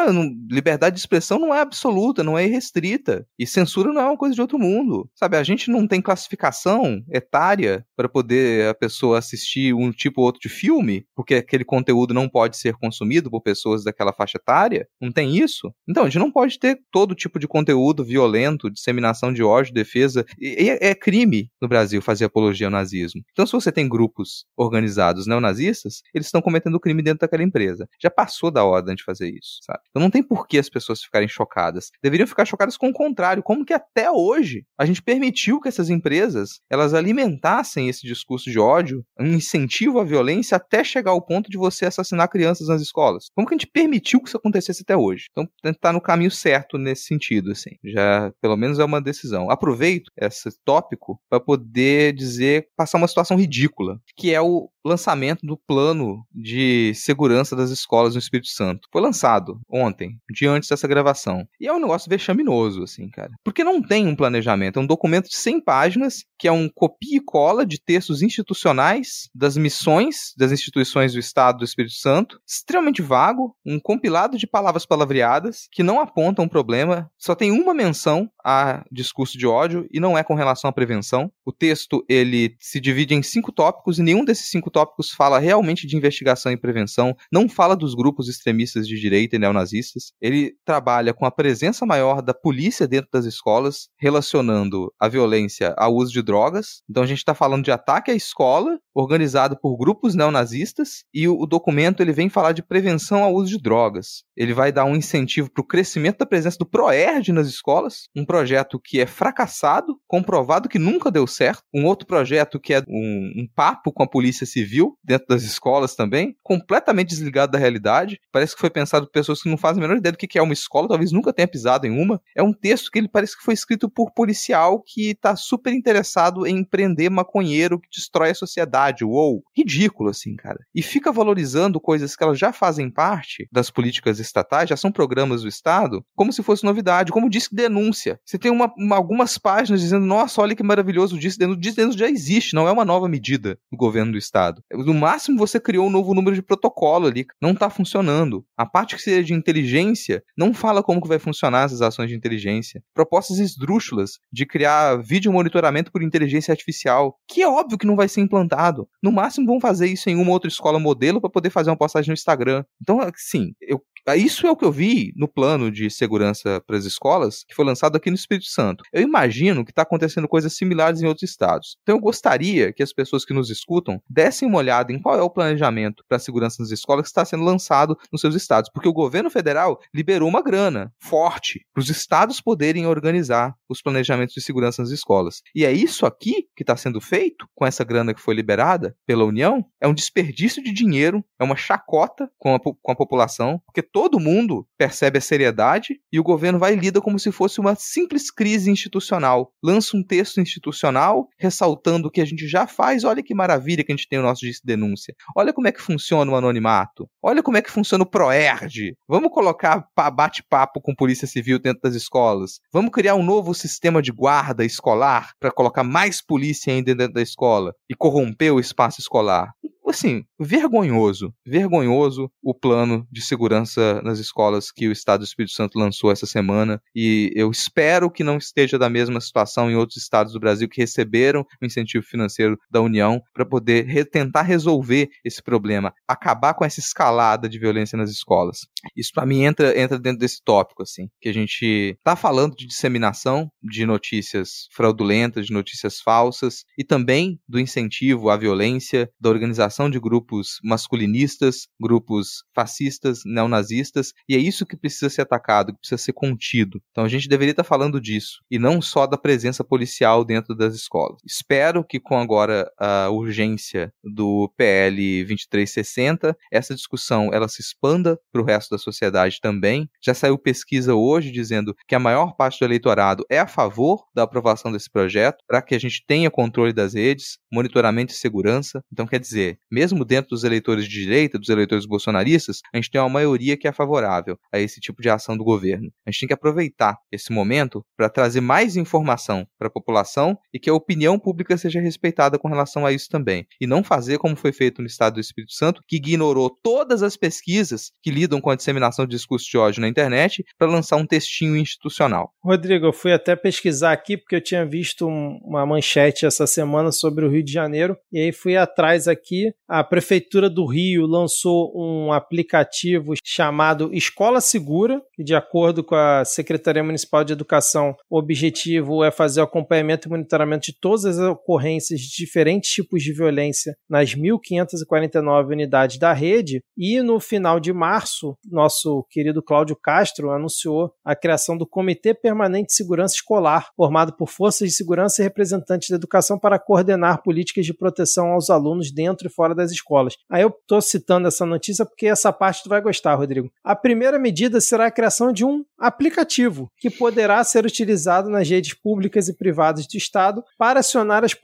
liberdade de expressão não é absoluta, não é irrestrita. E censura não é uma coisa de outro mundo. Sabe, a gente não tem classificação etária para poder a pessoa assistir um tipo ou outro de filme, porque aquele conteúdo não pode ser consumido por pessoas daquela faixa etária, não tem isso. Então, a gente não pode ter todo tipo de conteúdo violento, disseminação de ódio, defesa. E, é, é crime no Brasil fazer apologia ao nazismo. Então, se você tem grupos organizados neonazistas, eles estão cometendo crime dentro daquela empresa. Já passou da hora de fazer isso, sabe? Então não tem por que as pessoas ficarem chocadas. Deveriam ficar chocadas com o contrário, como que até hoje a gente permitiu que essas empresas elas alimentassem esse discurso de ódio, um incentivo à violência até chegar ao ponto de você assassinar crianças nas escolas. Como que a gente permitiu que isso acontecesse até hoje. Então, tá no caminho certo nesse sentido, assim. Já, pelo menos, é uma decisão. Aproveito esse tópico para poder dizer, passar uma situação ridícula, que é o lançamento do plano de segurança das escolas no Espírito Santo. Foi lançado ontem, diante dessa gravação. E é um negócio vexaminoso, assim, cara. Porque não tem um planejamento. É um documento de 100 páginas, que é um copia e cola de textos institucionais das missões das instituições do Estado do Espírito Santo, extremamente vago, um compilado de palavras palavreadas que não apontam um problema, só tem uma menção a discurso de ódio e não é com relação à prevenção. O texto ele se divide em cinco tópicos e nenhum desses cinco tópicos fala realmente de investigação e prevenção, não fala dos grupos extremistas de direita e neonazistas. Ele trabalha com a presença maior da polícia dentro das escolas, relacionando a violência ao uso de drogas. Então a gente está falando de ataque à escola, organizado por grupos neonazistas, e o, documento ele vem falar de prevenção ao uso de drogas. Ele vai dar um incentivo para o crescimento da presença do ProERD nas escolas, um projeto que é fracassado, comprovado que nunca deu certo, um outro projeto que é um, um papo com a polícia civil civil dentro das escolas também, completamente desligado da realidade. Parece que foi pensado por pessoas que não fazem a menor ideia do que é uma escola, talvez nunca tenha pisado em uma. É um texto que ele parece que foi escrito por policial que está super interessado em prender maconheiro que destrói a sociedade. Uou! Ridículo, assim, cara. E fica valorizando coisas que elas já fazem parte das políticas estatais, já são programas do Estado, como se fosse novidade, como diz que denúncia. Você tem uma, uma, algumas páginas dizendo, nossa, olha que maravilhoso, o Disque Denúncia. O já existe, não é uma nova medida do governo do Estado. No máximo você criou um novo número de protocolo ali, não está funcionando. A parte que seria de inteligência não fala como que vai funcionar essas ações de inteligência. Propostas esdrúxulas de criar vídeo monitoramento por inteligência artificial, que é óbvio que não vai ser implantado. No máximo vão fazer isso em uma outra escola modelo para poder fazer uma postagem no Instagram. Então, sim, eu isso é o que eu vi no plano de segurança para as escolas, que foi lançado aqui no Espírito Santo. Eu imagino que está acontecendo coisas similares em outros estados. Então eu gostaria que as pessoas que nos escutam dessem uma olhada em qual é o planejamento para a segurança nas escolas que está sendo lançado nos seus estados, porque o governo federal liberou uma grana forte para os estados poderem organizar os planejamentos de segurança nas escolas. E é isso aqui que está sendo feito com essa grana que foi liberada pela União. É um desperdício de dinheiro, é uma chacota com a, com a população, porque todo mundo percebe a seriedade e o governo vai e lida como se fosse uma simples crise institucional. Lança um texto institucional ressaltando o que a gente já faz. Olha que maravilha que a gente tem o nosso de denúncia. Olha como é que funciona o anonimato. Olha como é que funciona o ProERD. Vamos colocar bate-papo com polícia civil dentro das escolas. Vamos criar um novo sistema de guarda escolar para colocar mais polícia ainda dentro da escola e corromper o espaço escolar assim, vergonhoso, vergonhoso o plano de segurança nas escolas que o Estado do Espírito Santo lançou essa semana e eu espero que não esteja da mesma situação em outros estados do Brasil que receberam o incentivo financeiro da União para poder re tentar resolver esse problema, acabar com essa escalada de violência nas escolas. Isso para mim entra, entra dentro desse tópico assim, que a gente tá falando de disseminação de notícias fraudulentas, de notícias falsas e também do incentivo à violência, da organização de grupos masculinistas, grupos fascistas, neonazistas, e é isso que precisa ser atacado, que precisa ser contido. Então a gente deveria estar falando disso, e não só da presença policial dentro das escolas. Espero que com agora a urgência do PL 2360, essa discussão ela se expanda para o resto da sociedade também. Já saiu pesquisa hoje dizendo que a maior parte do eleitorado é a favor da aprovação desse projeto, para que a gente tenha controle das redes, monitoramento e segurança. Então, quer dizer, mesmo dentro dos eleitores de direita, dos eleitores bolsonaristas, a gente tem uma maioria que é favorável a esse tipo de ação do governo. A gente tem que aproveitar esse momento para trazer mais informação para a população e que a opinião pública seja respeitada com relação a isso também. E não fazer como foi feito no estado do Espírito Santo, que ignorou todas as pesquisas que lidam com a disseminação de discurso de ódio na internet para lançar um textinho institucional. Rodrigo, eu fui até pesquisar aqui porque eu tinha visto um, uma manchete essa semana sobre o Rio de Janeiro e aí fui atrás aqui a Prefeitura do Rio lançou um aplicativo chamado Escola Segura, e de acordo com a Secretaria Municipal de Educação, o objetivo é fazer o acompanhamento e monitoramento de todas as ocorrências de diferentes tipos de violência nas 1.549 unidades da rede. E no final de março, nosso querido Cláudio Castro anunciou a criação do Comitê Permanente de Segurança Escolar, formado por forças de segurança e representantes da educação para coordenar políticas de proteção aos alunos dentro e fora das escolas. Aí eu estou citando essa notícia porque essa parte tu vai gostar, Rodrigo. A primeira medida será a criação de um aplicativo que poderá ser utilizado nas redes públicas e privadas do Estado para acionar as,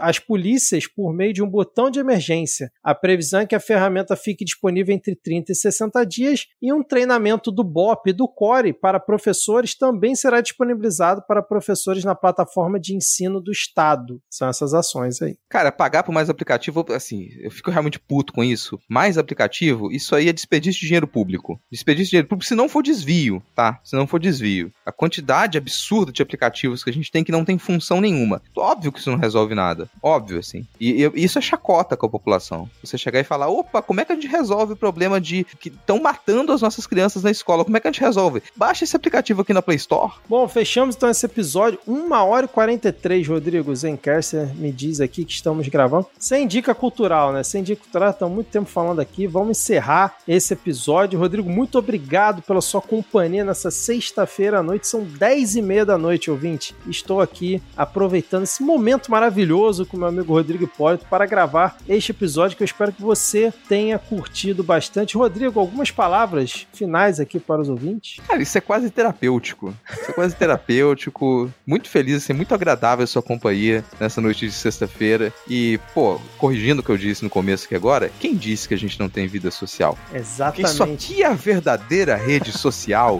as polícias por meio de um botão de emergência. A previsão é que a ferramenta fique disponível entre 30 e 60 dias e um treinamento do BOP e do CORE para professores também será disponibilizado para professores na plataforma de ensino do Estado. São essas ações aí. Cara, pagar por mais aplicativo, assim, eu fico realmente puto com isso. Mais aplicativo, isso aí é desperdício de dinheiro público. Desperdício de dinheiro público se não for desvio, tá? Se não for desvio. A quantidade absurda de aplicativos que a gente tem que não tem função nenhuma. Óbvio que isso não resolve nada. Óbvio, assim. E, e isso é chacota com a população. Você chegar e falar, opa, como é que a gente resolve o problema de que estão matando as nossas crianças na escola? Como é que a gente resolve? Baixa esse aplicativo aqui na Play Store. Bom, fechamos então esse episódio. 1 hora e 43, Rodrigo Zenkerser me diz aqui que estamos gravando. Sem dica cultural, né? Dica cultural, estamos muito tempo falando aqui. Vamos encerrar esse episódio. Rodrigo, muito obrigado pela sua companhia nessa sexta-feira à noite. São 10 e meia da noite, ouvinte. Estou aqui aproveitando esse momento maravilhoso com meu amigo Rodrigo Hipólito para gravar este episódio que eu espero que você tenha curtido bastante. Rodrigo, algumas palavras finais aqui para os ouvintes? Cara, isso é quase terapêutico. Isso é quase terapêutico. <laughs> Muito feliz, assim, muito agradável a sua companhia nessa noite de sexta-feira. E, pô, corrigindo o que eu disse no começo aqui agora, quem disse que a gente não tem vida social? Exatamente. Isso aqui é a verdadeira rede social.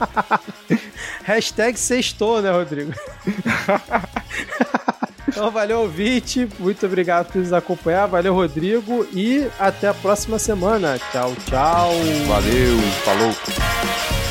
<laughs> Hashtag sextou, né, Rodrigo? <laughs> Então, valeu, ouvinte. Muito obrigado por nos acompanhar. Valeu, Rodrigo. E até a próxima semana. Tchau, tchau. Valeu, falou.